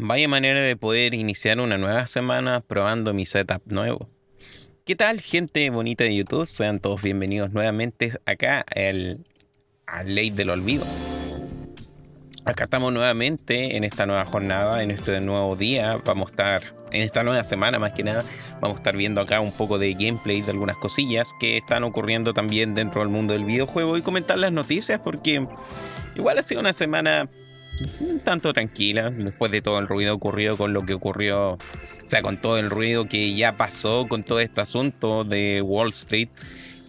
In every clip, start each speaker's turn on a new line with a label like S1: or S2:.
S1: Vaya manera de poder iniciar una nueva semana probando mi setup nuevo. ¿Qué tal gente bonita de YouTube? Sean todos bienvenidos nuevamente acá al, al Ley del Olvido. Acá estamos nuevamente en esta nueva jornada, en este nuevo día. Vamos a estar, en esta nueva semana más que nada, vamos a estar viendo acá un poco de gameplay de algunas cosillas que están ocurriendo también dentro del mundo del videojuego y comentar las noticias porque igual ha sido una semana un tanto tranquila después de todo el ruido ocurrido con lo que ocurrió, o sea, con todo el ruido que ya pasó con todo este asunto de Wall Street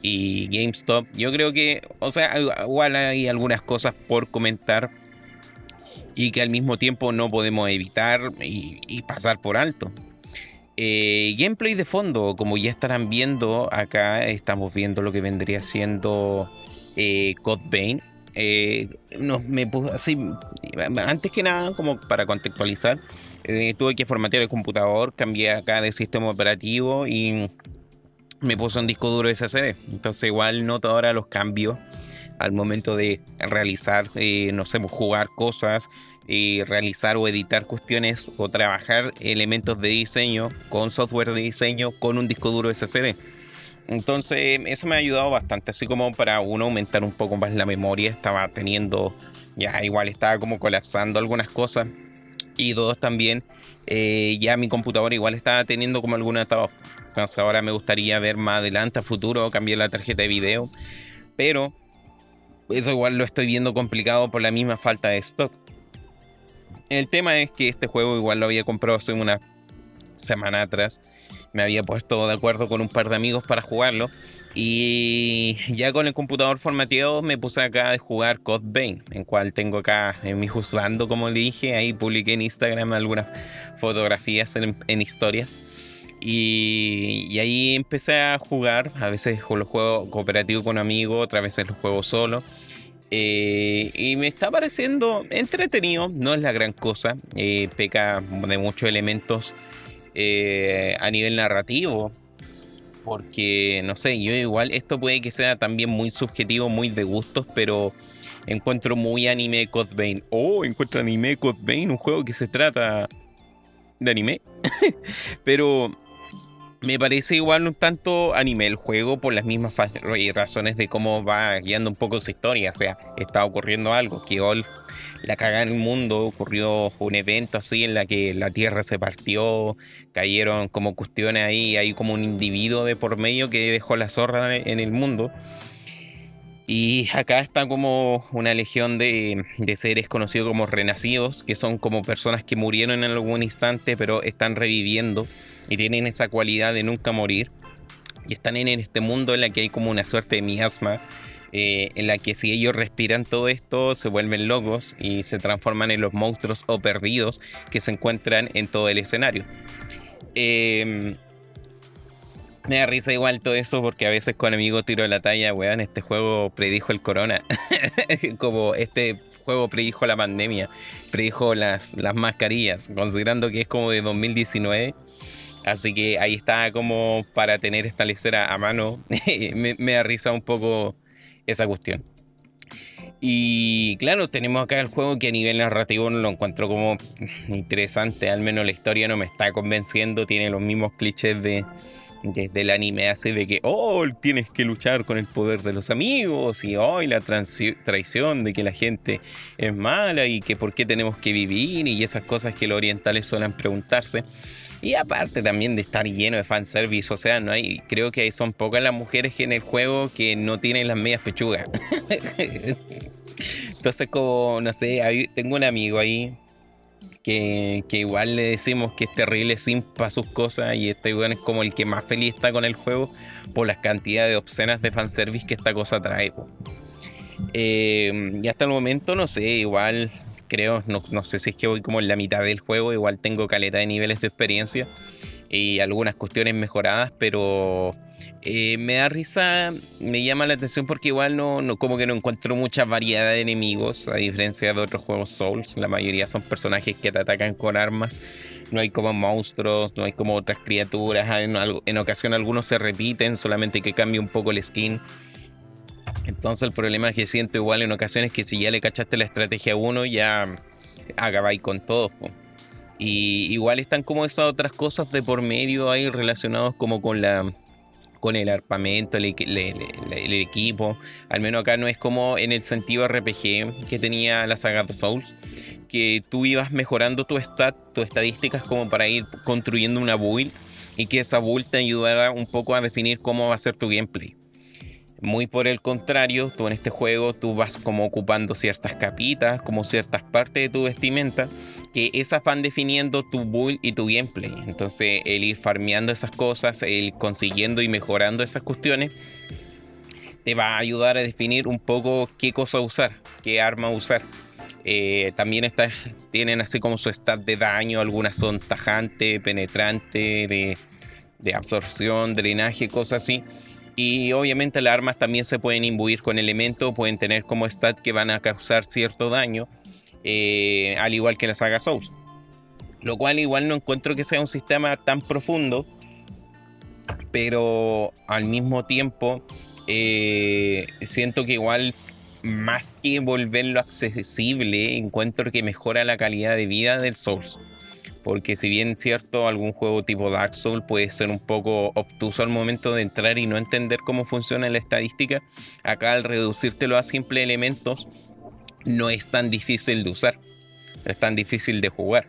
S1: y GameStop. Yo creo que, o sea, igual hay algunas cosas por comentar y que al mismo tiempo no podemos evitar y, pasar por alto. Eh, gameplay de fondo, como ya estarán viendo acá, estamos viendo lo que vendría siendo eh, Code eh, me puse así, antes que nada, como para contextualizar, eh, tuve que formatear el computador, cambié acá de sistema operativo y me puse un disco duro SSD. Entonces igual noto ahora los cambios al momento de realizar, eh, no sé, jugar cosas, y realizar o editar cuestiones o trabajar elementos de diseño con software de diseño con un disco duro SSD. Entonces, eso me ha ayudado bastante, así como para uno aumentar un poco más la memoria. Estaba teniendo, ya igual estaba como colapsando algunas cosas. Y dos, también, eh, ya mi computadora igual estaba teniendo como alguna etapa. Entonces, ahora me gustaría ver más adelante, a futuro, cambiar la tarjeta de video. Pero eso igual lo estoy viendo complicado por la misma falta de stock. El tema es que este juego igual lo había comprado hace una semana atrás me había puesto de acuerdo con un par de amigos para jugarlo. Y ya con el computador formateado me puse acá de jugar Code Vein, en cual tengo acá en mi juzgando, como le dije, ahí publiqué en Instagram algunas fotografías en, historias. Y, ahí empecé a jugar, a veces lo juego cooperativo con amigos, otras veces lo juego solo. Eh, y me está pareciendo entretenido, no es la gran cosa, eh, peca de muchos elementos eh, a nivel narrativo. Porque, no sé, yo igual, esto puede que sea también muy subjetivo, muy de gustos, pero encuentro muy anime Code. Oh, encuentro anime Code un juego que se trata de anime. pero me parece igual un tanto anime el juego por las mismas razones de cómo va guiando un poco su historia. O sea, está ocurriendo algo que la caga en el mundo, ocurrió un evento así en la que la tierra se partió, cayeron como cuestiones ahí, hay como un individuo de por medio que dejó la zorra en el mundo. Y acá está como una legión de, de, seres conocidos como renacidos, que son como personas que murieron en algún instante, pero están reviviendo y tienen esa cualidad de nunca morir. Y están en este mundo en la que hay como una suerte de miasma eh, en la que si ellos respiran todo esto se vuelven locos y se transforman en los monstruos o perdidos que se encuentran en todo el escenario. Em, me da risa igual todo eso porque a veces con amigos tiro la talla, weón, este juego predijo el corona. Como este juego predijo la pandemia, predijo las, las mascarillas, considerando que es como de 2019. Así que ahí está como para tener esta lecera a mano. me, me da risa un poco esa cuestión. Y claro, tenemos acá el juego que a nivel narrativo no lo encuentro como interesante, al menos la historia no me está convenciendo, tiene los mismos clichés de desde el anime así de que oh tienes que luchar con el poder de los amigos y hoy la traición de que la gente es mala y que por qué tenemos que vivir y esas cosas que los orientales suelen preguntarse y aparte también de estar lleno de fanservice, o sea, no hay, creo que son pocas las mujeres en el juego que no tienen las medias pechugas. Entonces como, no sé, tengo un amigo ahí que, igual le decimos que es terrible sin para sus cosas y este weón es como el que más feliz está con el juego por las cantidades de obscenas de fanservice que esta cosa trae. Eh, y hasta el momento, no sé, igual creo, no, no, sé si es que voy como en la mitad del juego, igual tengo caleta de niveles de experiencia y algunas cuestiones mejoradas, pero eh, me da risa, me llama la atención porque igual no, no, como que no encuentro mucha variedad de enemigos, a diferencia de otros juegos Souls, la mayoría son personajes que te atacan con armas, no hay como monstruos, no hay como otras criaturas, en, en ocasión algunos se repiten, solamente que cambia un poco el skin. Entonces el problema es que siento igual en ocasiones que si ya le cachaste la estrategia a uno, ya acabáis con todos. Y igual están como esas otras cosas de por medio ahí relacionados como con la con el armamento, el, equipo. Al menos acá no es como en el sentido RPG que tenía la saga de Souls, que tú ibas mejorando tu stat, tus estadísticas como para ir construyendo una build y que esa build te ayudara un poco a definir cómo va a ser tu gameplay. Muy por el contrario, tú en este juego tú vas como ocupando ciertas capitas, como ciertas partes de tu vestimenta, que esas van definiendo tu build y tu gameplay. Entonces el ir farmeando esas cosas, el consiguiendo y mejorando esas cuestiones, te va a ayudar a definir un poco qué cosa usar, qué arma usar. Eh, también tienen así como su stat de daño, algunas son tajante, penetrante, de, de absorción, drenaje, cosas así. Y obviamente las armas también se pueden imbuir con elementos, pueden tener como stat que van a causar cierto daño, eh, al igual que la saga Souls. Lo cual igual no encuentro que sea un sistema tan profundo, pero al mismo tiempo eh, siento que igual más que volverlo accesible, encuentro que mejora la calidad de vida del Souls porque si bien cierto, algún juego tipo Dark Souls puede ser un poco obtuso al momento de entrar y no entender cómo funciona la estadística, acá al reducírtelo a simples elementos no es tan difícil de usar, es tan difícil de jugar.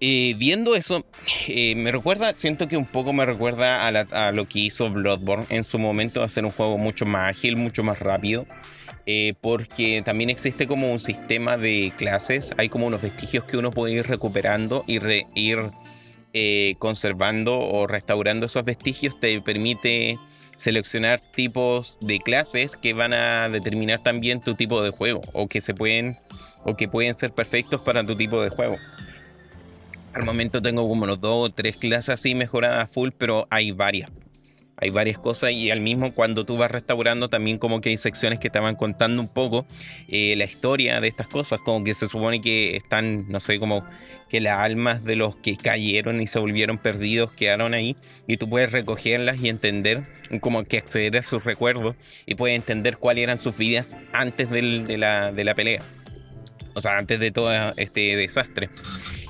S1: Viendo eso, eh, me recuerda, siento que un poco me recuerda a, a, lo que hizo Bloodborne en su momento, hacer un juego mucho más ágil, mucho más rápido. Eh, porque también existe como un sistema de clases, hay como unos vestigios que uno puede ir recuperando y ir eh, conservando o restaurando esos vestigios, te permite seleccionar tipos de clases que van a determinar también tu tipo de juego o que se pueden o que pueden ser perfectos para tu tipo de juego. Al momento tengo como unos dos o tres clases así mejoradas full, pero hay varias hay varias cosas y al mismo cuando tú vas restaurando también como que hay secciones que te van contando un poco eh, la historia de estas cosas, como que se supone que están, no sé, como que las almas de los que cayeron y se volvieron perdidos quedaron ahí y tú puedes recogerlas y entender, como que acceder a sus recuerdos y puedes entender cuáles eran sus vidas antes de, la, de la pelea, o sea, antes de todo este desastre.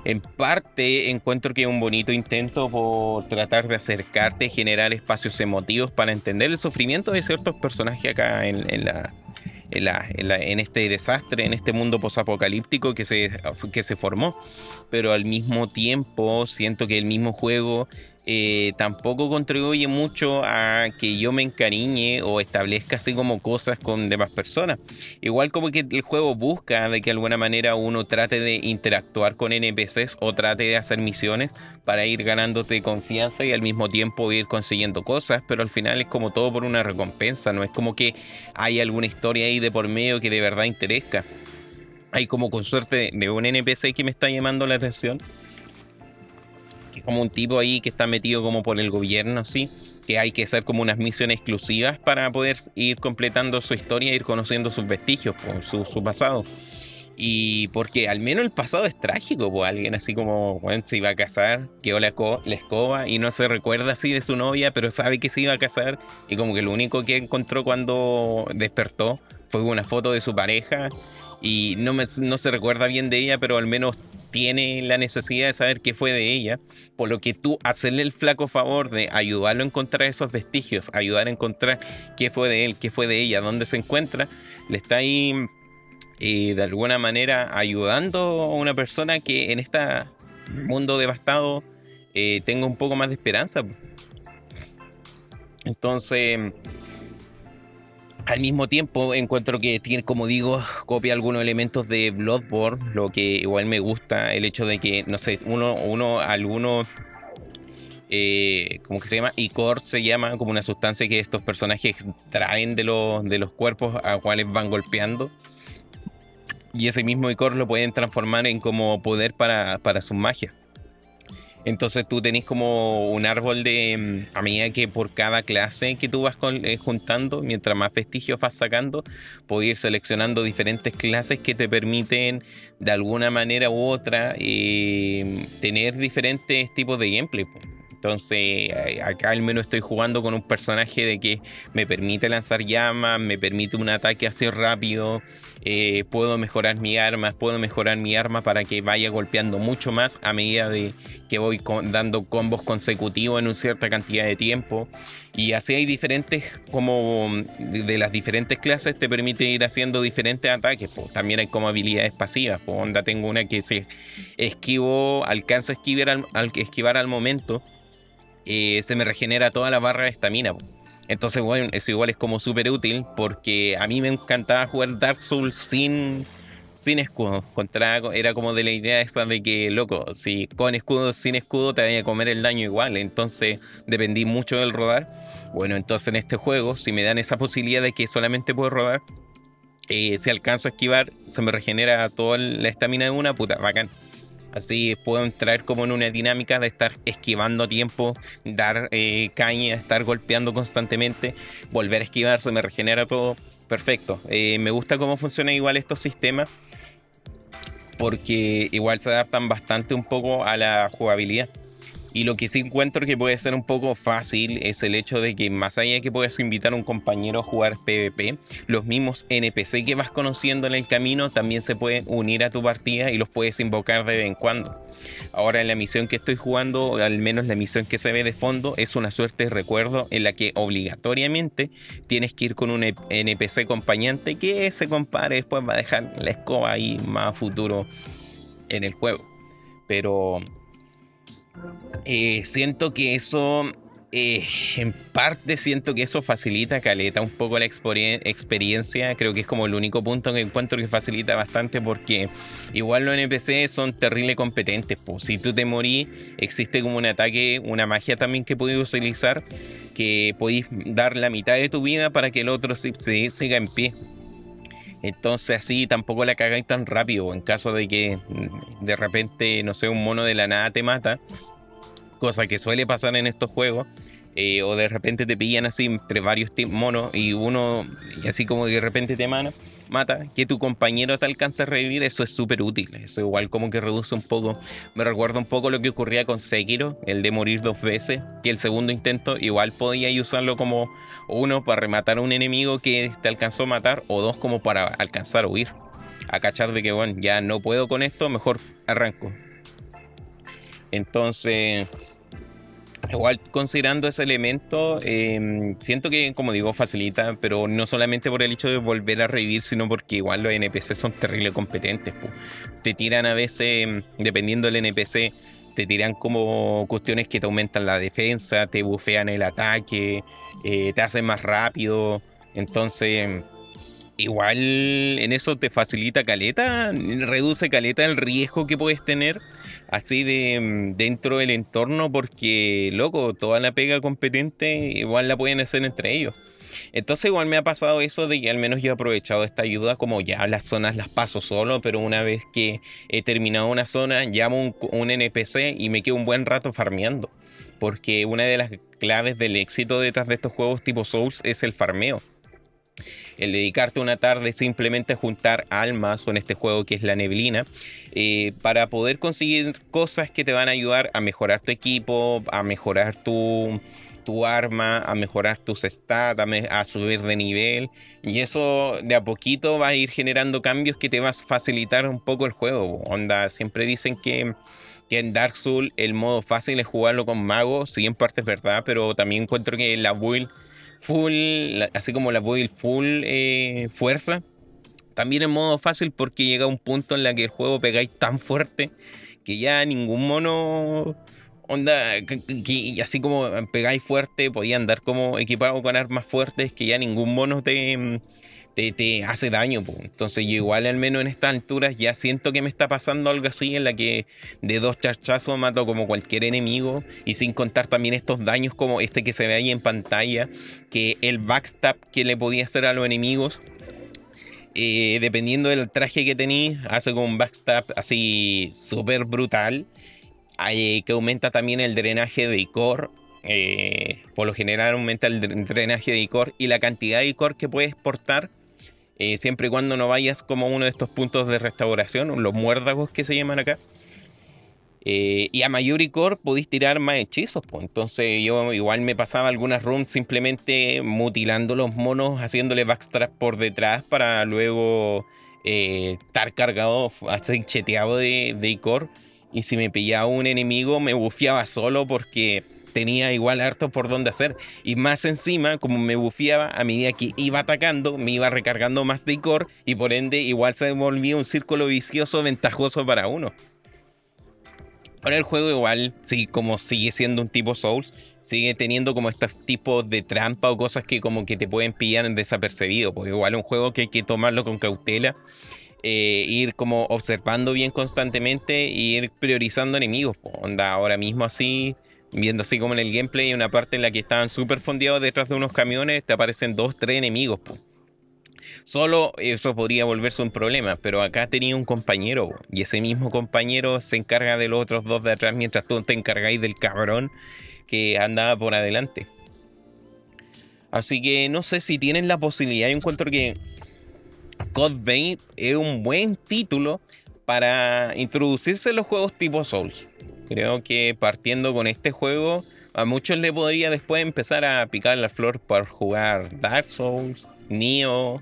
S1: En parte encuentro que es un bonito intento por tratar de acercarte, generar espacios emotivos para entender el sufrimiento de ciertos personajes acá en, en, este desastre, en este mundo posapocalíptico que se, que se formó. Pero al mismo tiempo siento que el mismo juego eh, tampoco contribuye mucho a que yo me encariñe o establezca así como cosas con demás personas. Igual como que el juego busca de que de alguna manera uno trate de interactuar con NPCs o trate de hacer misiones para ir ganándote confianza y al mismo tiempo ir consiguiendo cosas, pero al final es como todo por una recompensa, no es como que hay alguna historia ahí de por medio que de verdad interesa. Hay como con suerte de un NPC que me está llamando la atención como un tipo ahí que está metido como por el gobierno, así, que hay que hacer como unas misiones exclusivas para poder ir completando su historia, ir conociendo sus vestigios, su, su pasado. Y porque al menos el pasado es trágico, pues alguien así como, bueno, se iba a casar, quedó la, la escoba y no se recuerda así de su novia, pero sabe que se iba a casar y como que lo único que encontró cuando despertó fue una foto de su pareja y no, me, no se recuerda bien de ella, pero al menos tiene la necesidad de saber qué fue de ella, por lo que tú hacerle el flaco favor de ayudarlo a encontrar esos vestigios, ayudar a encontrar qué fue de él, qué fue de ella, dónde se encuentra, le está ahí eh, de alguna manera ayudando a una persona que en este mundo devastado eh, tenga un poco más de esperanza. Entonces, al mismo tiempo encuentro que tiene, como digo, copia algunos elementos de Bloodborne, lo que igual me gusta, el hecho de que, no sé, uno, uno, alguno, eh, ¿cómo que se llama? Icor se llama como una sustancia que estos personajes traen de los, de los cuerpos a cuales van golpeando. Y ese mismo Icor lo pueden transformar en como poder para, para sus magias. Entonces tú tenés como un árbol de. Mm, a medida que por cada clase que tú vas eh, juntando, mientras más vestigios vas sacando, puedes ir seleccionando diferentes clases que te permiten de alguna manera u otra eh, tener diferentes tipos de gameplay. Entonces, eh, acá al menos estoy jugando con un personaje de que me permite lanzar llamas, me permite un ataque así rápido, eh, puedo mejorar mi arma, puedo mejorar mi arma para que vaya golpeando mucho más a medida de que voy dando combos consecutivos en una cierta cantidad de tiempo. Y así hay diferentes, como de las diferentes clases te permite ir haciendo diferentes ataques. También hay como habilidades pasivas. Onda tengo una que se esquivo, alcanzo a esquivar al, esquivar al momento, se me regenera toda la barra de estamina. Entonces, bueno, eso igual es como súper útil porque a mí me encantaba jugar Dark Souls sin, sin escudo. Contra, era como de la idea esa de que, loco, si con escudo, sin escudo te vaya a comer el daño igual. Entonces, dependí mucho del rodar. Bueno, entonces en este juego, si me dan esa posibilidad de que solamente puedo rodar, eh, si alcanzo a esquivar, se me regenera toda la estamina de una, puta, bacán. Así puedo entrar como en una dinámica de estar esquivando a tiempo, dar eh, caña, estar golpeando constantemente, volver a esquivar, se me regenera todo. Perfecto. Eh, me gusta cómo funcionan igual estos sistemas. Porque igual se adaptan bastante un poco a la jugabilidad. Y lo que sí encuentro que puede ser un poco fácil es el hecho de que más allá de que puedas invitar a un compañero a jugar PvP, los mismos NPC que vas conociendo en el camino también se pueden unir a tu partida y los puedes invocar de vez en cuando. Ahora en la misión que estoy jugando, al menos la misión que se ve de fondo, es una suerte de recuerdo en la que obligatoriamente tienes que ir con un NPC acompañante que ese compadre después va a dejar la escoba ahí más futuro en el juego. Pero eh, siento que eso, eh, en parte siento que eso facilita, caleta, un poco la experiencia. Creo que es como el único punto que encuentro que facilita bastante porque igual los NPC son terrible competentes. Pues. Si tú te morís, existe como un ataque, una magia también que puedes utilizar, que podéis dar la mitad de tu vida para que el otro se, siga en pie. Entonces así tampoco la cagáis tan rápido. En caso de que mm, de repente, no sé, un mono de la nada te mata. Cosa que suele pasar en estos juegos. Eh, o de repente te pillan así entre varios monos y uno, y así como de repente te mata, que tu compañero te alcance a revivir, eso es súper útil. Eso igual como que reduce un poco, me recuerda un poco lo que ocurría con Sekiro, el de morir dos veces, que el segundo intento igual podía usarlo como uno para rematar a un enemigo que te alcanzó a matar o dos como para alcanzar a huir. A cachar de que, bueno, ya no puedo con esto, mejor arranco. Entonces, igual considerando ese elemento, em, siento que, como digo, facilita, pero no solamente por el hecho de volver a revivir, sino porque igual los NPC son terrible competentes. Te tiran a veces, dependiendo del NPC, te tiran como cuestiones que te aumentan la defensa, te bufean el ataque, eh, te hacen más rápido. Entonces, igual en eso te facilita caleta, reduce caleta el riesgo que puedes tener así de mm, dentro del entorno porque, loco, toda la pega competente igual la pueden hacer entre ellos. Entonces igual me ha pasado eso de que al menos yo he aprovechado esta ayuda como ya las zonas las paso solo, pero una vez que he terminado una zona llamo un, NPC y me quedo un buen rato farmeando. Porque una de las claves del éxito detrás de estos juegos tipo Souls es el farmeo. El dedicarte una tarde simplemente a juntar almas o en este juego que es la neblina eh, para poder conseguir cosas que te van a ayudar a mejorar tu equipo, a mejorar tu, tu arma, a mejorar tus stats, a, subir de nivel. Y eso de a poquito va a ir generando cambios que te vas a facilitar un poco el juego. Onda, siempre dicen que, que en Dark Souls el modo fácil es jugarlo con magos, sí en parte es verdad, pero también encuentro que la build full, así como la build full eh, fuerza, también en modo fácil porque llega un punto en la que el juego pegáis tan fuerte que ya ningún mono onda, así como pegáis fuerte, podía andar como equipado con armas fuertes que ya ningún mono te, te, hace daño. Entonces yo igual al menos en estas alturas ya siento que me está pasando algo así en la que de dos chachazos mato como cualquier enemigo y sin contar también estos daños como este que se ve ahí en pantalla, que el backstab que le podía hacer a los enemigos. Eh, dependiendo del traje que tenéis, hace como un backstab así súper brutal que aumenta también el drenaje de icor. Eh, por lo general aumenta el drenaje de icor y la cantidad de icor que puedes portar eh, siempre y cuando no vayas como uno de estos puntos de restauración, los muérdagos que se llaman acá. Eh, y a Mayuri Core podéis tirar más hechizos, pues. Entonces yo igual me pasaba algunas runs simplemente mutilando los monos, haciéndole backstrap por detrás para luego eh, estar cargado, así cheteado de, de Icor. Y si me pillaba un enemigo, me bufiaba solo porque tenía igual harto por dónde hacer. Y más encima, como me bufiaba, a medida que iba atacando, me iba recargando más de Icor. Y por ende, igual se volvía un círculo vicioso ventajoso para uno. Ahora el juego igual, sí, como sigue siendo un tipo Souls, sigue teniendo como estos tipos de trampa o cosas que como que te pueden pillar en desapercibido. Porque igual es un juego que hay que tomarlo con cautela. Eh, ir como observando bien constantemente e ir priorizando enemigos. Onda, ahora mismo así, viendo así como en el gameplay, una parte en la que estaban súper fondeados detrás de unos camiones, te aparecen dos, tres enemigos. Solo eso podría volverse un problema, pero acá tenía un compañero y ese mismo compañero se encarga de los otros dos de atrás mientras tú te encargáis del cabrón que andaba por adelante. Así que no sé si tienen la posibilidad, yo encuentro que Code Vein es un buen título para introducirse en los juegos tipo Souls. Creo que partiendo con este juego, a muchos le podría después empezar a picar la flor por jugar Dark Souls, Nioh,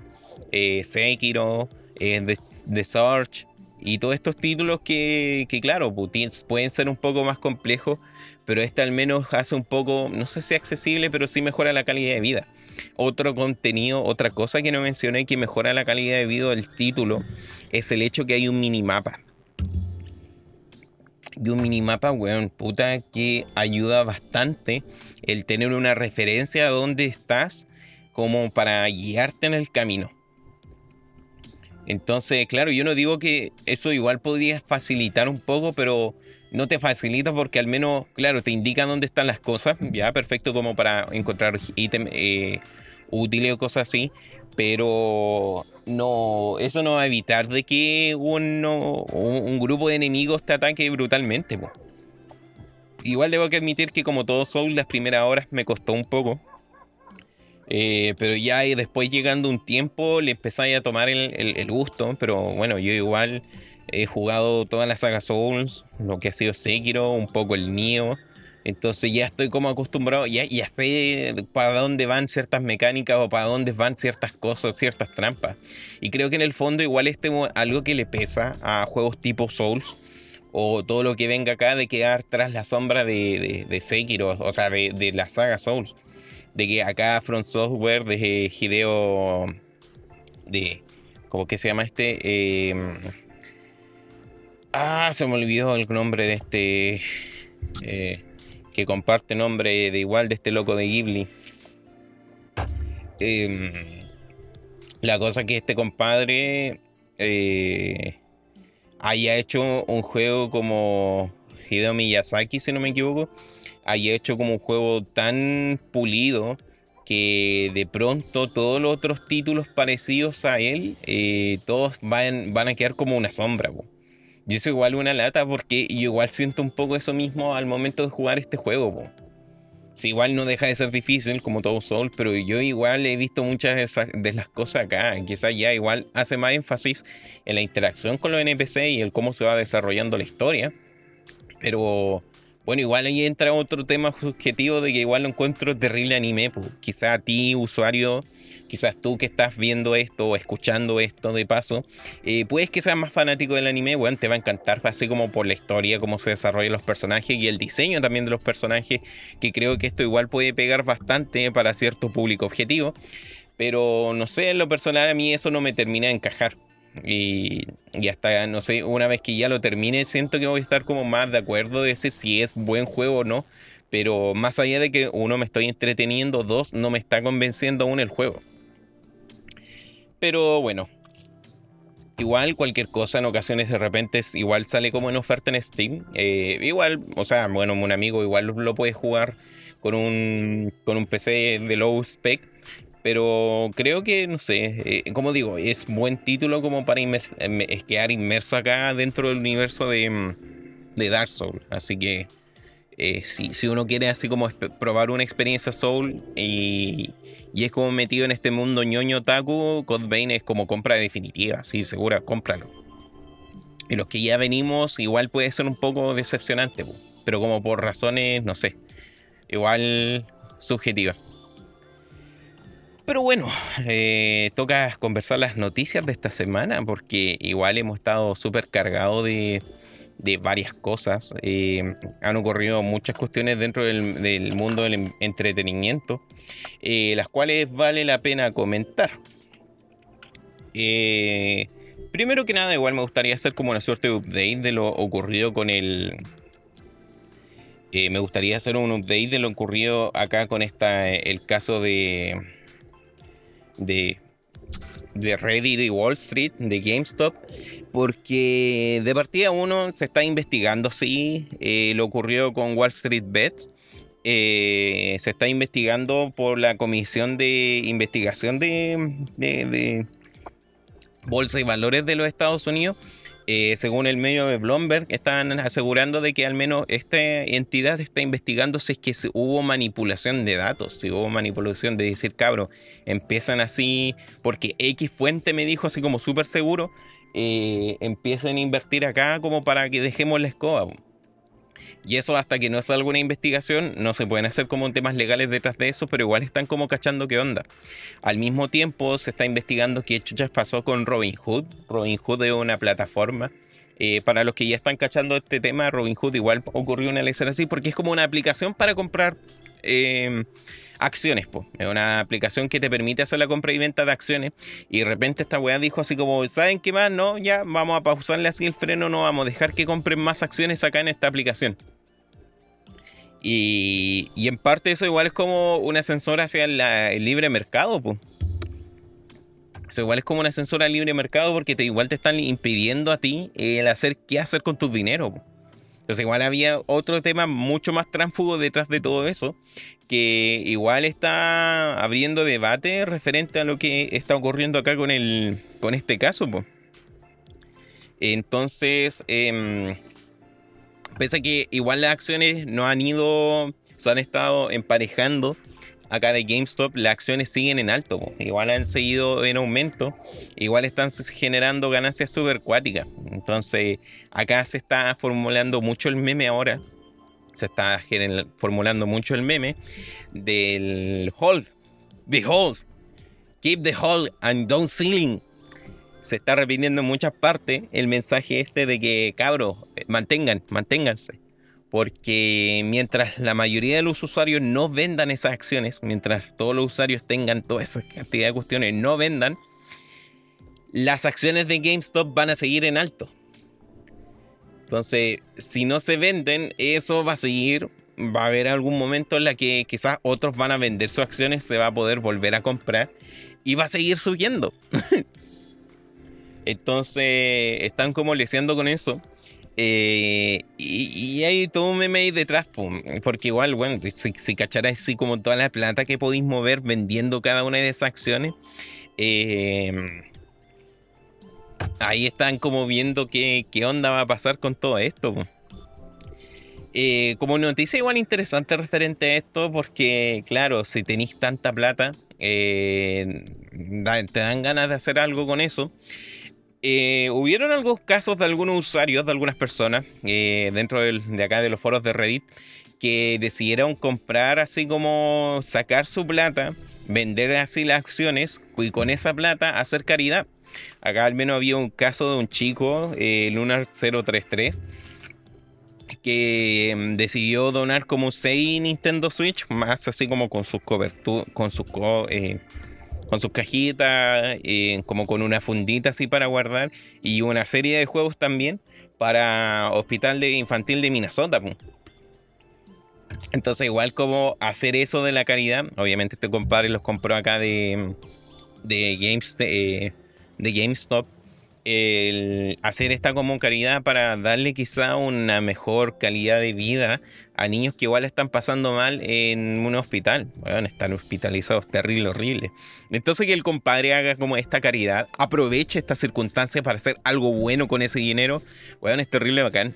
S1: eh, Sekiro, eh, The, Search y todos estos títulos que, claro, pues, pueden ser un poco más complejos, pero este al menos hace un poco, no sé si accesible, pero sí mejora la calidad de vida. Otro contenido, otra cosa que no mencioné que mejora la calidad de vida del título es el hecho que hay un minimapa. Y un minimapa, weón, puta, que ayuda bastante el tener una referencia a dónde estás como para guiarte en el camino. Entonces, claro, yo no digo que eso igual podría facilitar un poco, pero no te facilita porque al menos, claro, te indica dónde están las cosas, ya perfecto como para encontrar ítems eh, útiles o cosas así, pero no, eso no va a evitar de que uno, un, grupo de enemigos te ataque brutalmente. Igual debo que admitir que como todo Soul, las primeras horas me costó un poco. Eh, pero ya después llegando un tiempo le empezáis a tomar el, gusto. Pero bueno, yo igual he jugado toda la saga Souls, lo que ha sido Sekiro, un poco el Nioh. Entonces ya estoy como acostumbrado, ya, ya sé para dónde van ciertas mecánicas o para dónde van ciertas cosas, ciertas trampas. Y creo que en el fondo igual este algo que le pesa a juegos tipo Souls o todo lo que venga acá de quedar tras la sombra de, Sekiro, o sea, de, de la saga Souls de que acá Front Software de Hideo de ¿cómo que se llama este? Em, ah, se me olvidó el nombre de este eh, que comparte nombre de igual de este loco de Ghibli. Em, la cosa que este compadre eh, haya hecho un juego como Hideo Miyazaki, si no me equivoco, haya hecho como un juego tan pulido que de pronto todos los otros títulos parecidos a él, eh, todos van, van a quedar como una sombra. Y eso igual una lata porque yo igual siento un poco eso mismo al momento de jugar este juego. Si igual no deja de ser difícil como todo Soul, pero yo igual he visto muchas de, de las cosas acá. Quizás ya igual hace más énfasis en la interacción con los NPC y el cómo se va desarrollando la historia. Pero bueno, igual ahí entra otro tema subjetivo de que igual lo encuentro terrible anime. Pues. Quizás a ti, usuario, quizás tú que estás viendo esto o escuchando esto de paso, eh, puedes que seas más fanático del anime, bueno, te va a encantar, así como por la historia, cómo se desarrollan los personajes y el diseño también de los personajes, que creo que esto igual puede pegar bastante para cierto público objetivo. Pero no sé, en lo personal a mí eso no me termina de encajar. Y, hasta, no sé, una vez que ya lo termine, siento que voy a estar como más de acuerdo de decir si es buen juego o no. Pero más allá de que uno me estoy entreteniendo, dos, no me está convenciendo aún el juego. Pero bueno, igual cualquier cosa en ocasiones de repente igual sale como en oferta en Steam. Eh, igual, o sea, bueno, un amigo igual lo puede jugar con un, con un PC de low spec pero creo que, no sé, eh, como digo, es buen título como para quedar inmerso acá dentro del universo de, mm, de Dark Souls. Así que eh, si, si, uno quiere así como probar una experiencia Soul y, y, es como metido en este mundo ñoño taku, Code es como compra definitiva, sí, segura, cómpralo. Y los que ya venimos, igual puede ser un poco decepcionante, pero como por razones, no sé, igual subjetivas. Pero bueno, eh, toca conversar las noticias de esta semana porque igual hemos estado súper cargados de, varias cosas. Eh, han ocurrido muchas cuestiones dentro del, mundo del entretenimiento, eh, las cuales vale la pena comentar. primero que nada, igual me gustaría hacer como una suerte de update de lo ocurrido con el... me gustaría hacer un update de lo ocurrido acá con esta, el caso de de, de Reddit y Wall Street, de GameStop, porque de partida uno se está investigando, sí, eh, lo ocurrió con Wall Street Bets. Eh, se está investigando por la Comisión de Investigación de, Bolsa y Valores de los Estados Unidos eh, según el medio de Bloomberg, están asegurando de que al menos esta entidad está investigando si es que hubo manipulación de datos, si hubo manipulación de decir, cabro, empiezan así, porque X fuente me dijo así como súper seguro, eh, empiecen a invertir acá como para que dejemos la escoba. Y eso hasta que no salga una investigación, no se pueden hacer como temas legales detrás de eso, pero igual están como cachando qué onda. Al mismo tiempo se está investigando qué chuchas pasó con Robinhood. Robinhood es una plataforma. Eh, para los que ya están cachando este tema, Robinhood igual ocurrió una lección así porque es como una aplicación para comprar eh, acciones. Es una aplicación que te permite hacer la compra y venta de acciones. Y de repente esta weá dijo así como, ¿saben qué más? No, ya vamos a pausarle así el freno, no vamos a dejar que compren más acciones acá en esta aplicación. Y, en parte eso igual es como un ascensor hacia el libre mercado, pues. Eso igual es como un ascensor al libre mercado porque te, igual te están impidiendo a ti el hacer qué hacer con tu dinero. Entonces igual había otro tema mucho más tránfugo detrás de todo eso, que igual está abriendo debate referente a lo que está ocurriendo acá con, el, con este caso. Entonces, eh, pese a que igual las acciones no han ido, se han estado emparejando acá de GameStop, las acciones siguen en alto, igual han seguido en aumento, igual están generando ganancias supercuáticas. Entonces, acá se está formulando mucho el meme ahora, se está formulando mucho el meme del hold, behold, keep the hold and don't ceiling. Se está repitiendo en muchas partes el mensaje este de que, cabros, mantengan, manténganse porque mientras la mayoría de los usuarios no vendan esas acciones, mientras todos los usuarios tengan toda esa cantidad de cuestiones, no vendan, las acciones de GameStop van a seguir en alto. Entonces, si no se venden, eso va a seguir. Va a haber algún momento en la que quizás otros van a vender sus acciones, se va a poder volver a comprar y va a seguir subiendo. Entonces, están como leseando con eso. Eh, y, hay todo un meme detrás, porque igual, bueno, si, si así como toda la plata que podéis mover vendiendo cada una de esas acciones, em, ahí están como viendo qué, qué, onda va a pasar con todo esto. Eh, como noticia igual interesante referente a esto, porque claro, si tenéis tanta plata, eh, te dan ganas de hacer algo con eso. Eh, hubieron algunos casos de algunos usuarios, de algunas personas, eh, dentro de acá de los foros de Reddit, que decidieron comprar así como sacar su plata, vender así las acciones y con esa plata hacer caridad. Acá al menos había un caso de un chico, eh, Lunar033, que mm, decidió donar como 6 Nintendo Switch, más así como con sus coberturas, con sus con sus cajitas, eh, como con una fundita así para guardar, y una serie de juegos también para Hospital de Infantil de Minnesota. Entonces, igual como hacer eso de la caridad, obviamente este compadre los compró acá de, de, Games, de, de GameStop el hacer esta como caridad para darle quizá una mejor calidad de vida a niños que igual están pasando mal en un hospital. Bueno, están hospitalizados terrible, horrible. Entonces que el compadre haga como esta caridad, aproveche esta circunstancia para hacer algo bueno con ese dinero. Bueno, es terrible bacán.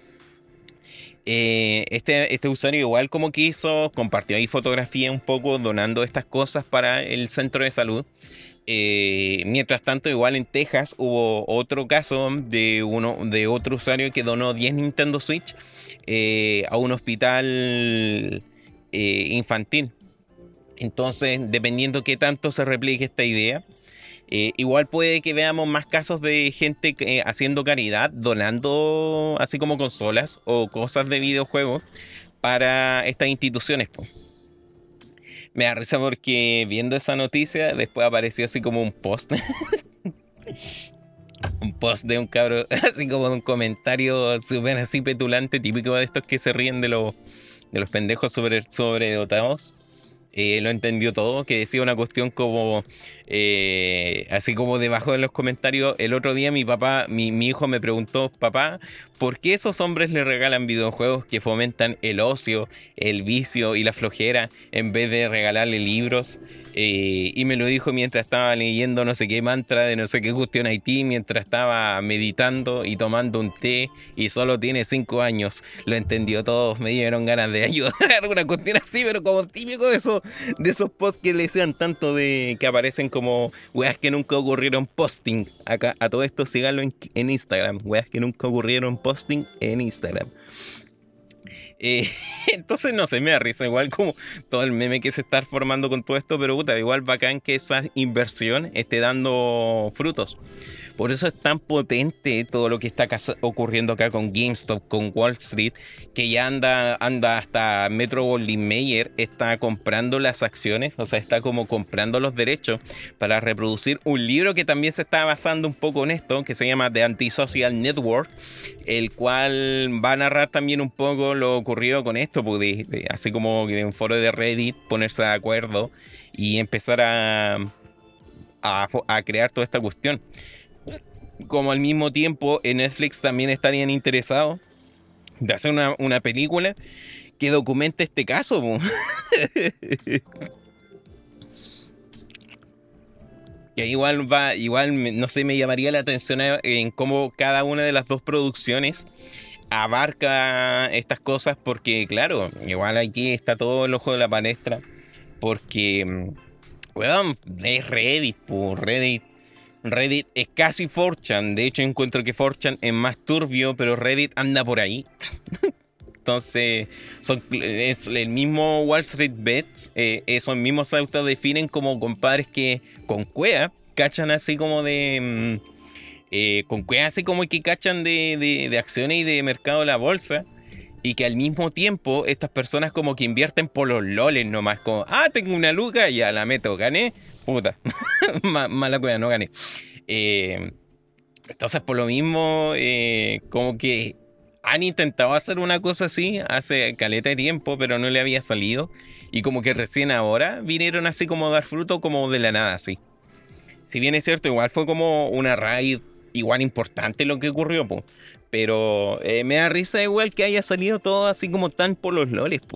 S1: Eh, este, este usuario igual como quiso, compartió ahí fotografía un poco donando estas cosas para el centro de salud Eh, mientras tanto, igual en Texas hubo otro caso de, uno, de otro usuario que donó 10 Nintendo Switch eh, a un hospital eh, infantil. Entonces, dependiendo qué tanto se replique esta idea, igual puede que veamos más casos de gente haciendo caridad, donando así como consolas o cosas de videojuegos para estas instituciones. Me da risa porque viendo esa noticia, después apareció así como un post. un post de un cabro, así como un comentario súper así petulante, típico de estos que se ríen de, los de los pendejos sobre, sobredotados. Eh, lo entendió todo, que decía una cuestión como, eh, así como debajo de los comentarios, el otro día mi papá, mi, mi, hijo me preguntó, papá, ¿por qué esos hombres le regalan videojuegos que fomentan el ocio, el vicio y la flojera en vez de regalarle libros? Eh, y me lo dijo mientras estaba leyendo no sé qué mantra de no sé qué cuestión Haití, mientras estaba meditando y tomando un té y solo tiene cinco años. Lo entendió todo, me dieron ganas de ayudar, alguna cuestión así, pero como típico de esos, de esos posts que le decían tanto de que aparecen como weas que nunca ocurrieron posting. Acá a todo esto síganlo en, Instagram, weas que nunca ocurrieron posting en Instagram. Eh, entonces, no sé, me da risa igual como todo el meme que se está formando con todo esto, pero puta, igual bacán que esa inversión esté dando frutos. Por eso es tan potente todo lo que está ocurriendo acá con GameStop, con Wall Street, que ya anda, anda hasta Metro Goldwyn Mayer, está comprando las acciones, o sea, está como comprando los derechos para reproducir un libro que también se está basando un poco en esto, que se llama The Antisocial Network, el cual va a narrar también un poco lo ocurrido con esto, pues así como en un foro de Reddit ponerse de acuerdo y empezar a, a crear toda esta cuestión como al mismo tiempo en Netflix también estarían interesados de hacer una, película que documente este caso. que igual va, igual no sé, me llamaría la atención en cómo cada una de las dos producciones abarca estas cosas, porque claro, igual aquí está todo el ojo de la palestra, porque, bueno, es Reddit, por Reddit Reddit es casi Forchan. De hecho, encuentro que Forchan es más turbio, pero Reddit anda por ahí. Entonces, son, es el mismo Wall Street Bets. Eh, esos mismos se autodefinen como compadres que con cuea cachan así como de. Mm, eh, con cuea así como que cachan de, de, acciones y de mercado de la bolsa y que al mismo tiempo estas personas como que invierten por los loles nomás, como, ah, tengo una luca, ya la meto, gané, puta, mala cueva, no gané. Eh, entonces por lo mismo, eh, como que han intentado hacer una cosa así hace caleta de tiempo, pero no le había salido. Y como que recién ahora vinieron así como a dar fruto como de la nada, así. Si bien es cierto, igual fue como una raid igual importante lo que ocurrió, pues. Pero eh, me da risa igual que haya salido todo así como tan por los loles,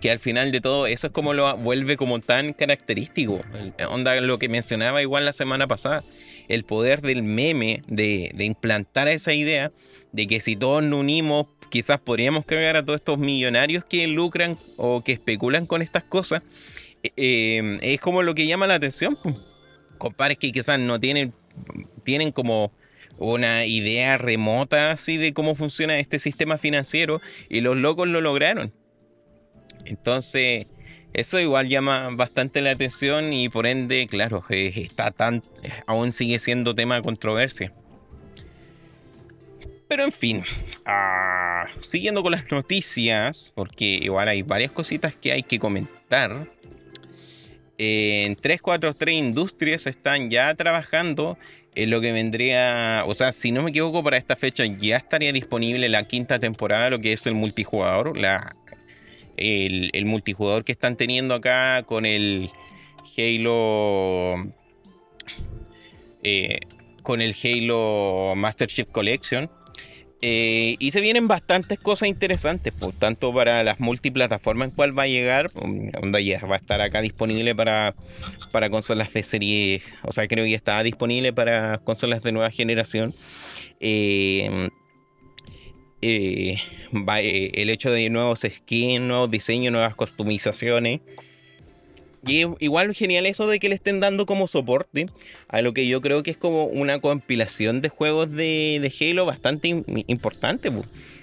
S1: que al final de todo eso es como lo vuelve como tan característico. Onda lo que mencionaba igual la semana pasada. El poder del meme, de, implantar esa idea de que si todos nos unimos, quizás podríamos cagar a todos estos millonarios que lucran o que especulan con estas cosas. Eh, eh, es como lo que llama la atención. Compadres que quizás no tienen, tienen como una idea remota así de cómo funciona este sistema financiero y los locos lo lograron. Entonces, eso igual llama bastante la atención y por ende, claro, eh, está tan, aún sigue siendo tema de controversia. Pero en fin, ah, siguiendo con las noticias, porque igual hay varias cositas que hay que comentar. En 343 Industrias están ya trabajando en lo que vendría, o sea, si no me equivoco, para esta fecha ya estaría disponible la quinta temporada lo que es el multijugador, el, multijugador que están teniendo acá con el Halo. Eh, con el Halo Master Chief Collection. Eh, y se vienen bastantes cosas interesantes, por pues, tanto para las multiplataformas en cual va a llegar, onda ya va a estar acá disponible para, para consolas de serie, o sea, creo que ya está disponible para consolas de nueva generación. Eh, eh, eh, el hecho de nuevos skins, nuevos diseños, nuevas customizaciones. Y igual genial eso de que le estén dando como soporte a lo que yo creo que es como una compilación de juegos de, Halo bastante importante,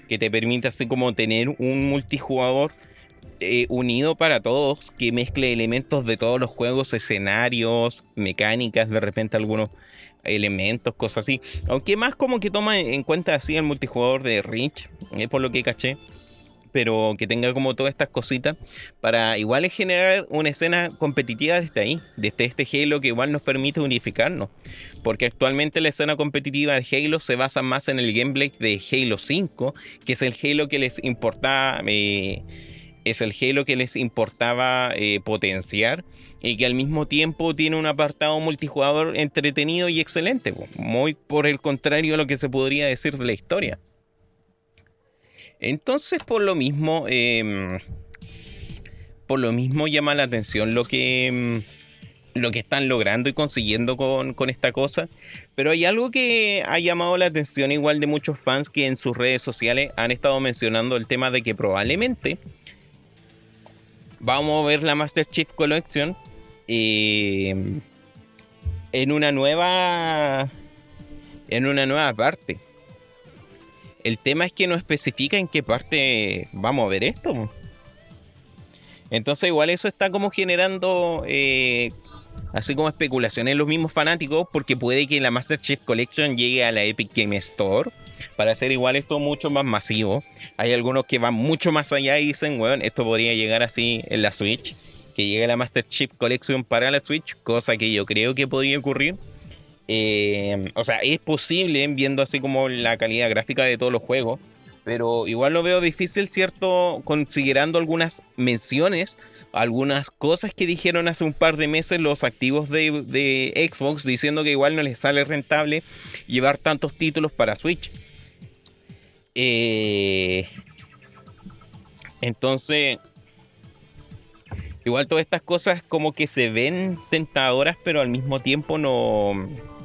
S1: que te permite así como tener un multijugador eh, unido para todos, que mezcle elementos de todos los juegos, escenarios, mecánicas, de repente algunos elementos, cosas así. Aunque más como que toma en cuenta así el multijugador de Reach, eh, por lo que caché pero que tenga como todas estas cositas para igual generar una escena competitiva desde ahí, desde este Halo que igual nos permite unificarnos. Porque actualmente la escena competitiva de Halo se basa más en el gameplay de Halo 5, que es el Halo que les importaba. Eh, es el Halo que les importaba eh, potenciar y que al mismo tiempo tiene un apartado multijugador entretenido y excelente, muy por el contrario a lo que se podría decir de la historia. Entonces, por lo mismo, em, por lo mismo llama la atención lo que, em, lo que están logrando y consiguiendo con, con, esta cosa. Pero hay algo que ha llamado la atención igual de muchos fans que en sus redes sociales han estado mencionando el tema de que probablemente vamos a ver la Master Chief Collection em, en una nueva en una nueva parte. El tema es que no especifica en qué parte vamos a ver esto. Entonces igual eso está como generando eh, así como especulaciones en los mismos fanáticos porque puede que la Master Chief Collection llegue a la Epic Game Store para hacer igual esto mucho más masivo. Hay algunos que van mucho más allá y dicen, bueno, esto podría llegar así en la Switch, que llegue la Master Chief Collection para la Switch, cosa que yo creo que podría ocurrir. Eh, o sea, es posible viendo así como la calidad gráfica de todos los juegos. Pero igual lo veo difícil, ¿cierto? Considerando algunas menciones, algunas cosas que dijeron hace un par de meses los activos de, Xbox, diciendo que igual no les sale rentable llevar tantos títulos para Switch. Eh, entonces, igual todas estas cosas como que se ven tentadoras, pero al mismo tiempo no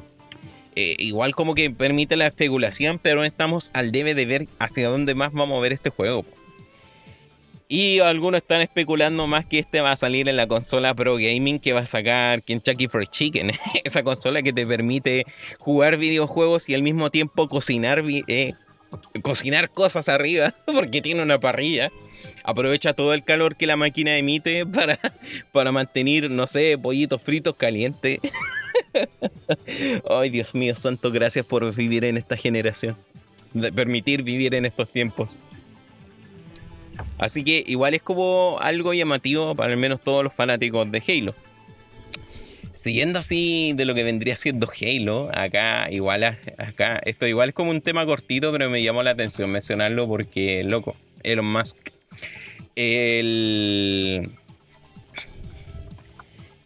S1: eh, igual como que permite la especulación, pero estamos al debe de ver hacia dónde más vamos a ver este juego. Y algunos están especulando más que este va a salir en la consola Pro Gaming que va a sacar Kentucky Fried Chicken. Esa consola que te permite jugar videojuegos y al mismo tiempo cocinar, eh, cocinar cosas arriba, porque tiene una parrilla. Aprovecha todo el calor que la máquina emite para, para mantener, no sé, pollitos fritos calientes. Ay, Dios mío, santo, gracias por vivir en esta generación. Permitir vivir en estos tiempos. Así que igual es como algo llamativo para al menos todos los fanáticos de Halo. Siguiendo así de lo que vendría siendo Halo, acá igual acá esto igual es como un tema cortito, pero me llamó la atención mencionarlo porque loco, Elon Musk el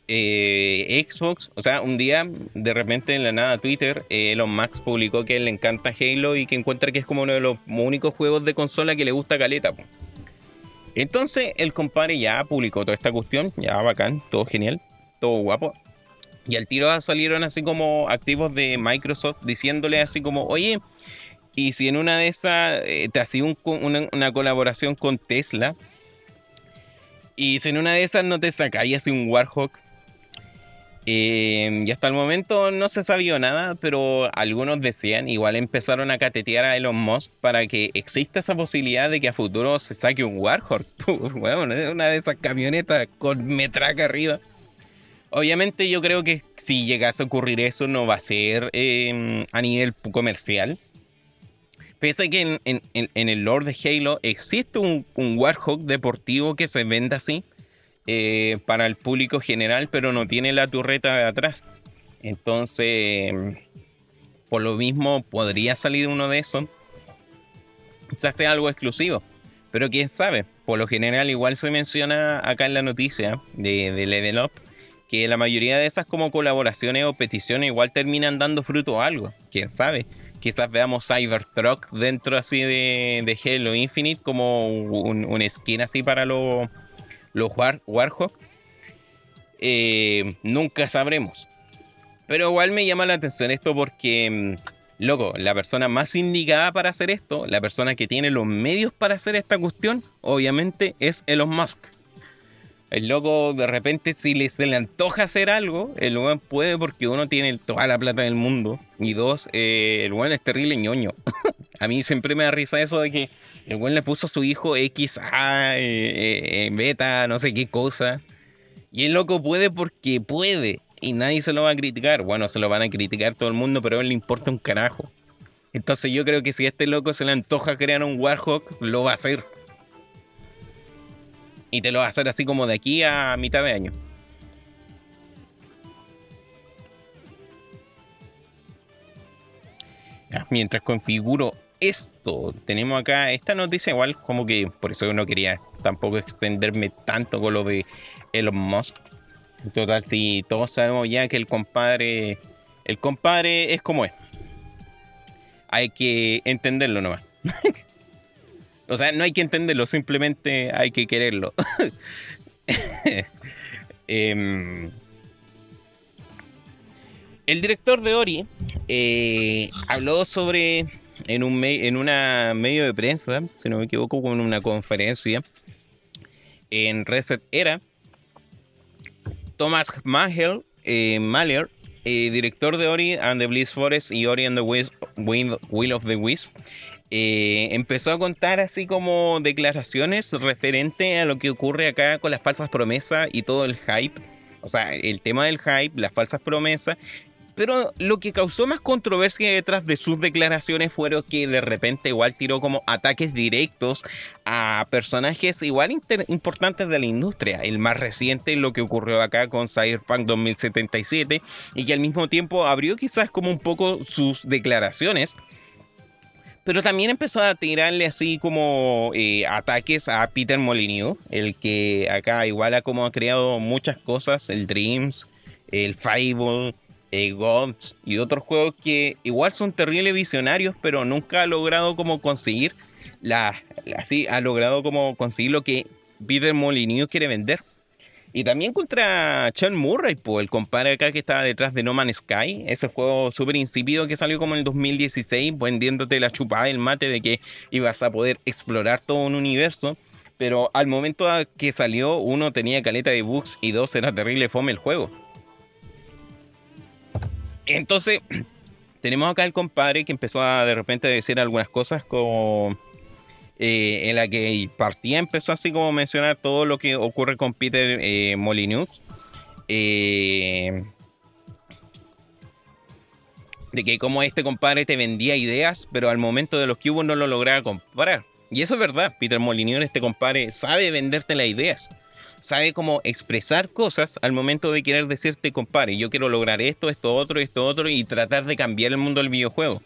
S1: eh, Xbox, o sea, un día de repente en la nada Twitter, eh, Elon Musk publicó que le encanta Halo y que encuentra que es como uno de los únicos juegos de consola que le gusta caleta. Entonces el compadre ya publicó toda esta cuestión, ya bacán, todo genial, todo guapo. Y al tiro salieron así como activos de Microsoft diciéndole así como, oye, y si en una de esas eh, te hacía una, colaboración con Tesla, y si en una de esas no te sacáis así un Warhawk, eh, y hasta el momento no se sabía nada, pero algunos decían, igual empezaron a catetear a Elon Musk para que exista esa posibilidad de que a futuro se saque un Warhawk. bueno, una de esas camionetas con metraca arriba. Obviamente yo creo que si llegase a ocurrir eso no va a ser em, a nivel comercial. Pese a que en, el Lord de Halo existe un, un Warhawk deportivo que se vende así eh, para el público general, pero no tiene la turreta de atrás. Entonces, por lo mismo, podría salir uno de esos. Se hace algo exclusivo. Pero quién sabe, por lo general igual se menciona acá en la noticia de, de Level Up que la mayoría de esas como colaboraciones o peticiones igual terminan dando fruto a algo. Quién sabe. Quizás veamos Cybertruck dentro así de, de Halo Infinite como un, un skin así para los los War, Warhawk, eh, nunca sabremos. Pero igual me llama la atención esto porque, mm, loco, la persona más indicada para hacer esto, la persona que tiene los medios para hacer esta cuestión, obviamente es Elon Musk. El loco, de repente, si le, se le antoja hacer algo, el weón puede porque uno tiene toda la plata del mundo. Y dos, eh, el weón es terrible ñoño. a mí siempre me da risa eso de que el weón le puso a su hijo X, A, eh, eh, beta, no sé qué cosa. Y el loco puede porque puede. Y nadie se lo va a criticar. Bueno, se lo van a criticar todo el mundo, pero a él le importa un carajo. Entonces yo creo que si a este loco se le antoja crear un Warhawk, lo va a hacer. Y te lo va a hacer así como de aquí a mitad de año. mientras configuro esto, tenemos acá esta noticia igual como que por eso no quería tampoco extenderme tanto con lo de Elon Musk. En total, si todos sabemos ya que el compadre, el compadre es como es. Hay que entenderlo nomás. O sea, no hay que entenderlo, simplemente hay que quererlo. Em, el director de Ori eh, habló sobre, en un en una medio de prensa, si no me equivoco, en una conferencia en Reset Era, Thomas Mahler, eh, Mahler eh, director de Ori and the Bliss Forest y Ori and the Will of the Wisp, eh, empezó a contar así como declaraciones referente a lo que ocurre acá con las falsas promesas y todo el hype. O sea, el tema del hype, las falsas promesas. Pero lo que causó más controversia detrás de sus declaraciones fueron que de repente igual tiró como ataques directos a personajes igual importantes de la industria. El más reciente, lo que ocurrió acá con Cyberpunk 2077, y que al mismo tiempo abrió quizás como un poco sus declaraciones pero también empezó a tirarle así como eh, ataques a Peter Molyneux, el que acá igual ha como ha creado muchas cosas, el Dreams, el Fable, el Gods y otros juegos que igual son terribles visionarios, pero nunca ha logrado como conseguir la, así ha logrado como conseguir lo que Peter Molyneux quiere vender. Y también contra Sean Murray, pues, el compadre acá que estaba detrás de No Man's Sky, ese juego súper insípido que salió como en el 2016, vendiéndote la chupada del mate de que ibas a poder explorar todo un universo. Pero al momento que salió, uno tenía caleta de bugs y dos era terrible fome el juego. Entonces, tenemos acá el compadre que empezó a de repente decir algunas cosas como eh, en la que partía empezó así como mencionar todo lo que ocurre con Peter eh, Molyneux. Eh, de que como este compadre te vendía ideas, pero al momento de los hubo no lo lograba comprar. Y eso es verdad, Peter Molyneux, este compadre, sabe venderte las ideas. Sabe cómo expresar cosas al momento de querer decirte, compadre, yo quiero lograr esto, esto otro, esto otro, y tratar de cambiar el mundo del videojuego.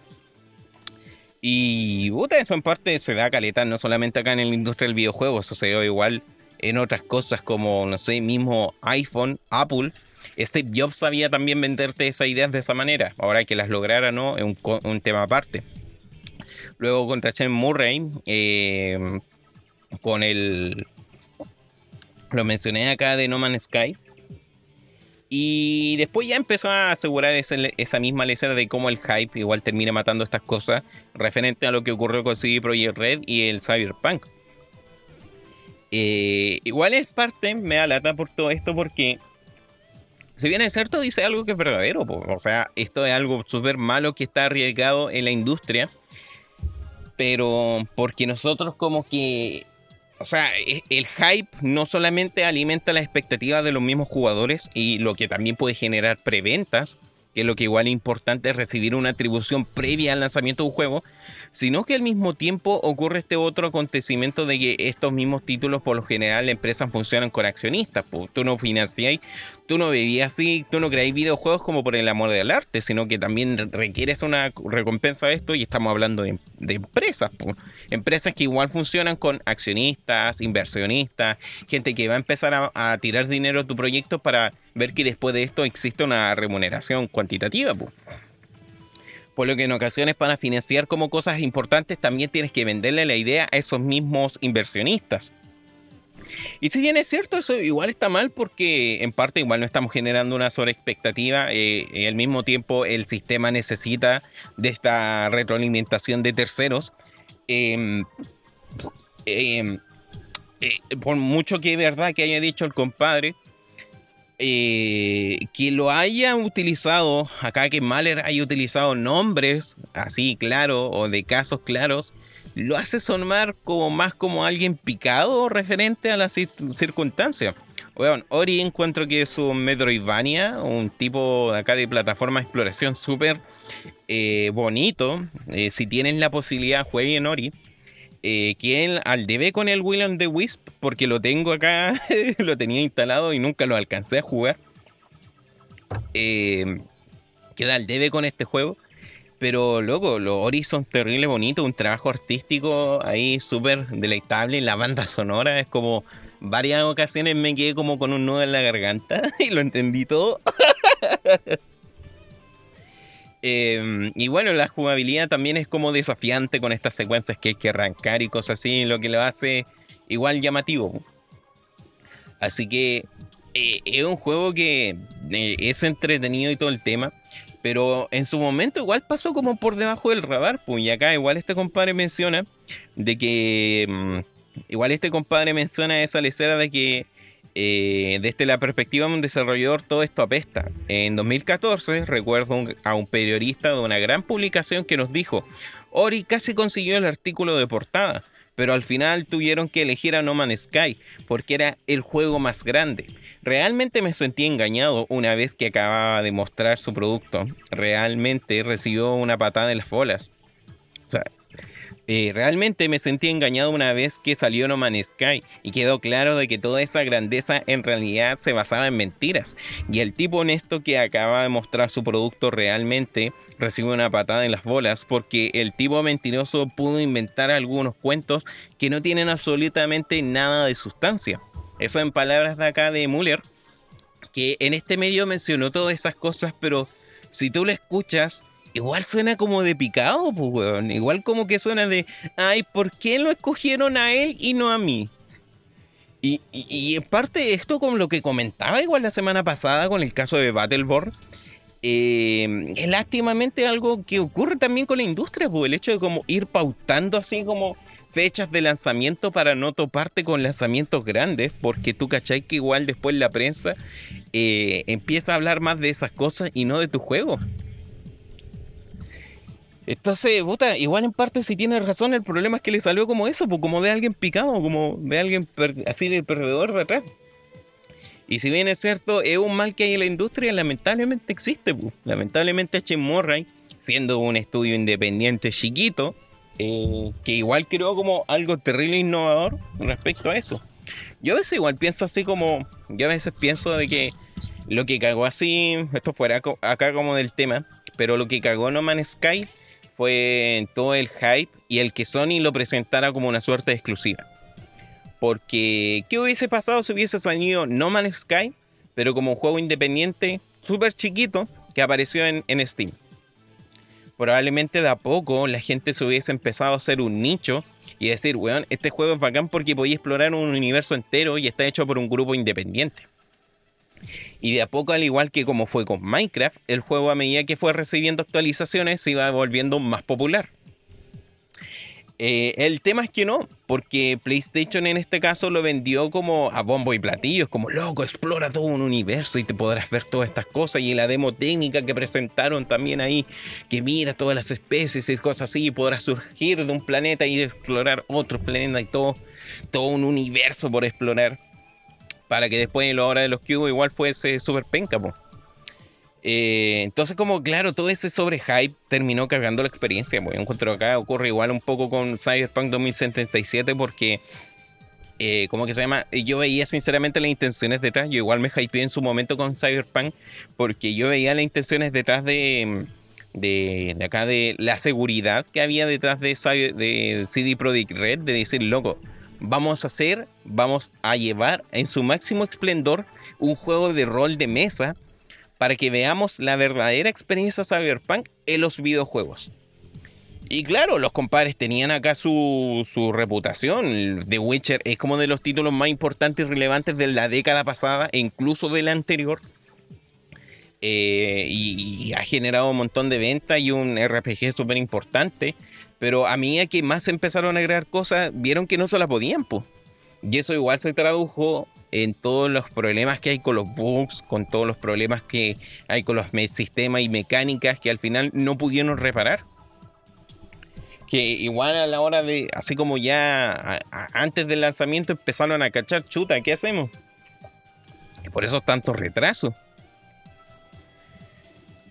S1: Y puta, eso en parte se da caleta, no solamente acá en la industria del videojuego, eso se da igual en otras cosas como, no sé, mismo iPhone, Apple. Steve Jobs sabía también venderte esas ideas de esa manera. Ahora que las lograra, ¿no? Es un, tema aparte. Luego contra Chen Murray, eh, con el. Lo mencioné acá de No Man's Sky. Y después ya empezó a asegurar esa, misma lecera de cómo el hype igual termina matando estas cosas referente a lo que ocurrió con CD Projekt Red y el Cyberpunk. Eh, igual es parte, me da lata por todo esto porque si bien es cierto, dice algo que es verdadero. O sea, esto es algo súper malo que está arriesgado en la industria. Pero porque nosotros como que o sea, e, el hype no solamente alimenta la expectativa de los mismos jugadores y lo que también puede generar preventas, que lo que igual es importante es recibir una atribución previa al lanzamiento de un juego, sino que al mismo tiempo ocurre este otro acontecimiento de que estos mismos títulos por lo general empresas funcionan con accionistas, pues tú no financias tú no vivías así, tú no creáis videojuegos como por el amor del arte, sino que también requieres una recompensa de esto y estamos hablando de, empresas, empresas que igual funcionan con accionistas, inversionistas, gente que va a empezar a, tirar dinero a tu proyecto para ver que después de esto existe una remuneración cuantitativa. Por lo que en ocasiones para financiar como cosas importantes también tienes que venderle la idea a esos mismos inversionistas. Y si bien es cierto, eso igual está mal porque en parte igual no estamos generando una sobreexpectativa. Eh, y al mismo tiempo el sistema necesita de esta retroalimentación de terceros. Em, em, eh, por mucho que es verdad que haya dicho el compadre, eh, que lo haya utilizado, acá que Mahler haya utilizado nombres así claro o de casos claros, lo hace sonar como más como alguien picado referente a las circunstancias. Bueno, Ori encuentro que es un Metroidvania, un tipo de acá de plataforma de exploración súper eh, bonito. Eh, si tienen la posibilidad, jueguen Ori. Eh, que al debe con el Will and the Wisp, porque lo tengo acá, lo tenía instalado y nunca lo alcancé a jugar. queda al debe con este juego. Pero loco, los Ori son terrible bonito, un trabajo artístico ahí súper deleitable. La banda sonora es como varias ocasiones me quedé como con un nudo en la garganta y lo entendí todo. Em, y bueno, la jugabilidad también es como desafiante con estas secuencias que hay que arrancar y cosas así, lo que lo hace igual llamativo. Así que eh, es un juego que eh, es entretenido y todo el tema. Pero en su momento igual pasó como por debajo del radar. Pues, y acá igual este compadre menciona de que... Mm, igual este compadre menciona esa lecera de que eh, desde la perspectiva de un desarrollador todo esto apesta. En 2014 recuerdo a un periodista de una gran publicación que nos dijo, Ori casi consiguió el artículo de portada, pero al final tuvieron que elegir a No Man's Sky porque era el juego más grande. Realmente me sentí engañado una vez que acababa de mostrar su producto. Realmente recibió una patada en las bolas. Eh, realmente me sentí engañado una vez que salió No Man's Sky y quedó claro de que toda esa grandeza en realidad se basaba en mentiras. Y el tipo honesto que acaba de mostrar su producto realmente recibe una patada en las bolas porque el tipo mentiroso pudo inventar algunos cuentos que no tienen absolutamente nada de sustancia. Eso en palabras de acá de Muller, que en este medio mencionó todas esas cosas, pero si tú lo escuchas, igual suena como de picado, pues. Igual como que suena de, ay, ¿por qué lo escogieron a él y no a mí? Y, y, en parte esto, como lo que comentaba igual la semana pasada con el caso de Battleborn, eh, es lástimamente algo que ocurre también con la industria, pues el hecho de como ir pautando así como fechas de lanzamiento para no toparte con lanzamientos grandes, porque tú cachai que igual después la prensa eh, empieza a hablar más de esas cosas y no de tu juego. Entonces, puta, igual en parte si tiene razón, el problema es que le salió como eso, pues como de alguien picado, como de alguien así de perdedor de atrás. Y si bien es cierto, es un mal que hay en la industria, lamentablemente existe, pues. Lamentablemente H. Murray, siendo un estudio independiente chiquito, eh, que igual creo como algo terrible e innovador respecto a eso. Yo a veces igual pienso así como, yo a veces pienso de que lo que cagó así, esto fuera acá como del tema, pero lo que cagó No Man's Sky fue todo el hype y el que Sony lo presentara como una suerte exclusiva. Porque, ¿qué hubiese pasado si hubiese salido No Man's Sky, pero como un juego independiente súper chiquito que apareció en, en Steam? probablemente de a poco la gente se hubiese empezado a hacer un nicho y decir, weón, este juego es bacán porque podía explorar un universo entero y está hecho por un grupo independiente. Y de a poco, al igual que como fue con Minecraft, el juego a medida que fue recibiendo actualizaciones se iba volviendo más popular. Eh, el tema es que no, porque PlayStation en este caso lo vendió como a bombo y platillos, como loco, explora todo un universo y te podrás ver todas estas cosas. Y la demo técnica que presentaron también ahí, que mira todas las especies y cosas así, y podrás surgir de un planeta y explorar otro planeta y todo, todo un universo por explorar. Para que después en la hora de los cubos igual fuese super penca, eh, entonces, como claro, todo ese sobre hype terminó cargando la experiencia. Pues, encuentro acá ocurre igual un poco con Cyberpunk 2077 porque, eh, ¿cómo que se llama? Yo veía sinceramente las intenciones detrás. Yo igual me hypeé en su momento con Cyberpunk porque yo veía las intenciones detrás de, de, acá de la seguridad que había detrás de, de CD Projekt Red de decir, loco, vamos a hacer, vamos a llevar en su máximo esplendor un juego de rol de mesa para que veamos la verdadera experiencia cyberpunk en los videojuegos. Y claro, los compadres tenían acá su, reputación. The Witcher es como de los títulos más importantes y relevantes de la década pasada e incluso de la anterior. Eh, y, ha generado un montón de ventas y un RPG súper importante. Pero a medida que más empezaron a agregar cosas, vieron que no se las podían, pues. Y eso igual se tradujo en todos los problemas que hay con los bugs, con todos los problemas que hay con los sistemas y mecánicas que al final no pudieron reparar. Que igual a la hora de, así como ya antes del lanzamiento empezaron a cachar chuta, ¿qué hacemos? Y por eso tanto retraso.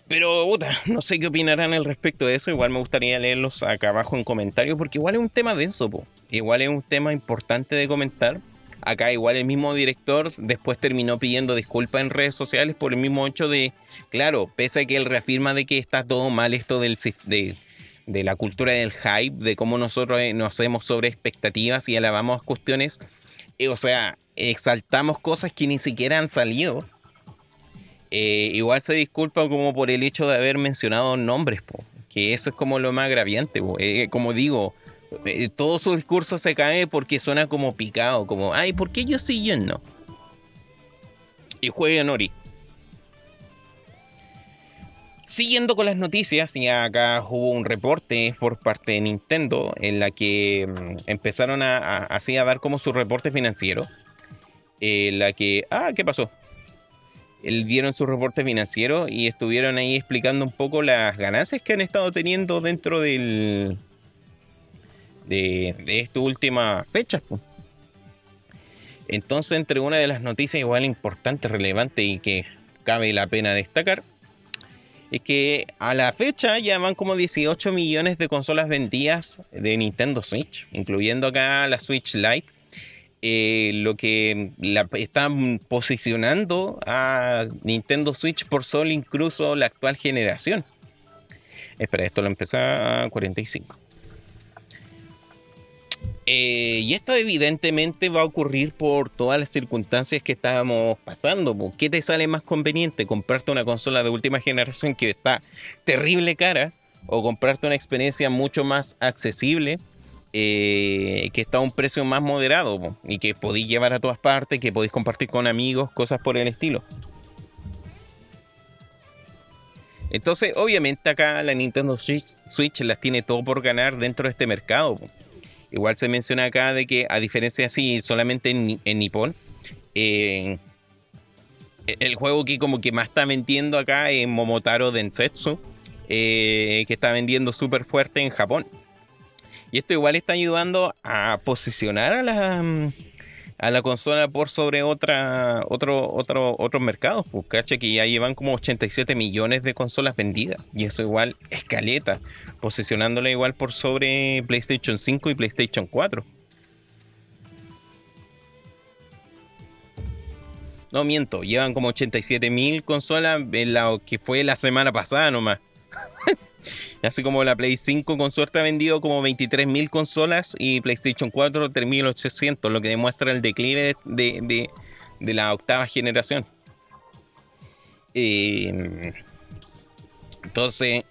S1: Pero, puta, no sé qué opinarán al respecto de eso. Igual me gustaría leerlos acá abajo en comentarios porque igual es un tema denso, po. Igual es un tema importante de comentar. Acá igual el mismo director después terminó pidiendo disculpas en redes sociales por el mismo hecho de, claro, pese a que él reafirma de que está todo mal esto del, de, de la cultura del hype, de cómo nosotros eh, nos hacemos sobre expectativas y alabamos cuestiones, eh, o sea, exaltamos cosas que ni siquiera han salido. Eh, igual se disculpa como por el hecho de haber mencionado nombres, que eso es como lo más agraviante. como digo, eh, todo su discurso se cae porque suena como picado, como, ay, ¿por qué yo sí y? Y juega Nori. Siguiendo con las noticias, ya acá hubo un reporte por parte de Nintendo en la que mm, empezaron a, así a dar como su reporte financiero. En la que, ah, ¿qué pasó? Dieron su reporte financiero y estuvieron ahí explicando un poco las ganancias que han estado teniendo dentro del, de, esta última fecha. Entonces, entre una de las noticias igual importantes, relevantes y que cabe la pena destacar, es que a la fecha ya van como 18 millones de consolas vendidas de Nintendo Switch, incluyendo acá la Switch Lite, eh, lo que la están posicionando a Nintendo Switch por solo incluso la actual generación. Espera, esto lo empezó a 45. Eh, y esto evidentemente va a ocurrir por todas las circunstancias que estábamos pasando. ¿Qué te sale más conveniente? ¿Comprarte una consola de última generación que está terrible cara? ¿O comprarte una experiencia mucho más accesible? Eh, que está a un precio más moderado y que podéis llevar a todas partes, que podéis compartir con amigos, cosas por el estilo. Entonces, obviamente acá la Nintendo Switch, las tiene todo por ganar dentro de este mercado. Igual se menciona acá de que, a diferencia así, solamente en, Nippon, eh, el juego que como que más está vendiendo acá es Momotaro Densetsu, eh, que está vendiendo súper fuerte en Japón. Y esto igual está ayudando a posicionar a la, a la consola por sobre otra, otro, otro, otros mercados. Pues cacha que ya llevan como 87 millones de consolas vendidas. Y eso igual escaleta, posicionándola igual por sobre PlayStation 5 y PlayStation 4. No miento, llevan como 87 mil consolas en que fue la semana pasada nomás. Así como la Play 5 con suerte ha vendido como 23.000 consolas y PlayStation 4 3.800, lo que demuestra el declive de, la octava generación. Entonces,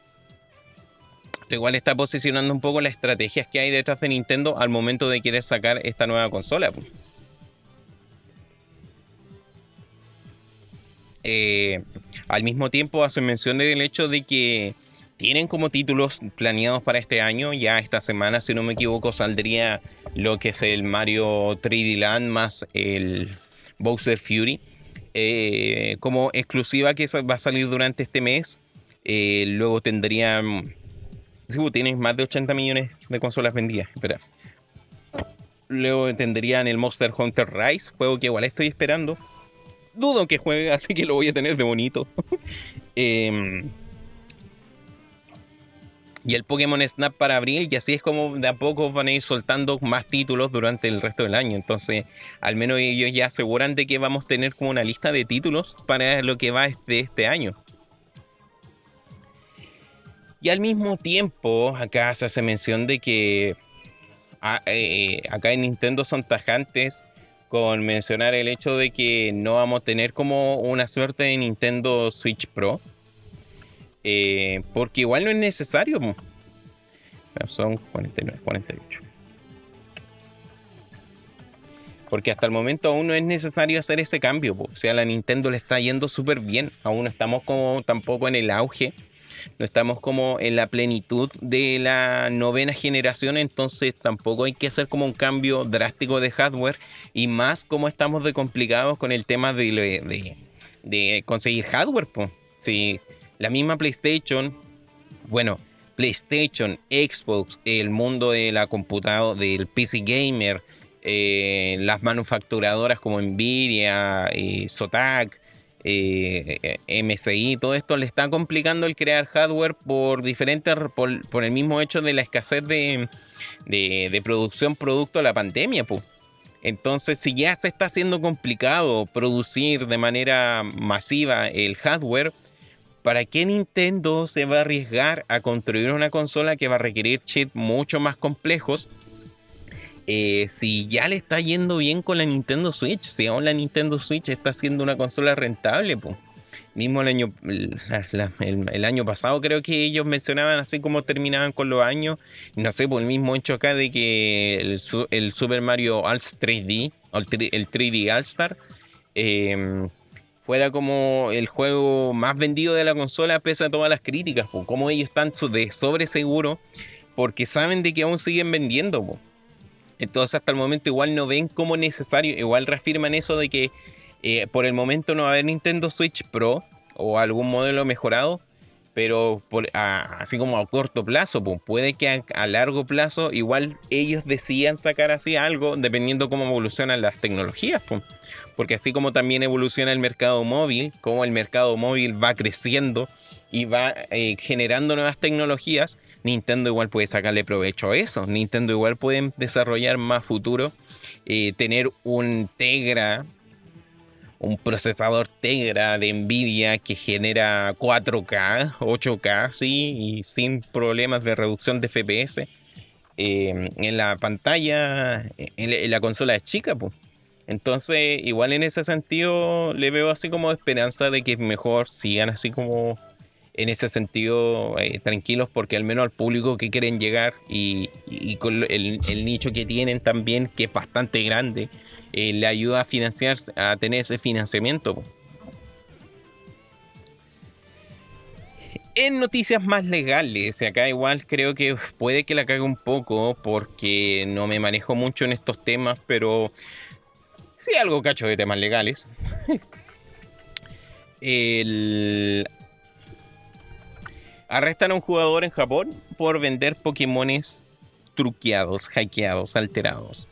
S1: igual está posicionando un poco las estrategias que hay detrás de Nintendo al momento de querer sacar esta nueva consola. Eh, al mismo tiempo hace mención del hecho de que tienen como títulos planeados para este año. Ya esta semana, si no me equivoco, saldría lo que es el Mario 3D Land más el Bowser Fury. Eh, como exclusiva que va a salir durante este mes. Eh, luego tendrían. Si sí, tienes más de 80 millones de consolas vendidas. Espera. Luego tendrían el Monster Hunter Rise, juego que igual estoy esperando. Dudo que juegue, así que lo voy a tener de bonito. eh, y el Pokémon Snap para abril, y así es como de a poco van a ir soltando más títulos durante el resto del año. Entonces, al menos ellos ya aseguran de que vamos a tener como una lista de títulos para lo que va de este año. Y al mismo tiempo, acá se hace mención de que ah, eh, acá en Nintendo son tajantes con mencionar el hecho de que no vamos a tener como una suerte de Nintendo Switch Pro eh, porque igual no es necesario. Son 49, 48. Porque hasta el momento aún no es necesario hacer ese cambio. O sea, la Nintendo le está yendo súper bien. Aún no estamos como tampoco en el auge. no estamos como en la plenitud de la novena generación, entonces tampoco hay que hacer como un cambio drástico de hardware y más como estamos de complicados con el tema de, conseguir hardware. Si la misma PlayStation, bueno, PlayStation, Xbox, el mundo de la computadora, del PC gamer, eh, las manufacturadoras como Nvidia, eh, Zotac, eh, MSI, todo esto le está complicando el crear hardware por diferentes, por, el mismo hecho de la escasez de, de, producción producto de la pandemia. Entonces, si ya se está haciendo complicado producir de manera masiva el hardware, ¿para qué Nintendo se va a arriesgar a construir una consola que va a requerir chips mucho más complejos? Eh, si ya le está yendo bien con la Nintendo Switch, si aún la Nintendo Switch está siendo una consola rentable, pues. Mismo el año, el, año pasado creo que ellos mencionaban así como terminaban con los años. No sé, por el mismo hecho acá de que el, Super Mario All 3D, el 3D All Star, eh, fuera como el juego más vendido de la consola pese a todas las críticas, como ellos están de sobre seguro porque saben de que aún siguen vendiendo. Entonces hasta el momento igual no ven como necesario, igual reafirman eso de que eh, por el momento no va a haber Nintendo Switch Pro o algún modelo mejorado, pero así como a corto plazo, pues puede que a, largo plazo igual ellos decidan sacar así algo dependiendo cómo evolucionan las tecnologías, pues. porque así como también evoluciona el mercado móvil, como el mercado móvil va creciendo y va eh, generando nuevas tecnologías, Nintendo igual puede sacarle provecho a eso. Nintendo igual puede desarrollar más futuro, eh, tener un Tegra un procesador Tegra de Nvidia que genera 4K, 8K, sí, y sin problemas de reducción de FPS. Eh, en la pantalla, en, la consola es chica, pues. Entonces, igual en ese sentido, le veo así como esperanza de que mejor sigan así como en ese sentido eh, tranquilos, porque al menos al público que quieren llegar y, con el, el, nicho que tienen también, que es bastante grande, eh, le ayuda a financiar, a tener ese financiamiento. En noticias más legales, acá igual creo que puede que la cague un poco porque no me manejo mucho en estos temas, pero sí algo cacho de temas legales. Arrestan a un jugador en Japón por vender Pokémones truqueados, hackeados, alterados.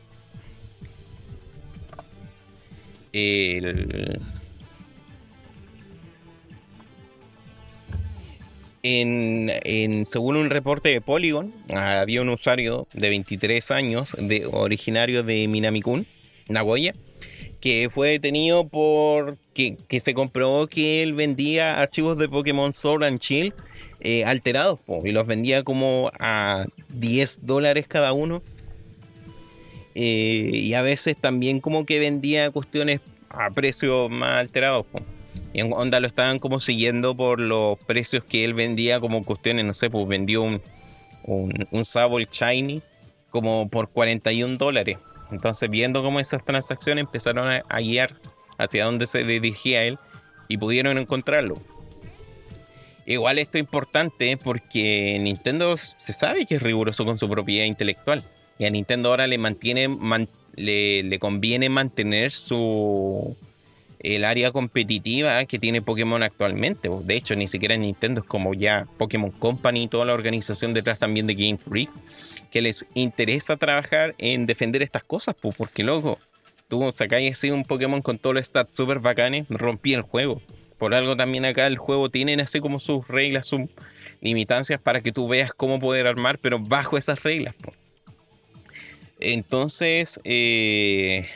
S1: En, según un reporte de Polygon, había un usuario de 23 años, de, originario de Minamikun, Nagoya, que fue detenido por que, se comprobó que él vendía archivos de Pokémon Sword and Shield eh, alterados y los vendía como a 10 dólares cada uno eh, y a veces también como que vendía cuestiones a precios más alterados. Y en onda lo estaban como siguiendo por los precios que él vendía como cuestiones, no sé, pues vendió un, un, un Sable Shiny como por 41 dólares. Entonces viendo cómo esas transacciones empezaron a, a guiar hacia dónde se dirigía él y pudieron encontrarlo. Igual esto es importante porque Nintendo se sabe que es riguroso con su propiedad intelectual. Y a Nintendo ahora le mantiene, le, conviene mantener su el área competitiva que tiene Pokémon actualmente. De hecho, ni siquiera Nintendo es como ya Pokémon Company y toda la organización detrás también de Game Freak, que les interesa trabajar en defender estas cosas, porque luego tú sacáis así un Pokémon con todos los stats super bacanes, rompí el juego. Por algo también acá el juego tiene así como sus reglas, sus limitancias para que tú veas cómo poder armar, pero bajo esas reglas. Entonces, eh,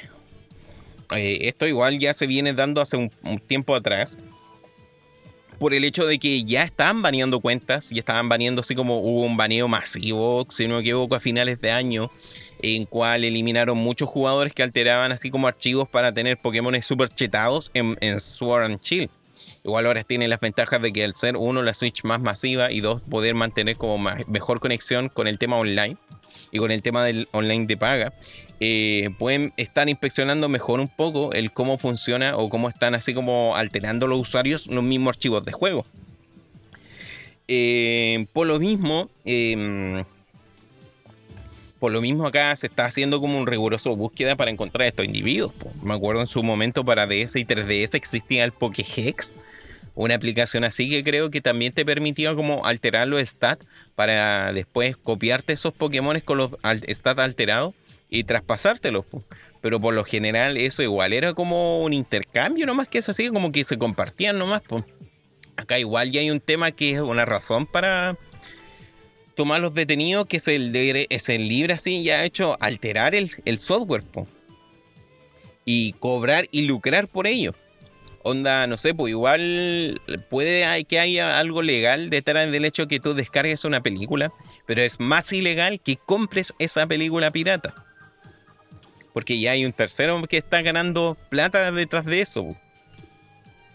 S1: eh, esto igual ya se viene dando hace un, tiempo atrás. Por el hecho de que ya estaban baneando cuentas, ya estaban baneando así como hubo un baneo masivo, si no me equivoco, a finales de año, en cual eliminaron muchos jugadores que alteraban así como archivos para tener Pokémon super chetados en, Sword and Shield. Igual ahora tiene las ventajas de que al ser uno la Switch más masiva y dos poder mantener como mejor conexión con el tema online y con el tema del online de paga, eh, pueden estar inspeccionando mejor un poco el cómo funciona o cómo están así como alterando los usuarios los mismos archivos de juego. Eh, por lo mismo, em, por lo mismo acá se está haciendo como un riguroso búsqueda para encontrar estos individuos. Me acuerdo en su momento para DS y 3DS existía el Pokéhex, una aplicación así que creo que también te permitía como alterar los stats para después copiarte esos Pokémon con los stats alterados y traspasártelos. Pero por lo general eso igual era como un intercambio nomás que es así, como que se compartían nomás. Acá igual ya hay un tema que es una razón para tomar los detenidos, que es el, es el libre así, ya ha hecho alterar el, software. Y cobrar y lucrar por ello. Onda, no sé, pues igual puede que haya algo legal detrás del hecho que tú descargues una película, pero es más ilegal que compres esa película pirata. Porque ya hay un tercero que está ganando plata detrás de eso.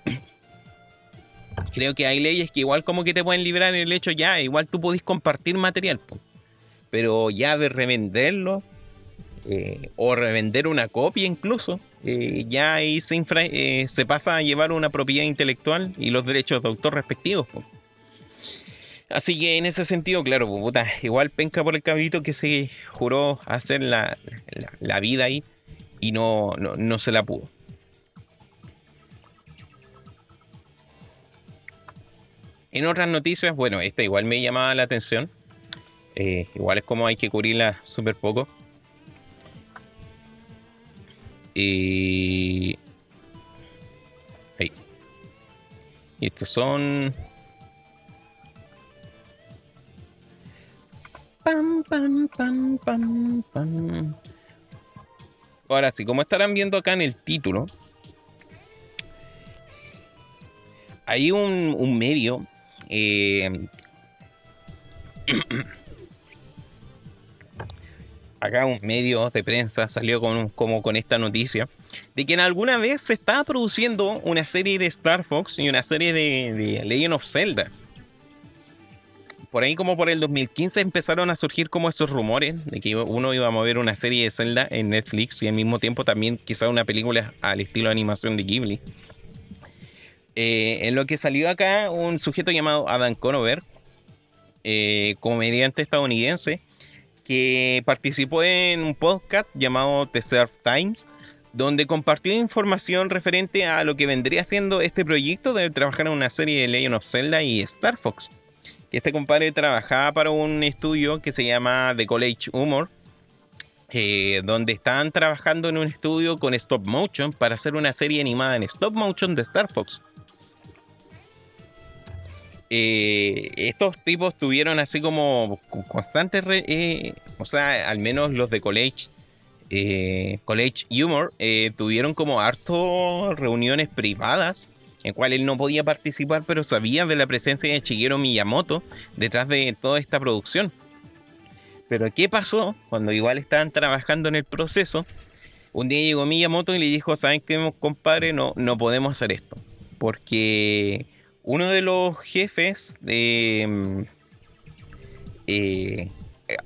S1: Creo que hay leyes que igual como que te pueden librar el hecho ya, igual tú podés compartir material. Pero ya de revenderlo eh, o revender una copia incluso, eh, ya ahí se, eh, se, pasa a llevar una propiedad intelectual y los derechos de autor respectivos. Así que en ese sentido, claro, puta, igual penca por el cabrito que se juró hacer la, vida ahí y no, no, se la pudo. En otras noticias, bueno, esta igual me llamaba la atención. igual es como hay que cubrirla súper poco. Y. Ahí. Estos son. Pam, pam, pam, pam, pam. Ahora sí, como estarán viendo acá en el título, hay un, un medio eh, acá un medio de prensa salió con, como con esta noticia de que en alguna vez se estaba produciendo una serie de Star Fox y una serie de, Legend of Zelda. Por ahí como por el 2015 empezaron a surgir como esos rumores de que uno iba a mover una serie de Zelda en Netflix y al mismo tiempo también quizá una película al estilo de animación de Ghibli. Eh, en lo que salió acá un sujeto llamado Adam Conover, eh, comediante estadounidense, que participó en un podcast llamado The Surf Times, donde compartió información referente a lo que vendría siendo este proyecto de trabajar en una serie de Legend of Zelda y Star Fox. Este compadre trabajaba para un estudio que se llama The College Humor, eh, donde estaban trabajando en un estudio con stop motion para hacer una serie animada en stop motion de Star Fox. Eh, estos tipos tuvieron así como constantes, eh, o sea, al menos los de College, eh, College Humor, tuvieron como harto reuniones privadas en cual él no podía participar, pero sabía de la presencia de Shigeru Miyamoto detrás de toda esta producción. Pero ¿qué pasó? Cuando igual estaban trabajando en el proceso, un día llegó Miyamoto y le dijo, ¿saben qué, compadre? No, no podemos hacer esto. Porque uno de los jefes de mm, eh,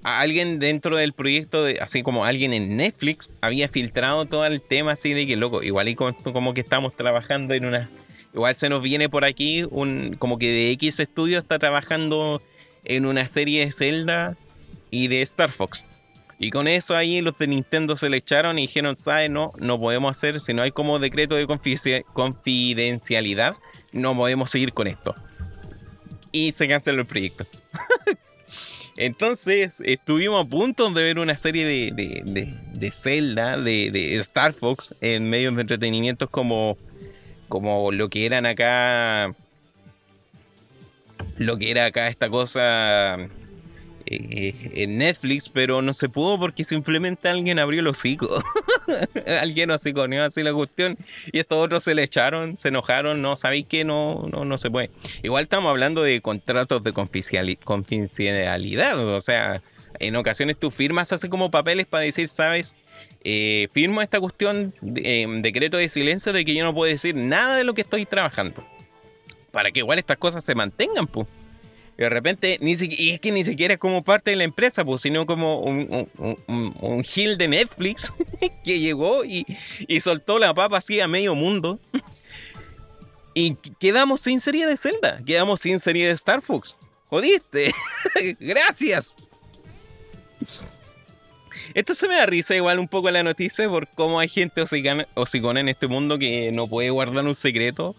S1: alguien dentro del proyecto, así como alguien en Netflix, había filtrado todo el tema así de que, loco, igual y como, que estamos trabajando en una... Igual se nos viene por aquí un como que de X Studio está trabajando en una serie de Zelda y de Star Fox. Y con eso ahí los de Nintendo se le echaron y dijeron, ¿sabes? No, no podemos hacer, si no hay como decreto de confidencialidad, no podemos seguir con esto. Y se canceló el proyecto. Entonces estuvimos a punto de ver una serie de, de, de, Zelda, de, de, Star Fox en medios de entretenimiento como, como lo que eran acá. Lo que era acá esta cosa en Netflix, pero no se pudo porque simplemente alguien abrió el hocico. alguien hociconeó así la cuestión y estos otros se le echaron, se enojaron, no, sabéis que no, no, no se puede. Igual estamos hablando de contratos de confidencialidad, o sea, en ocasiones tú firmas así como papeles para decir, sabes, eh, firmo esta cuestión, de, em, decreto de silencio de que yo no puedo decir nada de lo que estoy trabajando. Para que igual estas cosas se mantengan, pues. Y de repente, ni es que ni siquiera es como parte de la empresa, pues, sino como un, un, un, de Netflix que llegó y, y, soltó la papa así a medio mundo. y quedamos sin serie de Zelda, quedamos sin serie de Star Fox. jodiste. Gracias. Esto se me da risa igual un poco la noticia por cómo hay gente hocicona en este mundo que no puede guardar un secreto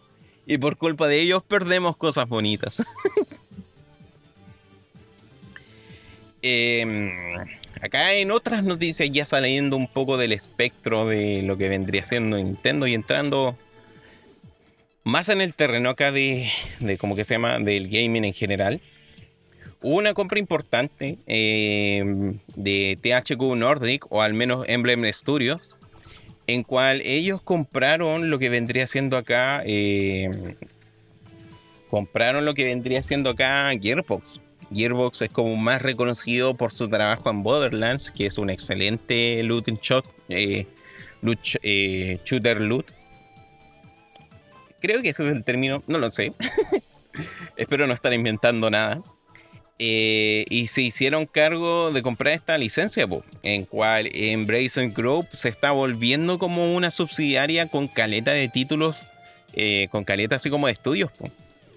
S1: y por culpa de ellos perdemos cosas bonitas. Em, acá en otras noticias ya saliendo un poco del espectro de lo que vendría siendo Nintendo y entrando más en el terreno acá de, de como se llama, del gaming en general. Hubo una compra importante em, de THQ Nordic, o al menos Emblem Studios, en cual ellos compraron lo que vendría siendo acá. Em, compraron lo que vendría siendo acá Gearbox. Gearbox es como más reconocido por su trabajo en Borderlands, que es un excelente looting shot, eh, eh, shooter loot. Creo que ese es el término, no lo sé. Espero no estar inventando nada. Eh, y se hicieron cargo de comprar esta licencia, en cual Embrace Group se está volviendo como una subsidiaria con caleta de títulos, eh, con caleta así como de estudios.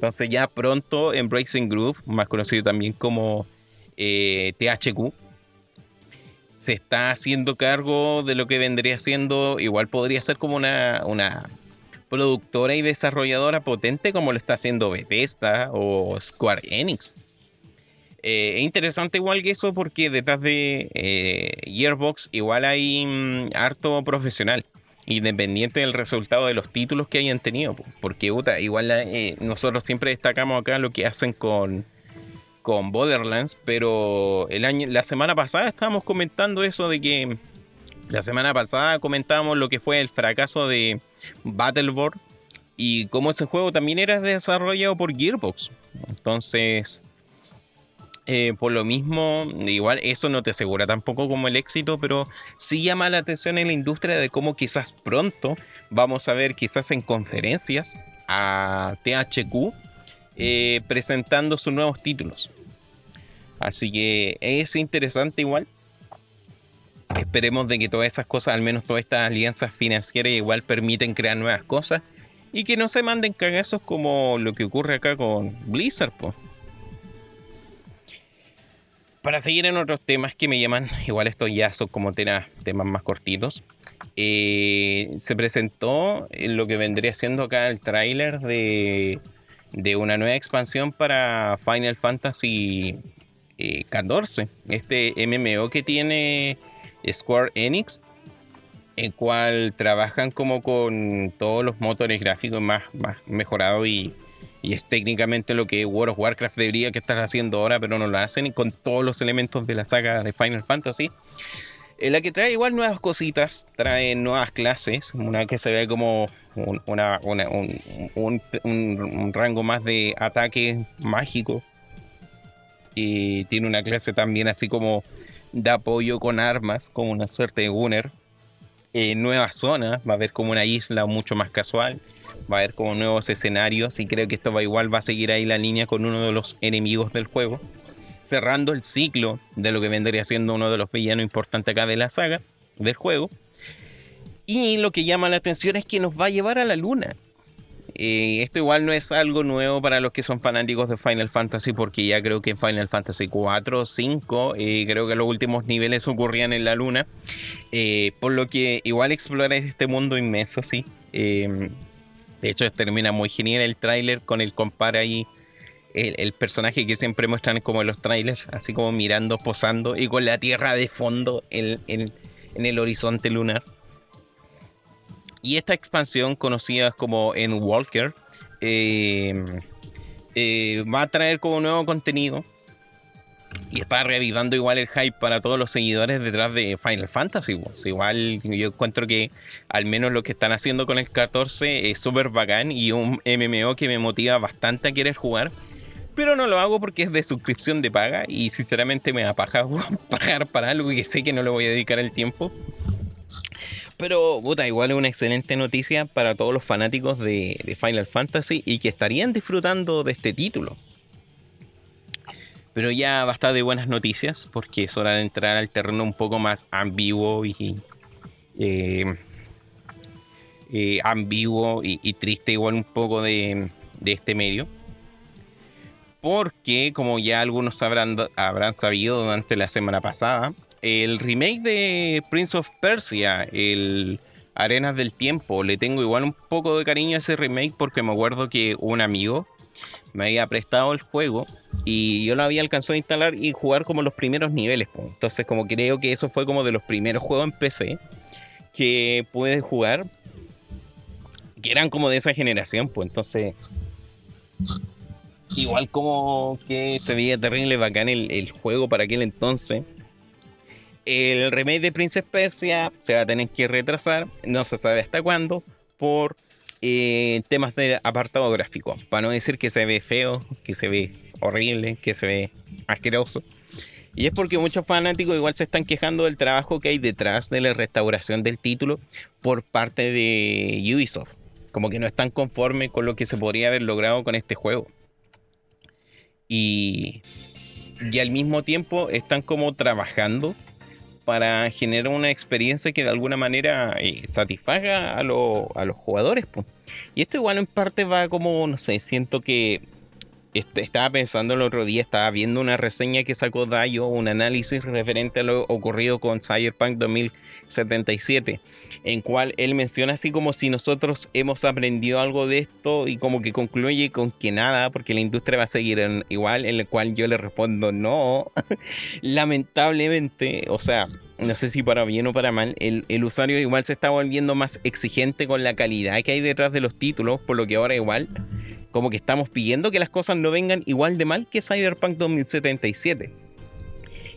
S1: Entonces ya pronto Embracing Group, más conocido también como eh, THQ, se está haciendo cargo de lo que vendría siendo, igual podría ser como una, una productora y desarrolladora potente como lo está haciendo Bethesda o Square Enix. Eh, es interesante igual que eso porque detrás de eh, Gearbox igual hay mm, harto profesional, independiente del resultado de los títulos que hayan tenido. Porque igual eh, nosotros siempre destacamos acá lo que hacen con, con Borderlands, pero el año, la semana pasada estábamos comentando eso de que la semana pasada comentábamos lo que fue el fracaso de Battleborn y cómo ese juego también era desarrollado por Gearbox. Entonces, eh, por lo mismo, igual eso no te asegura tampoco como el éxito, pero sí llama la atención en la industria de cómo quizás pronto vamos a ver quizás en conferencias a THQ eh, presentando sus nuevos títulos. Así que es interesante igual. Esperemos de que todas esas cosas, al menos todas estas alianzas financieras igual permiten crear nuevas cosas y que no se manden cagazos como lo que ocurre acá con Blizzard. pues para seguir en otros temas que me llaman, igual estos ya son como temas, más cortitos. Eh, se presentó lo que vendría siendo acá el tráiler de, una nueva expansión para Final Fantasy XIV. Eh, este MMO que tiene Square Enix, el cual trabajan como con todos los motores gráficos más, más mejorados y y es técnicamente lo que World of Warcraft debería que estar haciendo ahora, pero no lo hacen, y con todos los elementos de la saga de Final Fantasy. En eh, la que trae igual nuevas cositas, trae nuevas clases, una que se ve como un, rango más de ataque mágico. Y tiene una clase también así como de apoyo con armas, como una suerte de Gunner. Eh, nuevas zonas, va a haber como una isla mucho más casual va a haber como nuevos escenarios y creo que esto va igual va a seguir ahí la línea con uno de los enemigos del juego, cerrando el ciclo de lo que vendría siendo uno de los villanos importantes acá de la saga del juego. Y lo que llama la atención es que nos va a llevar a la luna. Eh, esto igual no es algo nuevo para los que son fanáticos de Final Fantasy, porque ya creo que en Final Fantasy 4 o 5, creo que los últimos niveles ocurrían en la luna. Eh, por lo que igual explorar este mundo inmenso, sí. De hecho, termina muy genial el tráiler con el compara ahí. El, personaje que siempre muestran como en los trailers, así como mirando, posando y con la tierra de fondo en, el horizonte lunar. Y esta expansión, conocida como Endwalker, eh, eh, va a traer como nuevo contenido y está revivando igual el hype para todos los seguidores detrás de Final Fantasy. Pues. Igual yo encuentro que al menos lo que están haciendo con el 14 es súper bacán y un MMO que me motiva bastante a querer jugar. Pero no lo hago porque es de suscripción de paga y sinceramente me da paja pagar para algo que sé que no le voy a dedicar el tiempo. Pero, puta, igual es una excelente noticia para todos los fanáticos de Final Fantasy y que estarían disfrutando de este título. Pero ya basta de buenas noticias porque es hora de entrar al terreno un poco más ambiguo y eh, eh, ambiguo y, triste igual un poco de, este medio. porque, como ya algunos habrán, habrán sabido durante la semana pasada, el remake de Prince of Persia, el Arenas del Tiempo, le tengo igual un poco de cariño a ese remake porque me acuerdo que un amigo me había prestado el juego y yo lo había alcanzado a instalar y jugar como los primeros niveles. Entonces como creo que eso fue como de los primeros juegos en PC que pude jugar, que eran como de esa generación, pues entonces igual como que se veía terrible bacán el, el juego para aquel entonces. El remake de Princess Persia se va a tener que retrasar, no se sabe hasta cuándo, por eh, temas de apartado gráfico. Para no decir que se ve feo, que se ve horrible, que se ve asqueroso. Y es porque muchos fanáticos igual se están quejando del trabajo que hay detrás de la restauración del título por parte de Ubisoft. Como que no están conformes con lo que se podría haber logrado con este juego. Y, y al mismo tiempo están como trabajando para generar una experiencia que de alguna manera eh, satisfaga a, los jugadores. Y esto igual en parte va como, no sé, siento que estaba pensando el otro día, estaba viendo una reseña que sacó Dayo, un análisis referente a lo ocurrido con Cyberpunk 2077 en cual él menciona así como si nosotros hemos aprendido algo de esto y como que concluye con que nada, porque la industria va a seguir igual, en el cual yo le respondo no, lamentablemente, o sea, no sé si para bien o para mal, el, el, usuario igual se está volviendo más exigente con la calidad que hay detrás de los títulos, por lo que ahora igual como que estamos pidiendo que las cosas no vengan igual de mal que Cyberpunk 2077.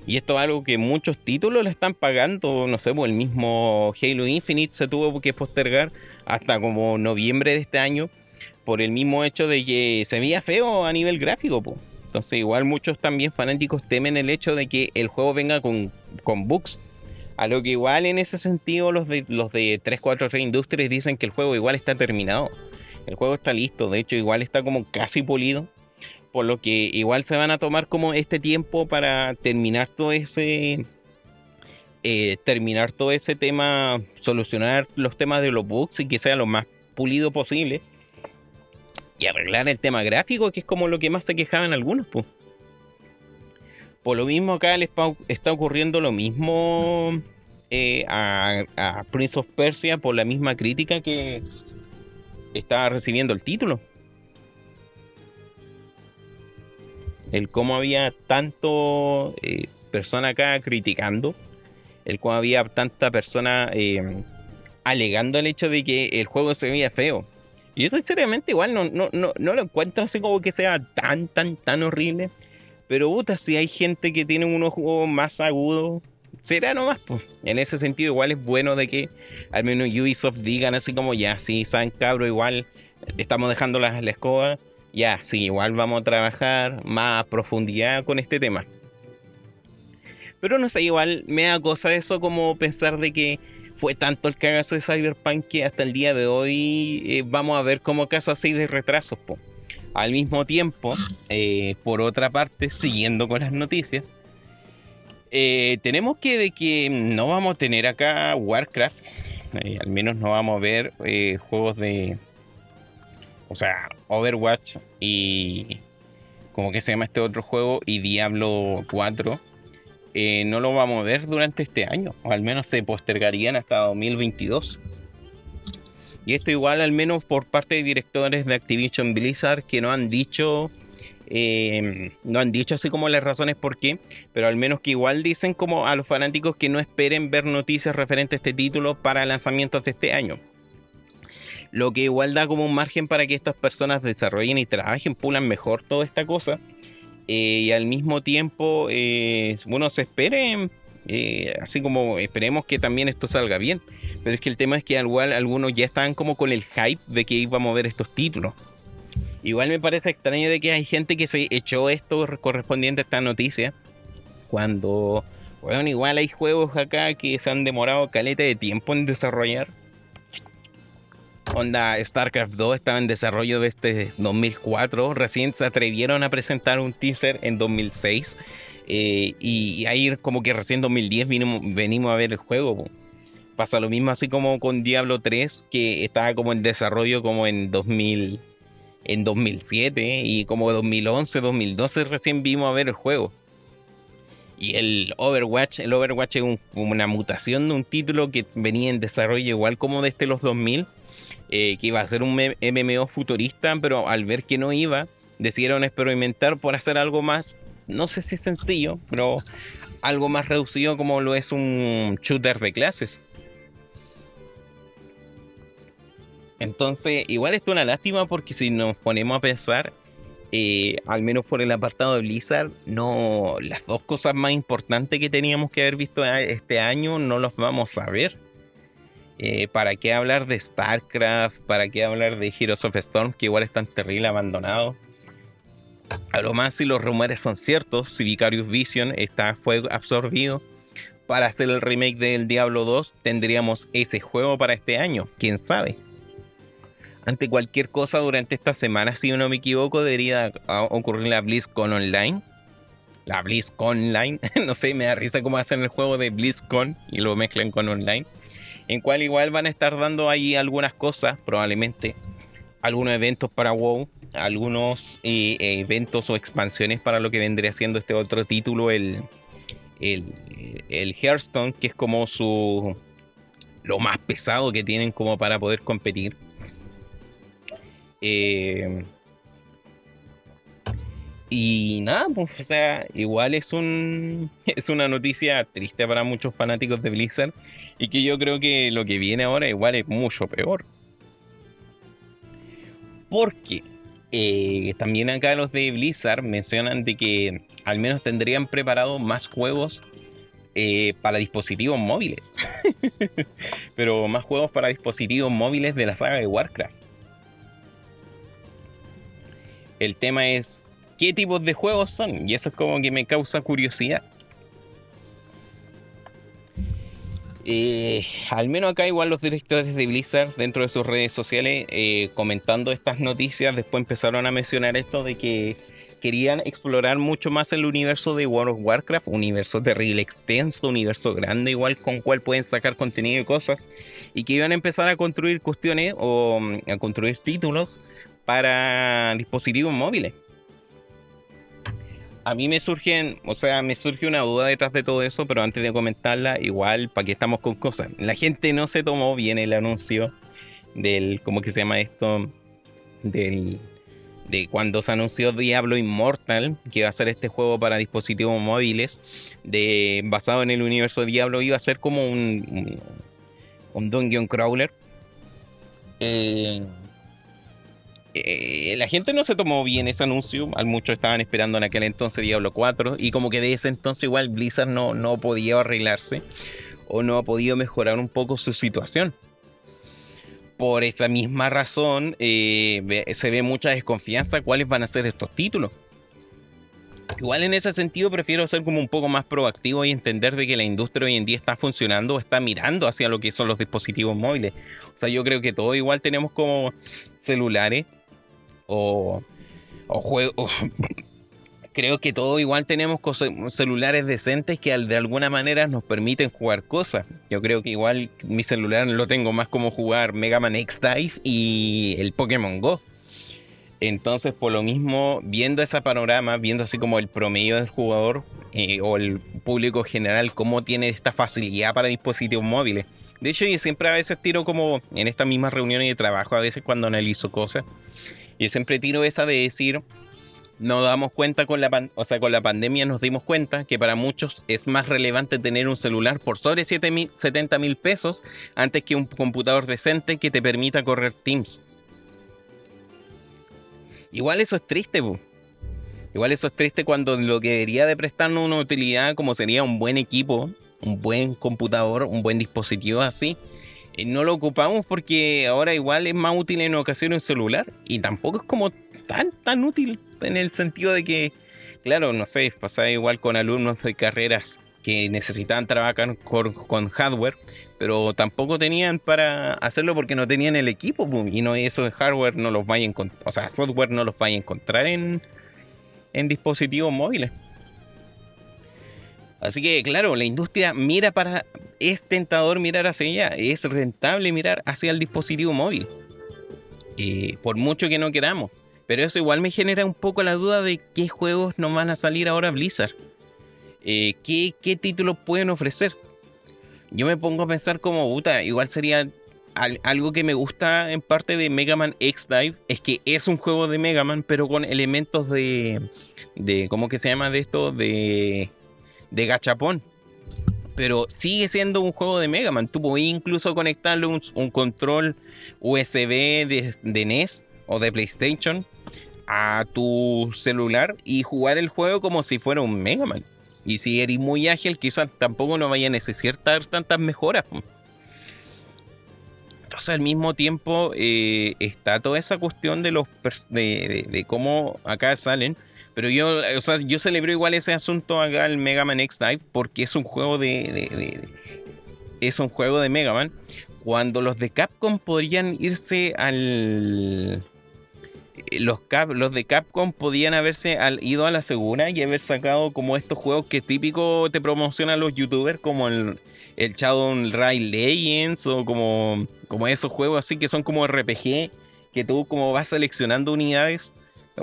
S1: Y esto es algo que muchos títulos le están pagando, no sé, pues el mismo Halo Infinite se tuvo que postergar hasta como noviembre de este año por el mismo hecho de que se veía feo a nivel gráfico. Pues. Entonces igual muchos también fanáticos temen el hecho de que el juego venga con, con bugs. A lo que igual en ese sentido los de, los de 343 Industries dicen que el juego igual está terminado. El juego está listo, de hecho igual está como casi pulido por lo que igual se van a tomar como este tiempo para terminar todo ese eh, terminar todo ese tema, solucionar los temas de los bugs y que sea lo más pulido posible. Y arreglar el tema gráfico, que es como lo que más se quejaban algunos. Pues. Por lo mismo acá les está ocurriendo lo mismo eh, a, a Prince of Persia por la misma crítica que estaba recibiendo el título. el cómo había tanto eh, persona acá criticando, el cómo había tanta persona eh, alegando el hecho de que el juego se veía feo. Y yo sinceramente igual no, no, no, no lo encuentro así como que sea tan, tan, tan horrible. Pero puta, si hay gente que tiene unos juegos más agudos, será nomás. Pues. En ese sentido igual es bueno de que al menos Ubisoft digan así como ya, si saben cabro, igual estamos dejando la, la escoba ya, sí, igual vamos a trabajar más a profundidad con este tema. Pero no sé, igual me da cosa eso como pensar de que fue tanto el cagazo de Cyberpunk que hasta el día de hoy eh, vamos a ver como caso así de retrasos. Al mismo tiempo, eh, por otra parte, siguiendo con las noticias, eh, tenemos que de que no vamos a tener acá Warcraft, al menos no vamos a ver juegos de, o sea, Overwatch y como que se llama este otro juego y Diablo 4 eh, no lo vamos a ver durante este año. O al menos se postergarían hasta 2022 y esto igual al menos por parte de directores de Activision Blizzard que no han dicho eh, no han dicho así como las razones por qué, pero al menos que igual dicen como a los fanáticos que no esperen ver noticias referentes a este título para lanzamientos de este año lo que igual da como un margen para que estas personas desarrollen y trabajen, pulan mejor toda esta cosa. Eh, y al mismo tiempo, eh, bueno, se esperen, eh, así como esperemos que también esto salga bien. Pero es que el tema es que igual algunos ya están como con el hype de que íbamos a ver estos títulos. Igual me parece extraño de que hay gente que se echó esto correspondiente a esta noticia. Cuando, bueno, igual hay juegos acá que se han demorado caleta de tiempo en desarrollar Onda StarCraft 2 estaba en desarrollo desde 2004. Recién se atrevieron a presentar un teaser en 2006. Eh, y ahí como que recién en 2010 venimos a ver el juego. Pasa lo mismo así como con Diablo 3, que estaba como en desarrollo como en 2000, en 2007 y como 2011, 2012 recién vimos a ver el juego. Y el Overwatch, el Overwatch es una mutación de un título que venía en desarrollo igual como desde los 2000, eh, que iba a ser un MMO futurista, pero al ver que no iba, decidieron experimentar por hacer algo más, no sé si sencillo, pero algo más reducido como lo es un shooter de clases. Entonces, igual esto es una lástima porque si nos ponemos a pensar, eh, al menos por el apartado de Blizzard, no las dos cosas más importantes que teníamos que haber visto este año no los vamos a ver. Eh, ¿Para qué hablar de StarCraft? ¿Para qué hablar de Heroes of Storm? Que igual están terrible abandonados. A lo más si los rumores son ciertos, si Vicarious Vision está, fue absorbido para hacer el remake del Diablo 2, tendríamos ese juego para este año. ¿Quién sabe? Ante cualquier cosa durante esta semana, si no me equivoco, debería ocurrir la BlizzCon Online. La BlizzCon Online, no sé, me da risa cómo hacen el juego de BlizzCon y lo mezclan con Online. En cual igual van a estar dando ahí algunas cosas, probablemente. Algunos eventos para WoW, algunos eh, eventos o expansiones para lo que vendría siendo este otro título, el, el, el Hearthstone, que es como su lo más pesado que tienen como para poder competir. Eh, y nada, pues, o sea, igual es un es una noticia triste para muchos fanáticos de Blizzard y que yo creo que lo que viene ahora igual es mucho peor. Porque eh, también acá los de Blizzard mencionan de que al menos tendrían preparado más juegos eh, para dispositivos móviles. Pero más juegos para dispositivos móviles de la saga de Warcraft. El tema es qué tipos de juegos son. Y eso es como que me causa curiosidad. Eh, al menos acá igual los directores de Blizzard dentro de sus redes sociales eh, comentando estas noticias después empezaron a mencionar esto de que querían explorar mucho más el universo de World of Warcraft, universo terrible extenso, universo grande igual con cual pueden sacar contenido y cosas y que iban a empezar a construir cuestiones o mm, a construir títulos para dispositivos móviles. A mí me surgen, o sea, me surge una duda detrás de todo eso, pero antes de comentarla, igual, ¿para qué estamos con cosas? La gente no se tomó bien el anuncio del, ¿cómo que se llama esto? Del, de cuando se anunció Diablo Immortal, que iba a ser este juego para dispositivos móviles, de, basado en el universo de Diablo, iba a ser como un, un, un dungeon crawler. Eh, eh, la gente no se tomó bien ese anuncio. Al muchos estaban esperando en aquel entonces Diablo 4. Y como que de ese entonces igual Blizzard no, no podía arreglarse. O no ha podido mejorar un poco su situación. Por esa misma razón eh, se ve mucha desconfianza cuáles van a ser estos títulos. Igual en ese sentido prefiero ser como un poco más proactivo y entender de que la industria hoy en día está funcionando, está mirando hacia lo que son los dispositivos móviles. O sea, yo creo que todo igual tenemos como celulares o, o juegos. Creo que todo igual tenemos celulares decentes que de alguna manera nos permiten jugar cosas. Yo creo que igual mi celular lo tengo más como jugar Mega Man X Dive y el Pokémon Go. Entonces, por lo mismo, viendo ese panorama, viendo así como el promedio del jugador eh, o el público general, cómo tiene esta facilidad para dispositivos móviles. De hecho, yo siempre a veces tiro como en estas mismas reuniones de trabajo, a veces cuando analizo cosas, yo siempre tiro esa de decir, nos damos cuenta con la, o sea, con la pandemia nos dimos cuenta que para muchos es más relevante tener un celular por sobre 70 mil pesos antes que un computador decente que te permita correr Teams. Igual eso es triste, Igual eso es triste cuando lo que debería de prestarnos una utilidad como sería un buen equipo, un buen computador, un buen dispositivo así, no lo ocupamos porque ahora igual es más útil en ocasiones un celular y tampoco es como tan tan útil en el sentido de que, claro, no sé, pasaba igual con alumnos de carreras que necesitaban trabajar con, hardware, pero tampoco tenían para hacerlo porque no tenían el equipo y no eso hardware no los vaya a encontrar, o sea, software no los vaya a encontrar en, en dispositivos móviles. Así que claro, la industria mira para... Es tentador mirar hacia allá, es rentable mirar hacia el dispositivo móvil. por mucho que no queramos. Pero eso igual me genera un poco la duda de qué juegos nos van a salir ahora Blizzard. Eh, ¿qué, ¿Qué títulos pueden ofrecer? Yo me pongo a pensar como, puta, igual sería algo que me gusta en parte de Mega Man X-Dive es que es un juego de Mega Man, pero con elementos de. de ¿Cómo que se llama de esto? De. De gachapón. Pero sigue siendo un juego de Mega Man. Tú podías incluso conectarle un, control USB de, NES o de PlayStation a tu celular y jugar el juego como si fuera un Mega Man. Y si eres muy ágil, quizás tampoco no vaya a necesitar tantas mejoras. Entonces al mismo tiempo eh, está toda esa cuestión de los de, cómo acá salen. Pero yo, o sea, yo celebro igual ese asunto acá el Mega Man X Dive porque es un juego de, es un juego de Mega Man. Cuando los de Capcom podrían irse al los, los de Capcom podían haberse ido a la segura y haber sacado como estos juegos que típico te promocionan los youtubers como el, el Shadow Ray Legends o como, como esos juegos así que son como RPG, que tú como vas seleccionando unidades,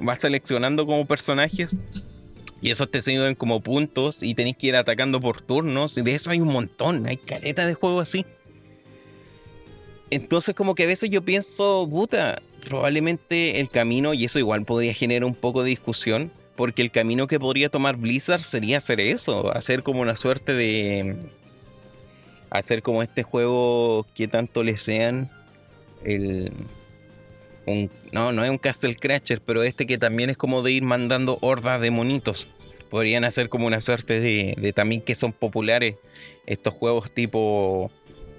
S1: vas seleccionando como personajes y esos te sirven como puntos y tenéis que ir atacando por turnos. Y de eso hay un montón, hay caletas de juegos así. Entonces como que a veces yo pienso, puta, probablemente el camino, y eso igual podría generar un poco de discusión, porque el camino que podría tomar Blizzard sería hacer eso, hacer como una suerte de hacer como este juego que tanto le sean el no, no es un Castle Crasher, pero este que también es como de ir mandando hordas de monitos. Podrían hacer como una suerte de, también que son populares estos juegos tipo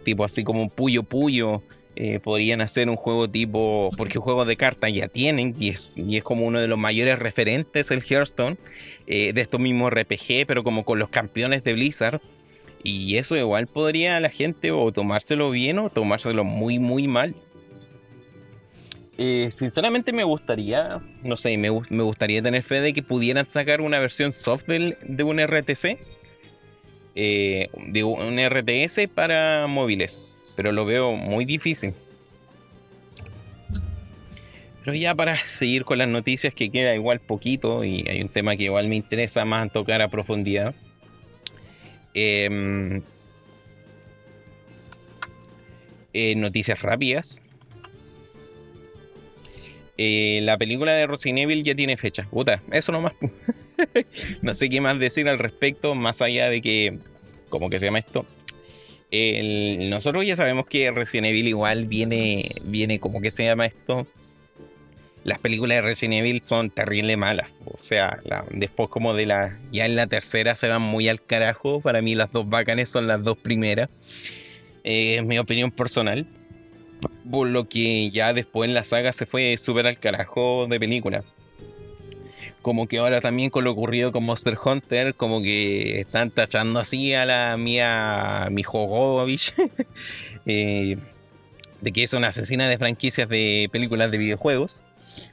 S1: tipo así como Puyo Puyo. Eh, podrían hacer un juego tipo, porque juegos de cartas ya tienen, y es, y es como uno de los mayores referentes el Hearthstone, eh, de estos mismos RPG, pero como con los campeones de Blizzard. Y eso igual podría la gente o tomárselo bien o tomárselo muy, muy mal. Eh, sinceramente me gustaría, no sé, me, gustaría tener fe de que pudieran sacar una versión soft de un RTC. Eh, de un RTS para móviles. Pero lo veo muy difícil. Pero ya para seguir con las noticias que queda igual poquito y hay un tema que igual me interesa más tocar a profundidad. Em, eh, noticias rápidas. Eh, la película de Resident Evil ya tiene fecha. Puta, eso nomás. no sé qué más decir al respecto, más allá de que, ¿cómo que se llama esto? nosotros ya sabemos que Resident Evil igual viene, viene, ¿cómo que se llama esto? las películas de Resident Evil son terrible malas. O sea, después como de la... Ya en la tercera se van muy al carajo. Para mí las dos bacanes son las dos primeras. Eh, es mi opinión personal. Por lo que ya después en la saga se fue súper al carajo de película. Como que ahora también con lo ocurrido con Monster Hunter, como que están tachando así a la mía, mi Jogovich, eh, de que es una asesina de franquicias de películas de videojuegos.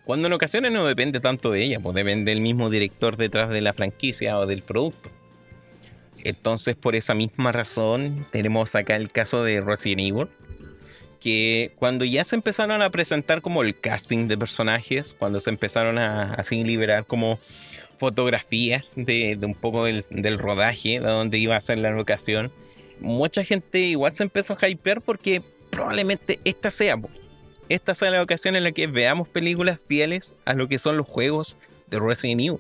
S1: Cuando en ocasiones no depende tanto de ella, pues depende del mismo director detrás de la franquicia o del producto. Entonces, por esa misma razón, tenemos acá el caso de Resident Evil, que cuando ya se empezaron a presentar como el casting de personajes, cuando se empezaron a liberar como fotografías de, un poco del, rodaje, de donde iba a ser la locación, mucha gente igual se empezó a hyper porque probablemente esta sea esta sea la ocasión en la que veamos películas fieles a lo que son los juegos de Resident Evil.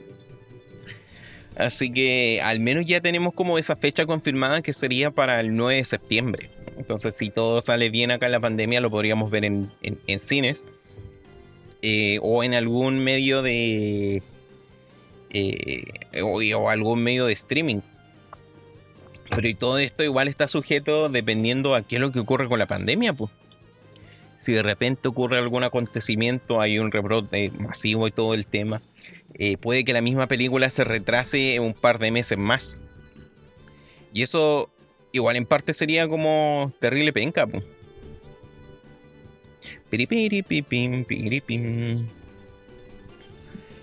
S1: Así que al menos ya tenemos como esa fecha confirmada que sería para el 9 de septiembre. Entonces si todo sale bien acá en la pandemia lo podríamos ver en, cines eh, o en algún medio de... Eh, o, algún medio de streaming. Pero y todo esto igual está sujeto dependiendo a qué es lo que ocurre con la pandemia, pues si de repente ocurre algún acontecimiento, hay un rebrote masivo y todo el tema, eh, puede que la misma película se retrase un par de meses más. Y eso igual en parte sería como terrible penca.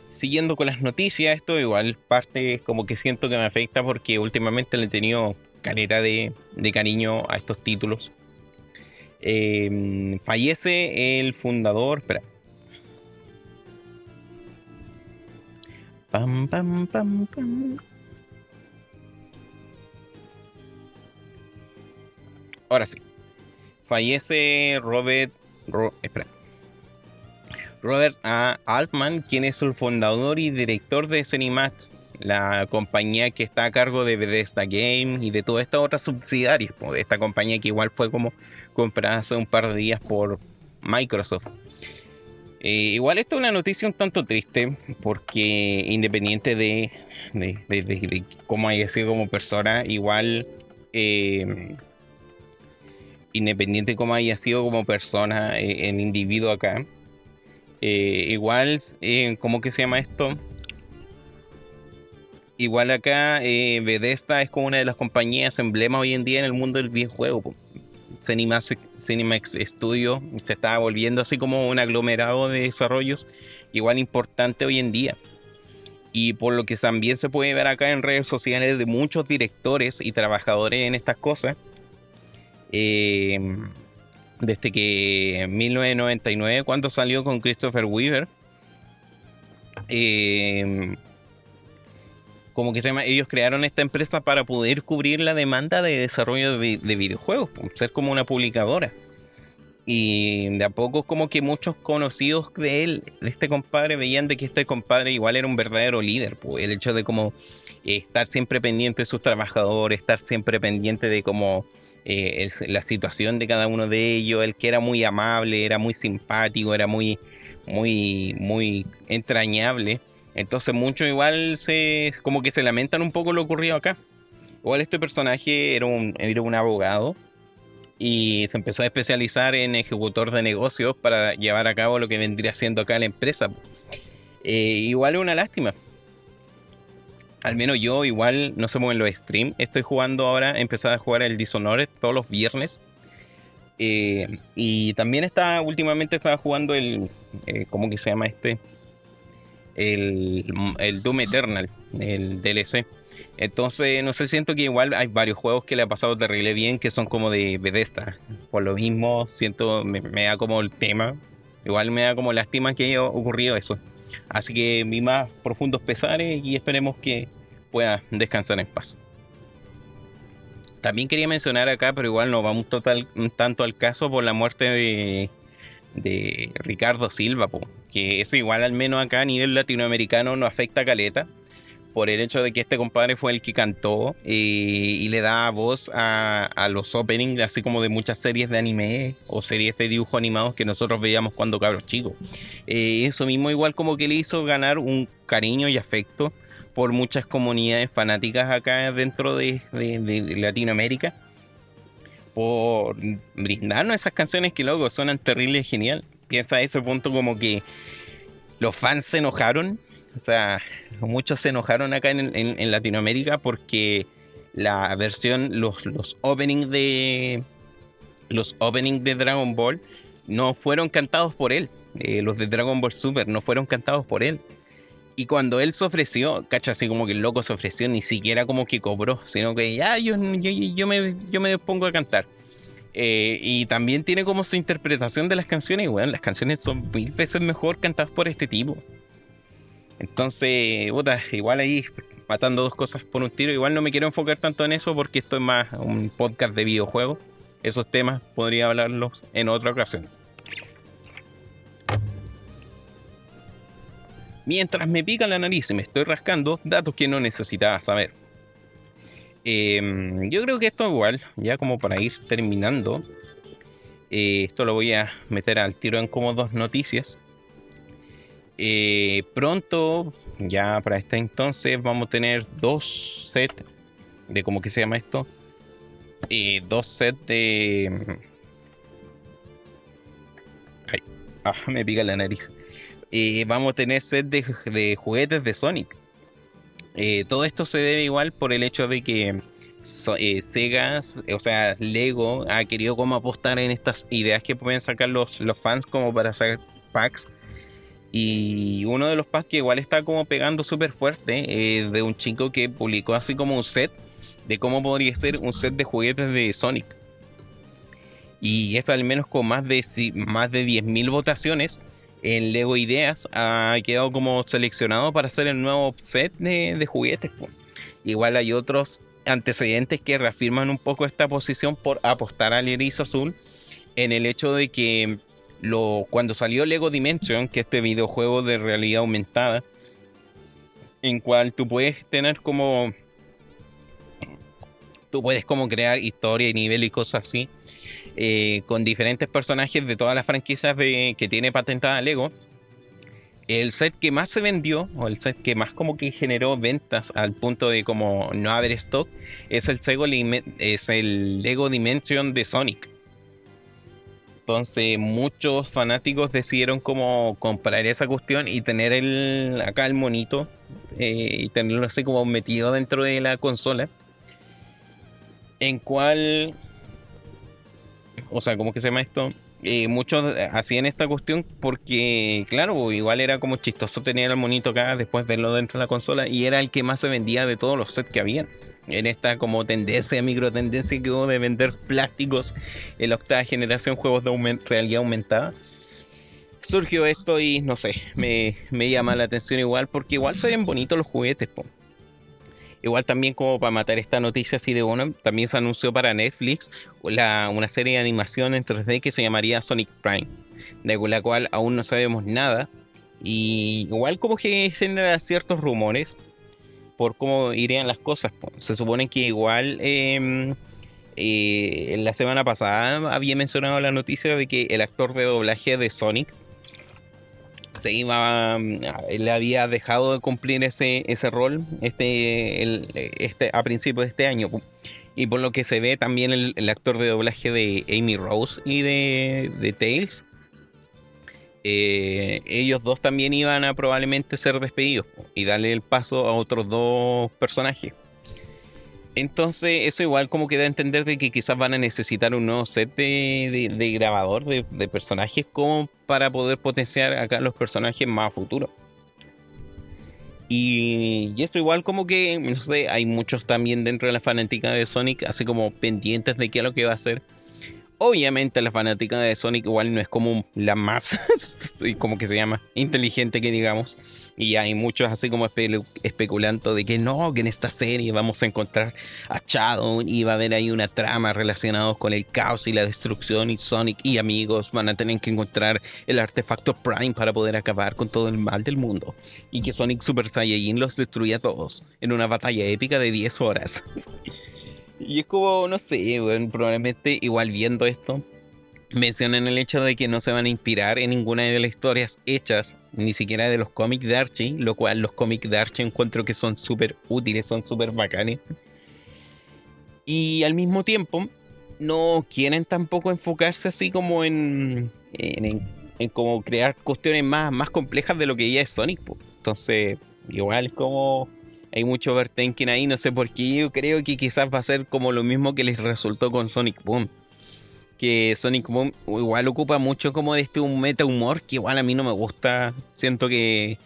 S1: Siguiendo con las noticias, esto igual parte como que siento que me afecta porque últimamente le he tenido caleta de cariño a estos títulos. Em, fallece el fundador. Espera. Pam, pam, pam, pam. Ahora sí. Fallece Robert. espera. Robert A. Altman, quien es el fundador y director de Cinemax, la compañía que está a cargo de Bethesda Game y de todas estas otras subsidiarias. Pues, esta compañía que igual fue como comprada hace un par de días por Microsoft. Eh, igual esta es una noticia un tanto triste porque independiente de, de, cómo haya sido como persona, igual eh, independiente de cómo haya sido como persona, eh, el individuo acá, igual, ¿cómo que se llama esto? Igual acá, Bethesda es como una de las compañías emblema hoy en día en el mundo del videojuego. Cinemax, Studio se está volviendo así como un aglomerado de desarrollos igual importante hoy en día. Y por lo que también se puede ver acá en redes sociales de muchos directores y trabajadores en estas cosas. Eh, desde que en 1999, cuando salió con Christopher Weaver, eh, como que se llama, ellos crearon esta empresa para poder cubrir la demanda de desarrollo de, videojuegos, ser como una publicadora. Y de a poco como que muchos conocidos de él, de este compadre, veían de que este compadre igual era un verdadero líder. El hecho de como eh, estar siempre pendiente de sus trabajadores, estar siempre pendiente de cómo eh, la situación de cada uno de ellos, el que era muy amable, era muy simpático, era muy, muy, muy entrañable. Entonces muchos igual se como que se lamentan un poco lo ocurrido acá. Igual este personaje era un, era un abogado y se empezó a especializar en ejecutor de negocios para llevar a cabo lo que vendría siendo acá la empresa. Eh, igual es una lástima. Al menos yo igual, no se mueven los streams. Estoy jugando ahora, empecé a jugar el Dishonored todos los viernes. Eh, y también está, últimamente estaba jugando el, eh, ¿cómo que se llama este? el, el Doom Eternal, el DLC. Entonces, no sé, siento que igual hay varios juegos que le ha pasado terrible bien que son como de Bethesda. Por lo mismo, siento, me, da como el tema. Igual me da como lástima que haya ocurrido eso. Así que mi más profundos pesares y esperemos que pueda descansar en paz. También quería mencionar acá, pero igual no vamos total, tanto al caso por la muerte de, de Ricardo Silva, que eso igual al menos acá a nivel latinoamericano no afecta a Caleta, por el hecho de que este compadre fue el que cantó eh, y le da voz a, los openings, así como de muchas series de anime o series de dibujos animados que nosotros veíamos cuando cabros chicos. Eh, eso mismo igual como que le hizo ganar un cariño y afecto por muchas comunidades fanáticas acá dentro de Latinoamérica por brindarnos esas canciones que luego suenan terribles y genial. Piensa a ese punto como que los fans se enojaron, o sea, muchos se enojaron acá en, Latinoamérica porque la versión, los, los openings de los openings de Dragon Ball no fueron cantados por él. Eh, los de Dragon Ball Super no fueron cantados por él. Y cuando él se ofreció, cacha, así como que el loco se ofreció, ni siquiera como que cobró, sino que ya yo, yo, me, yo me pongo a cantar. Eh, y también tiene como su interpretación de las canciones, y bueno, las canciones son mil veces mejor cantadas por este tipo. Entonces, puta, igual ahí matando dos cosas por un tiro, igual no me quiero enfocar tanto en eso porque esto es más un podcast de videojuegos. Esos temas podría hablarlos en otra ocasión. Mientras me pica la nariz y me estoy rascando, datos que no necesitaba saber. Em, yo creo que esto igual, ya como para ir terminando, eh, esto lo voy a meter al tiro en como dos noticias. Eh, pronto, ya para este entonces, vamos a tener dos sets de cómo que se llama esto. Eh, dos sets de... Ay, ah, me pica la nariz vamos a tener set de, juguetes de Sonic. Eh, todo esto se debe igual por el hecho de que eh, Sega, o sea, Lego ha querido como apostar en estas ideas que pueden sacar los, los fans como para hacer packs. Y uno de los packs que igual está como pegando súper fuerte eh, de un chico que publicó así como un set de cómo podría ser un set de juguetes de Sonic. Y es al menos con más de, más de 10.000 votaciones en Lego Ideas ha quedado como seleccionado para hacer el nuevo set de, juguetes. Igual hay otros antecedentes que reafirman un poco esta posición por apostar al erizo azul en el hecho de que lo, cuando salió Lego Dimension, que es este videojuego de realidad aumentada, en cual tú puedes tener como tú puedes como crear historia y nivel y cosas así eh, con diferentes personajes de todas las franquicias que tiene patentada Lego. El set que más se vendió, o el set que más como que generó ventas al punto de como no haber stock, es el, es el Lego Dimension de Sonic. Entonces muchos fanáticos decidieron como comprar esa cuestión y tener el, acá el monito eh, y tenerlo así como metido dentro de la consola. En cual o sea, ¿cómo que se llama esto? Eh, muchos hacían esta cuestión porque, claro, igual era como chistoso tener el monito acá, después verlo dentro de la consola, y era el que más se vendía de todos los sets que habían. En esta como tendencia, micro tendencia que hubo de vender plásticos en la octava generación, juegos de realidad aumentada. Surgió esto y no sé, me, llama la atención igual porque igual se bonitos los juguetes, po. Igual también como para matar esta noticia así de bueno, también se anunció para Netflix una serie de animación en 3D que se llamaría Sonic Prime, de la cual aún no sabemos nada. Y igual como que genera ciertos rumores por cómo irían las cosas. Se supone que igual em, eh, la semana pasada había mencionado la noticia de que el actor de doblaje de Sonic se iba, mm, él había dejado de cumplir ese, ese rol este, este, a principios de este año. Y por lo que se ve también el, actor de doblaje de Amy Rose y de, de Tails, eh, ellos dos también iban a probablemente ser despedidos y darle el paso a otros dos personajes. Entonces, eso igual como que da a entender de que quizás van a necesitar un nuevo set de, grabador de, personajes como para poder potenciar acá los personajes más a futuro. Y, eso igual como que, no sé, hay muchos también dentro de la fanática de Sonic, así como pendientes de qué es lo que va a hacer. Obviamente la fanática de Sonic igual no es como la más, como que se llama, inteligente que digamos. Y hay muchos así como especulando de que no, que en esta serie vamos a encontrar a Shadow y va a haber ahí una trama relacionada con el caos y la destrucción y Sonic y amigos van a tener que encontrar el artefacto Prime para poder acabar con todo el mal del mundo. Y que Sonic Super Saiyajin los destruye a todos en una batalla épica de 10 horas. y es como, no sé, probablemente igual viendo esto mencionan el hecho de que no se van a inspirar en ninguna de las historias hechas, ni siquiera de los cómics de Archie, lo cual los cómics de Archie encuentro que son súper útiles, son súper bacanes. Y al mismo tiempo, no quieren tampoco enfocarse así como en, en, como crear cuestiones más, más complejas de lo que ya es Sonic. Entonces, igual como hay mucho overthinking ahí, no sé por qué, yo creo que quizás va a ser como lo mismo que les resultó con Sonic Boom que Sonic Boom igual ocupa mucho como de este meta humor que igual a mí no me gusta. Siento que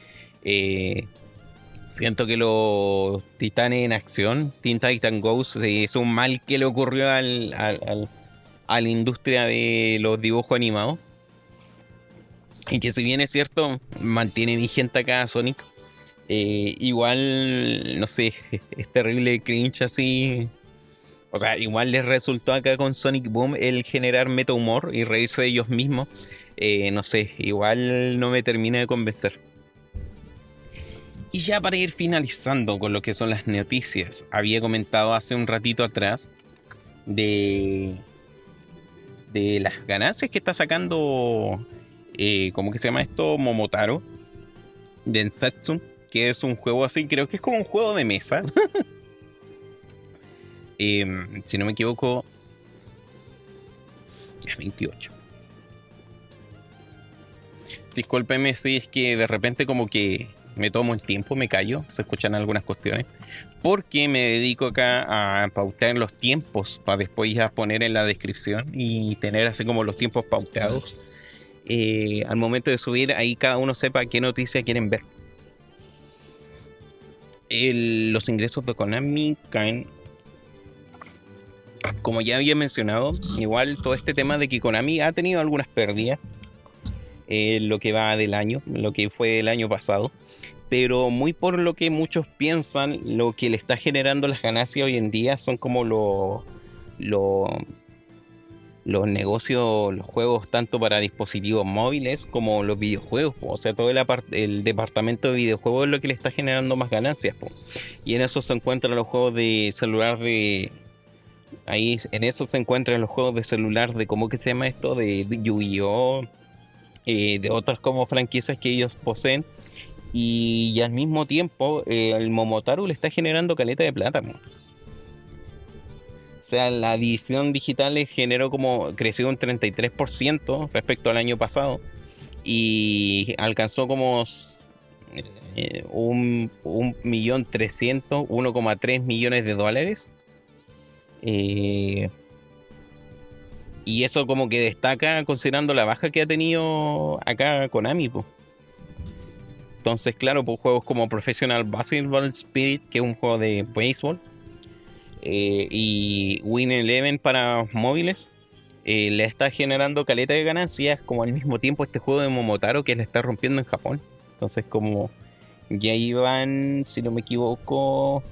S1: eh, siento que los titanes en acción, Teen Titan Ghost, es un mal que le ocurrió al, a la industria de los dibujos animados. Y que si bien es cierto, mantiene vigente acá Sonic. Eh, igual, no sé, es terrible cringe así o sea, igual les resultó acá con Sonic Boom el generar meta humor y reírse de ellos mismos. Eh, no sé, igual no me termina de convencer. Y ya para ir finalizando con lo que son las noticias, había comentado hace un ratito atrás de, de las ganancias que está sacando, eh, ¿cómo que se llama esto? Momotaro, de Ensatsu, que es un juego así, creo que es como un juego de mesa. Em, si no me equivoco, es 28. Discúlpeme si es que de repente como que me tomo el tiempo, me callo, se escuchan algunas cuestiones, porque me dedico acá a pautar los tiempos para después ya poner en la descripción y tener así como los tiempos pautados. Eh, al momento de subir, ahí cada uno sepa qué noticia quieren ver. los ingresos de Konami caen como ya había mencionado, igual todo este tema de que Konami ha tenido algunas pérdidas. eh, lo que va del año, lo que fue el año pasado. Pero muy por lo que muchos piensan, lo que le está generando las ganancias hoy en día son como los los negocios, los juegos tanto para dispositivos móviles como los videojuegos. O sea, todo el, el, departamento de videojuegos es lo que le está generando más ganancias. Y en eso se encuentran los juegos de celular de... Ahí en eso se encuentran los juegos de celular de, ¿cómo que se llama esto? De, Yu-Gi-Oh! Eh, de otras como franquicias que ellos poseen. Y, al mismo tiempo, eh, el Momotaru le está generando caleta de plata. O sea, la edición digital generó como, creció un 33% respecto al año pasado y alcanzó como eh, un, millón trescientos, 1,3 millones de dólares. Eh, y eso como que destaca considerando la baja que ha tenido acá Konami. pues. Entonces, claro, pues juegos como Professional Basketball Spirit, que es un juego de béisbol, eh, y Win Eleven para móviles eh, le está generando caleta de ganancias, como al mismo tiempo este juego de Momotaro que le está rompiendo en Japón. Entonces, como ya iban, si no me equivoco,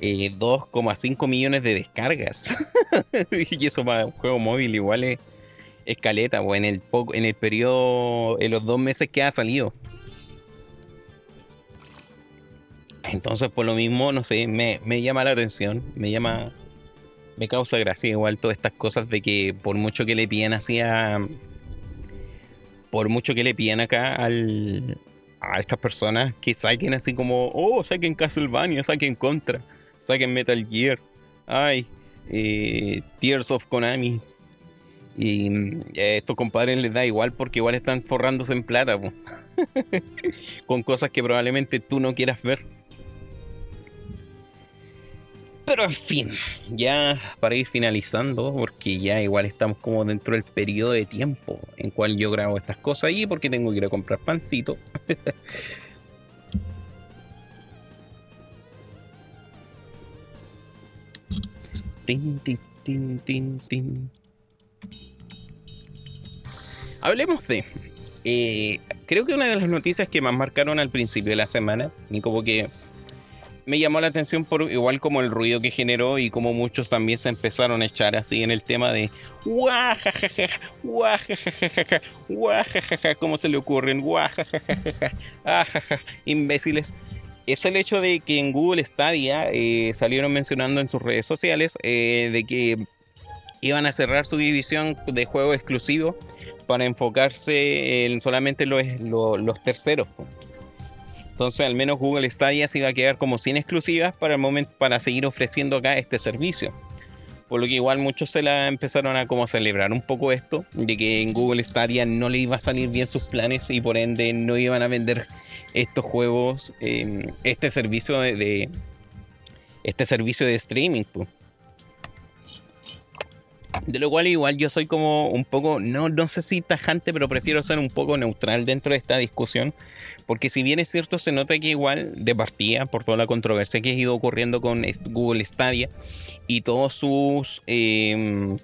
S1: 2,5 eh, millones de descargas. y eso para un juego móvil igual es, caleta, o en el, en el periodo, en los dos meses que ha salido. Entonces, por lo mismo, no sé, me, llama la atención, me llama, me causa gracia igual todas estas cosas de que por mucho que le piden así a, por mucho que le piden acá al, a estas personas que saquen así como, oh, saquen Castlevania, saquen Contra, saquen Metal Gear, ay, eh, Tears of Konami. Y eh, a estos compadres les da igual porque igual están forrándose en plata, con cosas que probablemente tú no quieras ver. Pero en fin, ya para ir finalizando, porque ya igual estamos como dentro del periodo de tiempo en cual yo grabo estas cosas y porque tengo que ir a comprar pancito. Hablemos de. Eh, creo que una de las noticias que más marcaron al principio de la semana, y como que me llamó la atención por igual como el ruido que generó y como muchos también se empezaron a echar así en el tema de guajajaja, guajajaja, guajajaja, ¿cómo se le ocurren? Guajajaja, imbéciles. Es el hecho de que en Google Stadia eh, salieron mencionando en sus redes sociales eh, de que iban a cerrar su división de juego exclusivo para enfocarse en solamente los, los terceros. Entonces al menos Google Stadia se iba a quedar como sin exclusivas para el momento para seguir ofreciendo acá este servicio. Por lo que igual muchos se la empezaron a como celebrar un poco esto, de que en Google Stadia no le iba a salir bien sus planes y por ende no iban a vender estos juegos, este servicio de, este servicio de streaming. De lo cual igual yo soy como un poco, no, no sé si tajante, pero prefiero ser un poco neutral dentro de esta discusión. Porque si bien es cierto, se nota que igual de partida, por toda la controversia que ha ido ocurriendo con Google Stadia y todos sus em,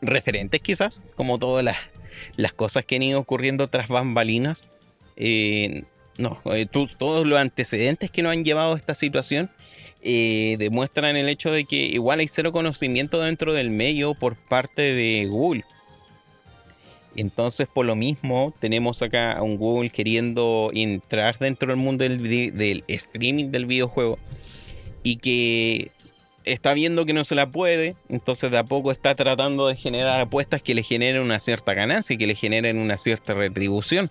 S1: referentes quizás, como todas las, cosas que han ido ocurriendo tras bambalinas, eh, no, eh, todos los antecedentes que nos han llevado a esta situación eh, demuestran el hecho de que igual hay cero conocimiento dentro del medio por parte de Google. Entonces, por lo mismo, tenemos acá a un Google queriendo entrar dentro del mundo del, del, streaming del videojuego y que está viendo que no se la puede, entonces de a poco está tratando de generar apuestas que le generen una cierta ganancia y que le generen una cierta retribución.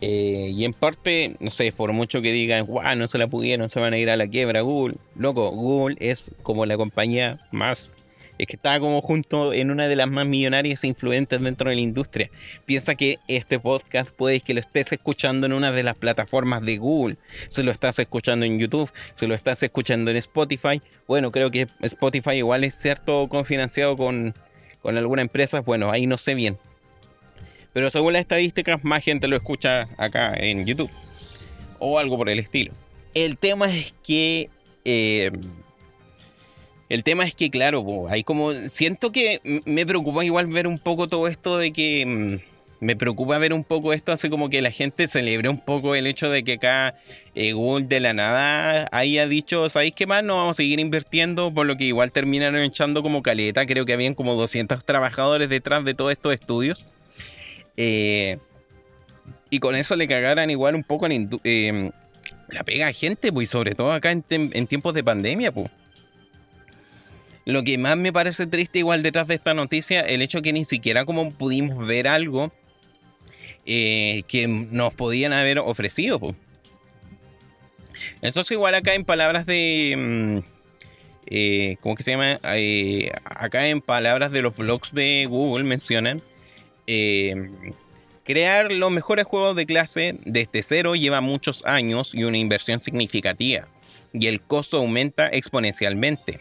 S1: Eh, y en parte, no sé, por mucho que digan, guau, no se la pudieron, se van a ir a la quiebra Google. Loco, Google es como la compañía más. Es que está como junto en una de las más millonarias e influentes dentro de la industria. Piensa que este podcast puede que lo estés escuchando en una de las plataformas de Google. Si lo estás escuchando en YouTube, si lo estás escuchando en Spotify. Bueno, creo que Spotify igual es cierto confinanciado con, con alguna empresa. Bueno, ahí no sé bien pero según las estadísticas, más gente lo escucha acá en YouTube. O algo por el estilo. El tema es que. Eh, el tema es que, claro, hay como. Siento que me preocupa igual ver un poco todo esto de que. Mm, me preocupa ver un poco esto, así como que la gente celebre un poco el hecho de que acá eh, Google de la nada haya dicho, ¿sabéis qué más? No vamos a seguir invirtiendo, por lo que igual terminaron echando como caleta. Creo que habían como 200 trabajadores detrás de todos estos estudios. Eh, y con eso le cagaran igual un poco eh, la pega a gente, pues, y sobre todo acá en, tiempos de pandemia, pues. Lo que más me parece triste igual detrás de esta noticia, el hecho que ni siquiera como pudimos ver algo eh, que nos podían haber ofrecido. Entonces igual acá en palabras de... Mm, eh, ¿Cómo que se llama? Acá en palabras de los blogs de Google mencionan... crear los mejores juegos de clase desde cero lleva muchos años y una inversión significativa. Y el costo aumenta exponencialmente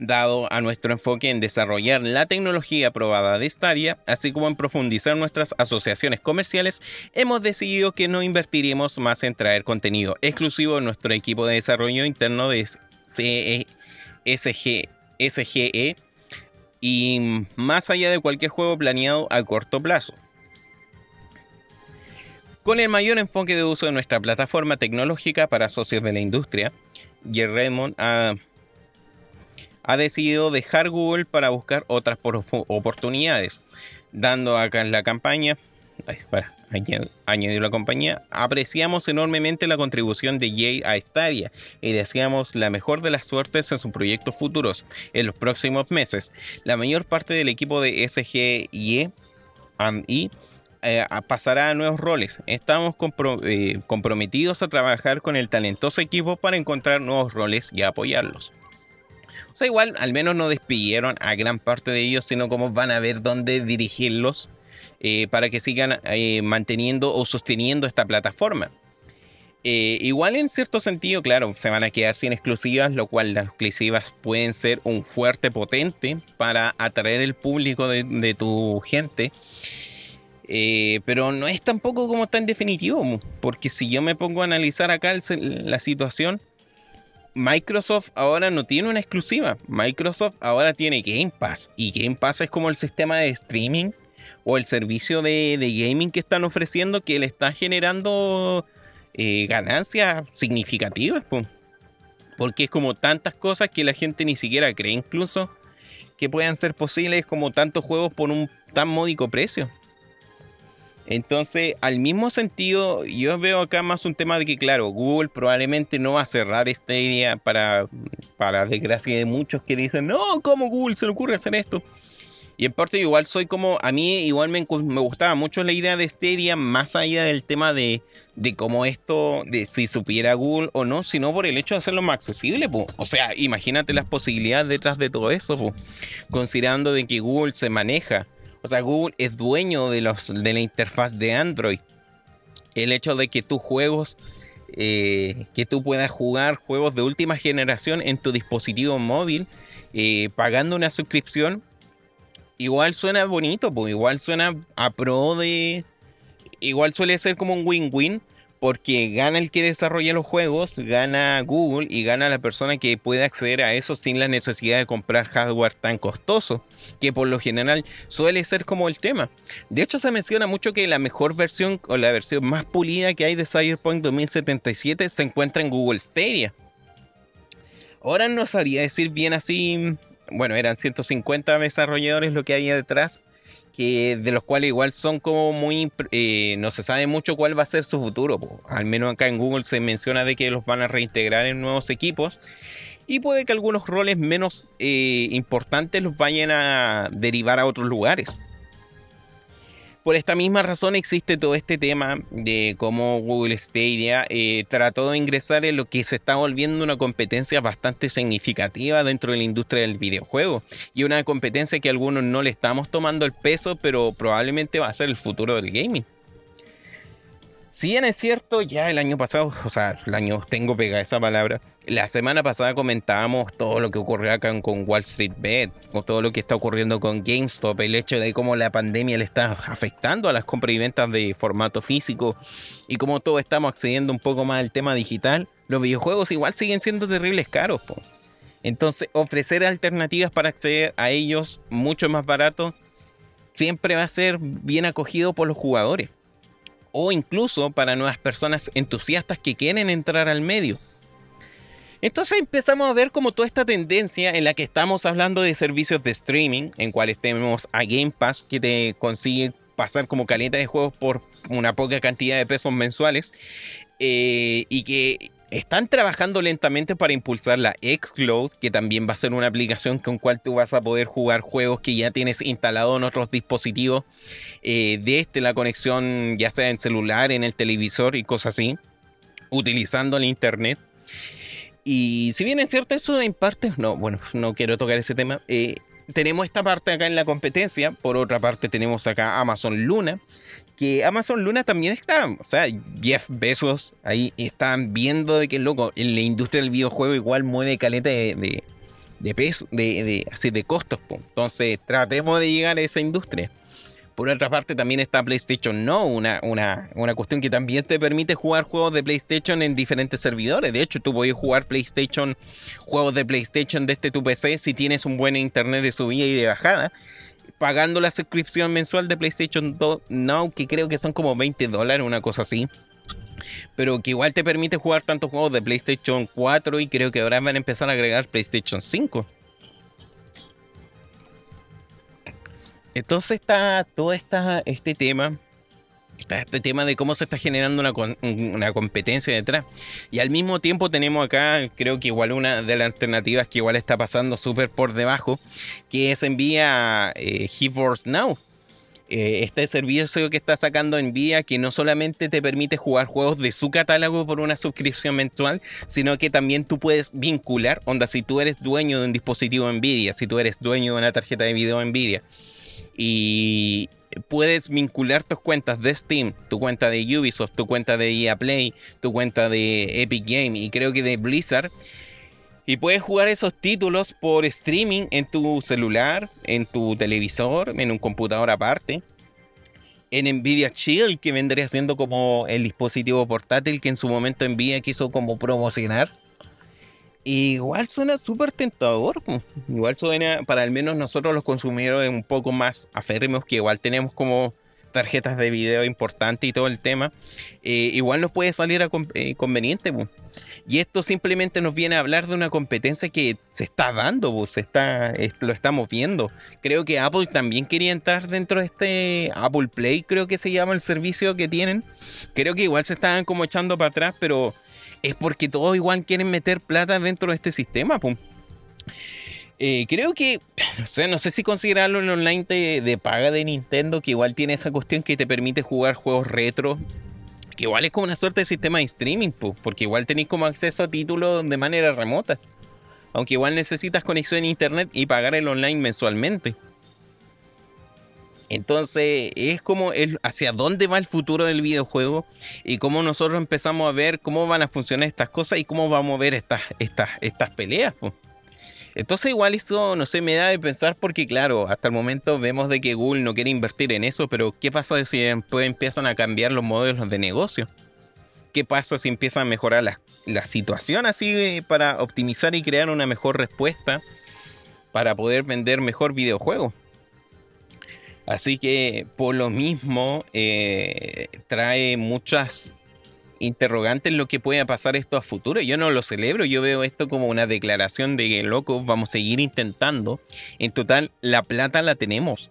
S1: dado a nuestro enfoque en desarrollar la tecnología probada de Stadia, así como en profundizar nuestras asociaciones comerciales, hemos decidido que no invertiremos más en traer contenido exclusivo en nuestro equipo de desarrollo interno de CE, SG, SGE y más allá de cualquier juego planeado a corto plazo. Con el mayor enfoque de uso de nuestra plataforma tecnológica para socios de la industria, Raymond ha ha decidido dejar Google para buscar otras oportunidades, dando acá en la campaña, para añadir la compañía, apreciamos enormemente la contribución de Jay a Stadia y deseamos la mejor de las suertes en sus proyectos futuros en los próximos meses. La mayor parte del equipo de SGIE y eh, pasará a nuevos roles. Estamos eh, comprometidos a trabajar con el talentoso equipo para encontrar nuevos roles y apoyarlos. O sea, igual al menos no despidieron a gran parte de ellos, sino como van a ver dónde dirigirlos eh, para que sigan eh, manteniendo o sosteniendo esta plataforma. Eh, igual en cierto sentido, claro, se van a quedar sin exclusivas, lo cual las exclusivas pueden ser un fuerte potente para atraer el público de, tu gente. pero no es tampoco como tan definitivo, porque si yo me pongo a analizar acá la situación, Microsoft ahora no tiene una exclusiva. Microsoft ahora tiene Game Pass. Y Game Pass es como el sistema de streaming o el servicio de, gaming que están ofreciendo que le está generando eh, ganancias significativas. Porque es como tantas cosas que la gente ni siquiera cree incluso que puedan ser posibles como tantos juegos por un tan módico precio. Entonces, al mismo sentido, yo veo acá más un tema de que, claro, Google probablemente no va a cerrar esta idea para, para desgracia de muchos que dicen, no, ¿cómo Google se le ocurre hacer esto? Y en parte igual soy como, a mí igual me, gustaba mucho la idea de Stadia, más allá del tema de, de cómo esto, de si supiera Google o no, sino por el hecho de hacerlo más accesible. O sea, imagínate las posibilidades detrás de todo eso, considerando de que Google se maneja o sea, Google es dueño de, los, de la interfaz de Android. El hecho de que tus juegos, eh, que tú puedas jugar juegos de última generación en tu dispositivo móvil, eh, pagando una suscripción, igual suena bonito, pues igual suena a pro de... Igual suele ser como un win-win porque gana el que desarrolla los juegos, gana Google y gana la persona que puede acceder a eso sin la necesidad de comprar hardware tan costoso, que por lo general suele ser como el tema. De hecho se menciona mucho que la mejor versión o la versión más pulida que hay de Cyberpunk 2077 se encuentra en Google Stadia. Ahora no sabría decir bien así, bueno, eran 150 desarrolladores lo que había detrás de los cuales igual son como muy, eh, no se sabe mucho cuál va a ser su futuro. Al menos acá en Google se menciona de que los van a reintegrar en nuevos equipos y puede que algunos roles menos eh, importantes los vayan a derivar a otros lugares. Por esta misma razón existe todo este tema de cómo Google Stadia eh, trató de ingresar en lo que se está volviendo una competencia bastante significativa dentro de la industria del videojuego y una competencia que a algunos no le estamos tomando el peso, pero probablemente va a ser el futuro del gaming. Si bien es cierto, ya el año pasado, o sea, el año tengo pegada esa palabra, la semana pasada comentábamos todo lo que ocurrió acá con Wall Street Bet, o todo lo que está ocurriendo con GameStop, el hecho de cómo la pandemia le está afectando a las compras y ventas de formato físico y cómo todos estamos accediendo un poco más al tema digital, los videojuegos igual siguen siendo terribles caros. Entonces, ofrecer alternativas para acceder a ellos mucho más baratos siempre va a ser bien acogido por los jugadores. O incluso para nuevas personas entusiastas que quieren entrar al medio. Entonces empezamos a ver como toda esta tendencia en la que estamos hablando de servicios de streaming, en cuales tenemos a Game Pass que te consigue pasar como caleta de juegos por una poca cantidad de pesos mensuales eh, y que están trabajando lentamente para impulsar la Xcloud, que también va a ser una aplicación con cual tú vas a poder jugar juegos que ya tienes instalado en otros dispositivos, eh, desde la conexión ya sea en celular, en el televisor y cosas así, utilizando el internet. Y si bien es cierto eso en parte, no, bueno, no quiero tocar ese tema, eh, tenemos esta parte acá en la competencia, por otra parte tenemos acá Amazon Luna, que Amazon Luna también está, o sea, Jeff Bezos ahí están viendo de que loco, en la industria del videojuego igual mueve caleta de, de, peso, de, de, así de costos, entonces tratemos de llegar a esa industria. Por otra parte, también está PlayStation No, una, una, una, cuestión que también te permite jugar juegos de PlayStation en diferentes servidores. De hecho, tú puedes jugar PlayStation, juegos de PlayStation desde tu PC si tienes un buen internet de subida y de bajada. Pagando la suscripción mensual de PlayStation Now, que creo que son como 20 dólares, una cosa así pero que igual te permite jugar tantos juegos de PlayStation 4 y creo que ahora van a empezar a agregar PlayStation 5. Entonces está todo esta, este tema, está este tema de cómo se está generando una, competencia detrás. Y al mismo tiempo tenemos acá, creo que igual una de las alternativas que igual está pasando súper por debajo, que es envía eh, GeForce Now. Eh, este servicio que está sacando Nvidia que no solamente te permite jugar juegos de su catálogo por una suscripción mensual, sino que también tú puedes vincular, onda, si tú eres dueño de un dispositivo Nvidia, si tú eres dueño de una tarjeta de video Nvidia, y puedes vincular tus cuentas de Steam, tu cuenta de Ubisoft, tu cuenta de EA Play, tu cuenta de Epic Game y creo que de Blizzard. Y puedes jugar esos títulos por streaming en tu celular, en tu televisor, en un computador aparte. En Nvidia Shield, que vendría siendo como el dispositivo portátil que en su momento Nvidia quiso como promocionar Igual suena súper tentador. Igual suena, para al menos nosotros los consumidores un poco más aférrimos, que igual tenemos como tarjetas de video importantes y todo el tema, eh, igual nos puede salir a eh, conveniente. Y esto simplemente nos viene a hablar de una competencia que se está dando, se está, lo estamos viendo. Creo que Apple también quería entrar dentro de este Apple Play, creo que se llama el servicio que tienen. Creo que igual se estaban como echando para atrás, pero es porque todos igual quieren meter plata dentro de este sistema. Eh, creo que, o sea, no sé si considerarlo en online de, paga de Nintendo, que igual tiene esa cuestión que te permite jugar juegos retro, que igual es como una suerte de sistema de streaming, porque igual tenéis como acceso a títulos de manera remota. Aunque igual necesitas conexión a internet y pagar el online mensualmente. Entonces es como hacia dónde va el futuro del videojuego y cómo nosotros empezamos a ver cómo van a funcionar estas cosas y cómo vamos a ver estas, estas, estas peleas. Entonces igual eso, no sé, me da de pensar porque claro, hasta el momento vemos de que Google no quiere invertir en eso, pero ¿qué pasa si después empiezan a cambiar los modelos de negocio? ¿Qué pasa si empiezan a mejorar la, la situación así eh, para optimizar y crear una mejor respuesta para poder vender mejor videojuegos? Así que por lo mismo eh, trae muchas interrogantes lo que pueda pasar esto a futuro. Yo no lo celebro, yo veo esto como una declaración de que, loco, vamos a seguir intentando. En total, la plata la tenemos.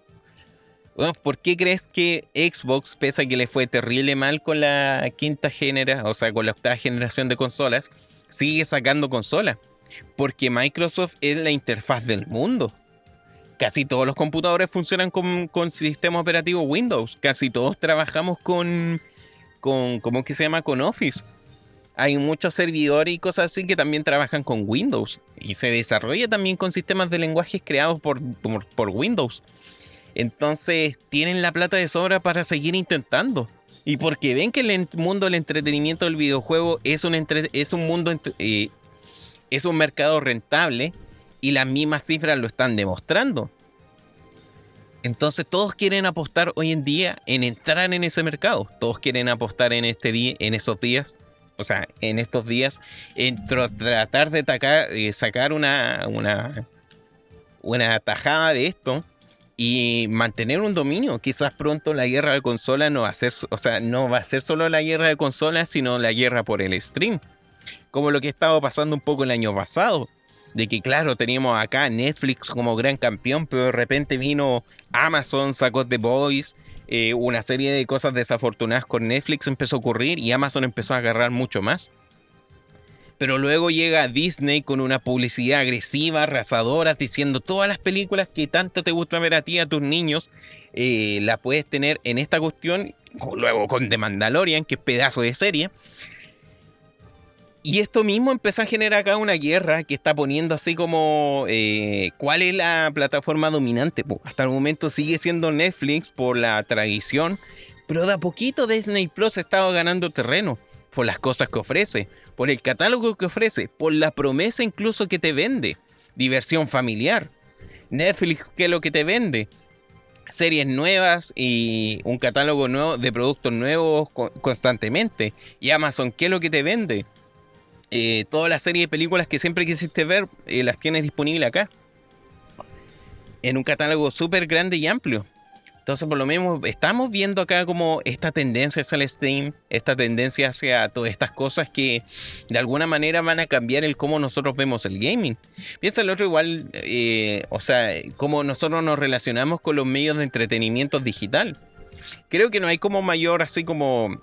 S1: ¿Por qué crees que Xbox, pese a que le fue terrible mal con la quinta generación, o sea, con la octava generación de consolas, sigue sacando consolas? Porque Microsoft es la interfaz del mundo casi todos los computadores funcionan con, con sistema operativo Windows. Casi todos trabajamos con, con, ¿cómo que se llama? Con Office. Hay muchos servidores y cosas así que también trabajan con Windows. Y se desarrolla también con sistemas de lenguajes creados por, por, Windows. Entonces tienen la plata de sobra para seguir intentando. Y porque ven que el mundo del entretenimiento del videojuego es un, es un mundo, eh, es un mercado rentable y las mismas cifras lo están demostrando. Entonces todos quieren apostar hoy en día en entrar en ese mercado. Todos quieren apostar en este día, en esos días, o sea, en estos días, en tratar de eh, sacar una, una, tajada de esto y mantener un dominio. Quizás pronto la guerra de consolas no va a ser, o sea, no va a ser solo la guerra de consolas, sino la guerra por el stream. Como lo que estaba pasando un poco el año pasado. De que claro, teníamos acá Netflix como gran campeón, pero de repente vino Amazon, sacó The Boys, eh, una serie de cosas desafortunadas con Netflix empezó a ocurrir y Amazon empezó a agarrar mucho más. Pero luego llega Disney con una publicidad agresiva, arrasadora, diciendo todas las películas que tanto te gusta ver a ti, a tus niños, eh, las puedes tener en esta cuestión. Luego con The Mandalorian, que es pedazo de serie. Y esto mismo empezó a generar acá una guerra que está poniendo así como eh, cuál es la plataforma dominante. hasta el momento sigue siendo Netflix por la tradición, pero de a poquito Disney Plus ha estado ganando terreno por las cosas que ofrece, por el catálogo que ofrece, por la promesa incluso que te vende. Diversión familiar. Netflix, ¿qué es lo que te vende? Series nuevas y un catálogo nuevo de productos nuevos constantemente. Y Amazon, ¿qué es lo que te vende? Eh, toda la serie de películas que siempre quisiste ver, eh, las tienes disponibles acá. En un catálogo súper grande y amplio. Entonces, por lo mismo, estamos viendo acá como esta tendencia hacia el Steam, esta tendencia hacia todas estas cosas que de alguna manera van a cambiar el cómo nosotros vemos el gaming. Piensa el otro igual, eh, o sea, cómo nosotros nos relacionamos con los medios de entretenimiento digital. Creo que no hay como mayor, así como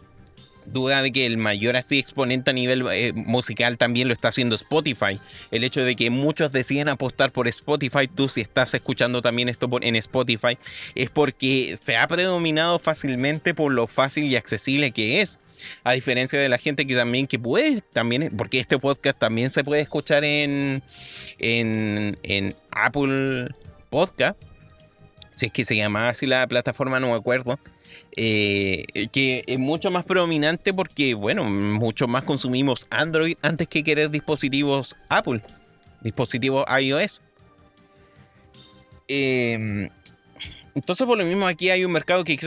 S1: duda de que el mayor así exponente a nivel eh, musical también lo está haciendo Spotify. El hecho de que muchos deciden apostar por Spotify, tú si estás escuchando también esto en Spotify, es porque se ha predominado fácilmente por lo fácil y accesible que es. A diferencia de la gente que también que puede, también, porque este podcast también se puede escuchar en, en, Apple Podcast. Si es que se llama así la plataforma, no me acuerdo. Eh, que es mucho más predominante porque, bueno, mucho más consumimos Android antes que querer dispositivos Apple, dispositivos iOS. Em, entonces, por lo mismo, aquí hay un mercado que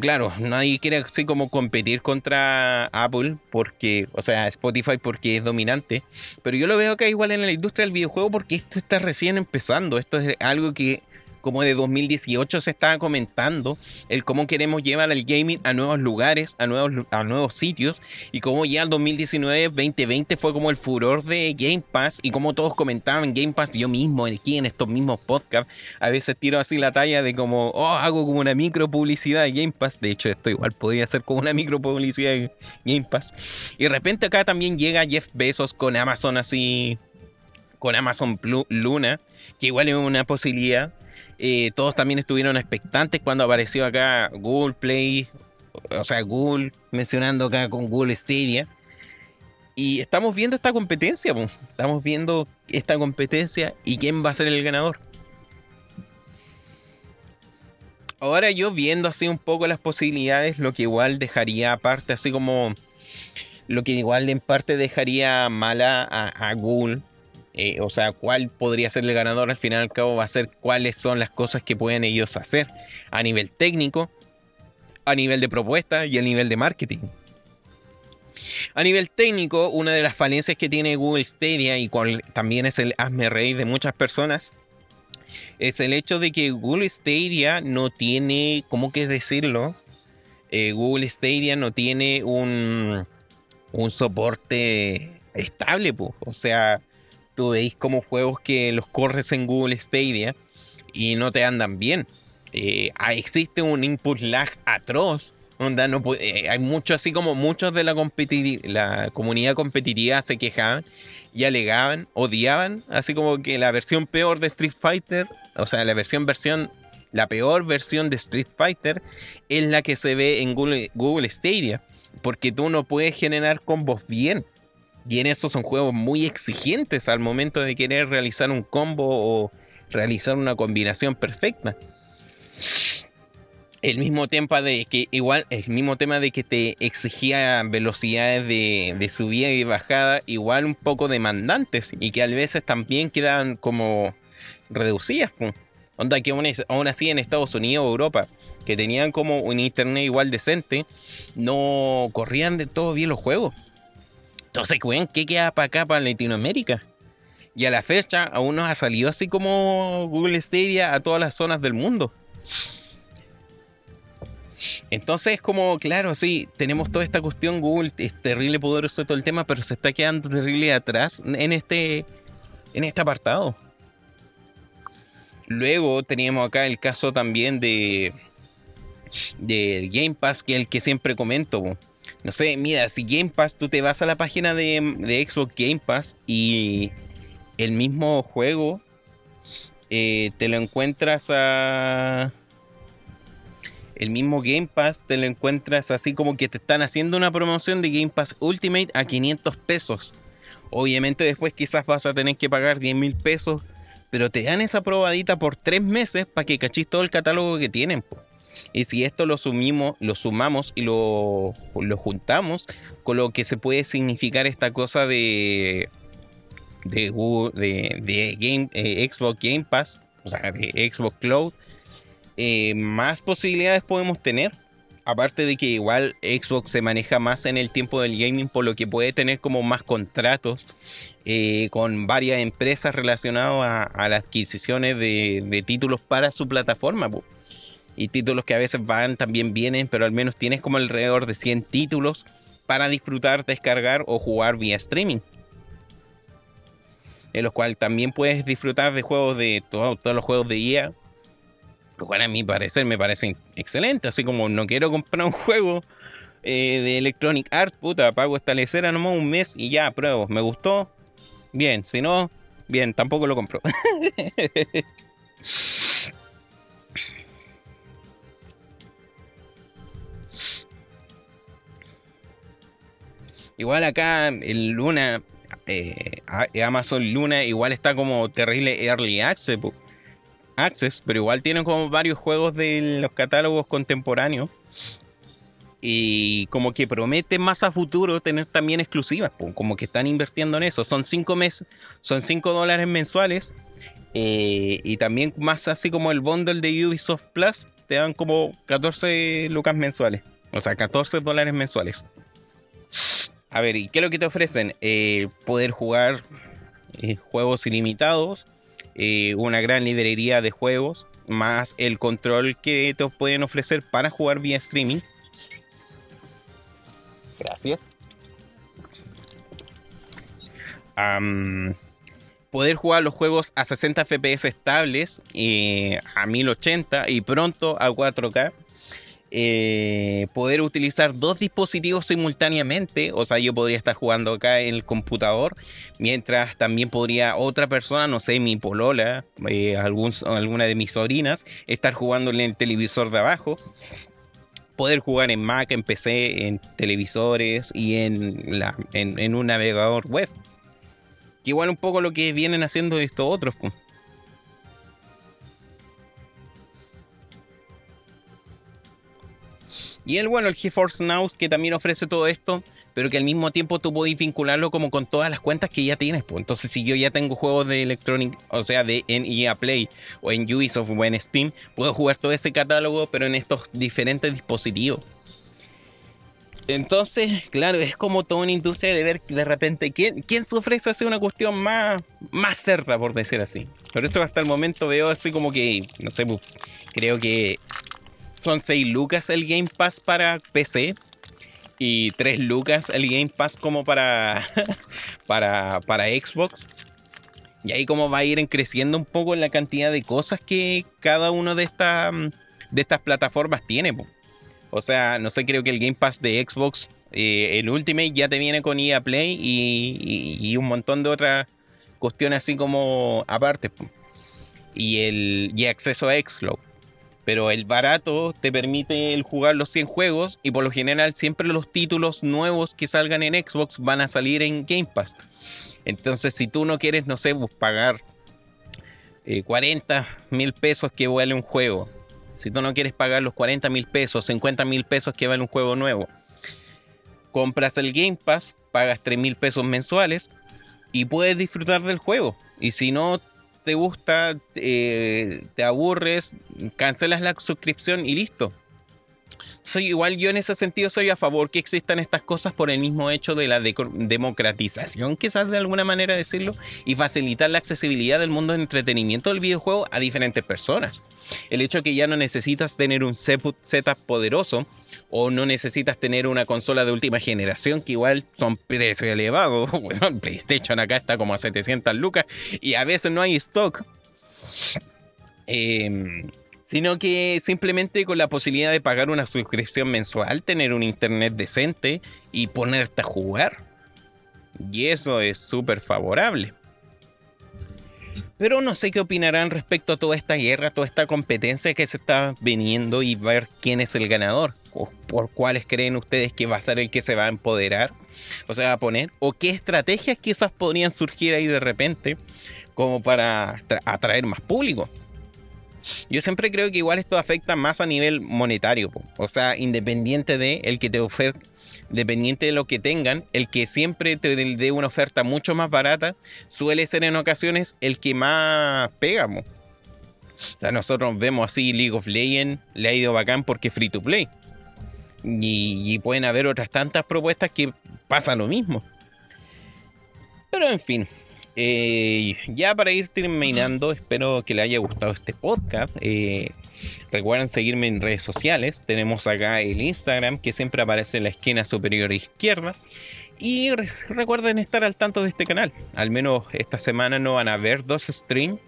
S1: claro, nadie quiere así como competir contra Apple, porque, o sea, Spotify porque es dominante, pero yo lo veo acá igual en la industria del videojuego porque esto está recién empezando, esto es algo que como de 2018 se estaba comentando, el cómo queremos llevar el gaming a nuevos lugares, a nuevos, a nuevos sitios, y cómo ya el 2019, 2020 fue como el furor de Game Pass, y como todos comentaban Game Pass, yo mismo aquí en estos mismos podcasts, a veces tiro así la talla de como, oh, hago como una micro publicidad de Game Pass, de hecho esto igual podría ser como una micro publicidad de Game Pass, y de repente acá también llega Jeff Bezos con Amazon así, con Amazon Luna, que igual es una posibilidad. Eh, todos también estuvieron expectantes cuando apareció acá Google Play, o sea, Google mencionando acá con Google Stadia. Y estamos viendo esta competencia, estamos viendo esta competencia y quién va a ser el ganador. Ahora yo viendo así un poco las posibilidades, lo que igual dejaría aparte, así como lo que igual en parte dejaría mala a Google eh, o sea, cuál podría ser el ganador al final al cabo va a ser cuáles son las cosas que pueden ellos hacer a nivel técnico, a nivel de propuesta y a nivel de marketing. A nivel técnico, una de las falencias que tiene Google Stadia y cual también es el hazme reír de muchas personas es el hecho de que Google Stadia no tiene, ¿cómo que decirlo? Eh, Google Stadia no tiene un, un soporte estable, pues. O sea, tú veis como juegos que los corres en Google Stadia y no te andan bien. Eh, existe un input lag atroz. Onda, no eh, hay mucho así como muchos de la, comunidad competitiva se quejaban y alegaban, odiaban, así como que la versión peor de Street Fighter, o sea, la versión versión la peor versión de Street Fighter es la que se ve en Google Stadia, porque tú no puedes generar combos bien. Y en eso son juegos muy exigentes al momento de querer realizar un combo o realizar una combinación perfecta. El mismo tema de que igual, el mismo tema de que te exigía velocidades de, subida y bajada, igual un poco demandantes y que a veces también quedaban como reducidas. Onda que aún, así en Estados Unidos o Europa, que tenían como un internet igual decente, no corrían de todo bien los juegos. Entonces, weón, ¿qué queda para acá, para Latinoamérica? Y a la fecha aún no ha salido así como Google Stadia a todas las zonas del mundo. Entonces, como, claro, sí, tenemos toda esta cuestión, Google es terrible poderoso todo el tema, pero se está quedando terrible atrás en este, en este apartado. Luego teníamos acá el caso también de, de Game Pass, que es el que siempre comento. No sé, mira, si Game Pass, tú te vas a la página de, de Xbox Game Pass y el mismo juego eh, te lo encuentras a... El mismo Game Pass te lo encuentras así como que te están haciendo una promoción de Game Pass Ultimate a 500 pesos. Obviamente después quizás vas a tener que pagar 10 mil pesos, pero te dan esa probadita por 3 meses para que cachis todo el catálogo que tienen. Y si esto lo, sumimos, lo sumamos y lo, lo juntamos con lo que se puede significar esta cosa de de, de, Game, eh, Xbox Game Pass, o sea, de Xbox Cloud, eh, más posibilidades podemos tener. Aparte de que igual Xbox se maneja más en el tiempo del gaming, por lo que puede tener como más contratos eh, con varias empresas relacionadas a, las adquisiciones de, títulos para su plataforma. Y títulos que a veces van, también vienen, pero al menos tienes como alrededor de 100 títulos para disfrutar, descargar o jugar vía streaming. En los cuales también puedes disfrutar de juegos de todos los juegos de EA, lo cual a mi parecer me parece excelente, así como no quiero comprar un juego eh, de Electronic Arts, puta, pago esta lecera nomás un mes y ya, pruebo, me gustó, bien, si no, bien, tampoco lo compro. Igual acá el Luna eh, Amazon Luna igual está como terrible early access, access, pero igual tienen como varios juegos de los catálogos contemporáneos. Y como que promete más a futuro tener también exclusivas, como que están invirtiendo en eso. Son 5 meses, son 5 dólares mensuales. Eh, y también más así como el bundle de Ubisoft Plus, te dan como 14 lucas mensuales. O sea, 14 dólares mensuales. A ver, ¿y qué es lo que te ofrecen? Eh, poder jugar eh, juegos ilimitados, eh, una gran librería de juegos, más el control que te pueden ofrecer para jugar vía streaming. Gracias. poder jugar los juegos a 60 FPS estables, a 1080 y pronto a 4K eh, poder utilizar dos dispositivos simultáneamente. O sea, yo podría estar jugando acá en el computador, mientras también podría otra persona, no sé, mi polola, eh, alguna de mis sobrinas, estar jugando en el televisor de abajo. Poder jugar en Mac, en PC, en televisores y en, la, en, un navegador web. Que igual un poco lo que vienen haciendo estos otros. Y el, bueno, el GeForce Now que también ofrece todo esto, pero que al mismo tiempo tú podés vincularlo como con todas las cuentas que ya tienes. Pues. Entonces, si yo ya tengo juegos de Electronic, o sea, de en EA Play o en Ubisoft o en Steam, puedo jugar todo ese catálogo, pero en estos diferentes dispositivos. Entonces, claro, es como toda una industria de ver de repente quién, quién se ofrece una cuestión más, más cerda, por decir así. Por eso hasta el momento veo así como que, no sé, pues, creo que son 6 lucas el Game Pass para PC y 3 lucas el Game Pass como para, para, para Xbox. Y ahí como va a ir creciendo un poco la cantidad de cosas que cada una de, estas de estas plataformas tiene. O sea, no sé, creo que el Game Pass de Xbox, eh, el Ultimate ya te viene con EA Play y, un montón de otras cuestiones así como aparte. Y el y acceso a Xcloud. Pero el barato te permite el jugar los 100 juegos y por lo general siempre los títulos nuevos que salgan en Xbox van a salir en Game Pass. Entonces si tú no quieres, no sé, pues, pagar 40 eh, mil pesos que vale un juego, si tú no quieres pagar los 40 mil pesos, 50 mil pesos que vale un juego nuevo, compras el Game Pass, pagas 3 mil pesos mensuales y puedes disfrutar del juego. Y si no te gusta, eh, te aburres, cancelas la suscripción y listo. Soy igual yo en ese sentido soy a favor que existan estas cosas por el mismo hecho de la democratización, quizás de alguna manera decirlo, y facilitar la accesibilidad del mundo de entretenimiento del videojuego a diferentes personas. El hecho que ya no necesitas tener un setup poderoso o no necesitas tener una consola de última generación que igual son precios elevados. Bueno, PlayStation acá está como a 700 lucas y a veces no hay stock. Eh, sino que simplemente con la posibilidad de pagar una suscripción mensual, tener un internet decente y ponerte a jugar. Y eso es súper favorable. Pero no sé qué opinarán respecto a toda esta guerra, toda esta competencia que se está viniendo y ver quién es el ganador. O por cuáles creen ustedes que va a ser el que se va a empoderar o se va a poner. O qué estrategias quizás podrían surgir ahí de repente como para atraer más público. Yo siempre creo que igual esto afecta más a nivel monetario, o sea, independiente de el que te oferta, dependiente de lo que tengan, el que siempre te dé una oferta mucho más barata suele ser en ocasiones el que más pega. O sea, nosotros vemos así League of Legends le ha ido bacán porque es free to play. Y, y pueden haber otras tantas propuestas que pasa lo mismo. Pero en fin, eh, ya para ir terminando, espero que les haya gustado este podcast. Eh, recuerden seguirme en redes sociales. Tenemos acá el Instagram que siempre aparece en la esquina superior izquierda. Y recuerden estar al tanto de este canal. Al menos esta semana no van a ver dos streams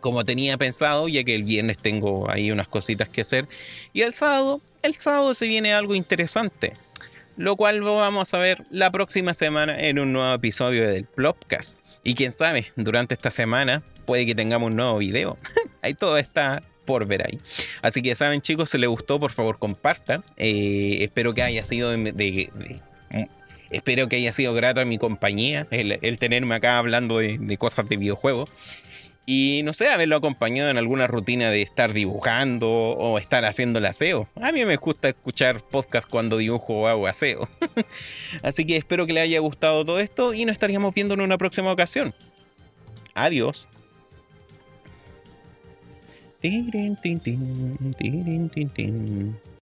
S1: como tenía pensado, ya que el viernes tengo ahí unas cositas que hacer. Y el sábado, el sábado se viene algo interesante. Lo cual vamos a ver la próxima semana en un nuevo episodio del Plopcast. Y quién sabe, durante esta semana puede que tengamos un nuevo video. ahí todo está por ver ahí. Así que saben chicos, si les gustó, por favor compartan. Eh, espero que haya sido de, espero que haya sido grato a mi compañía el, tenerme acá hablando de cosas de videojuegos y no sé, haberlo acompañado en alguna rutina de estar dibujando o estar haciendo el aseo. A mí me gusta escuchar podcast cuando dibujo o hago aseo. Así que espero que le haya gustado todo esto y nos estaríamos viendo en una próxima ocasión. Adiós. tin, tin, tin,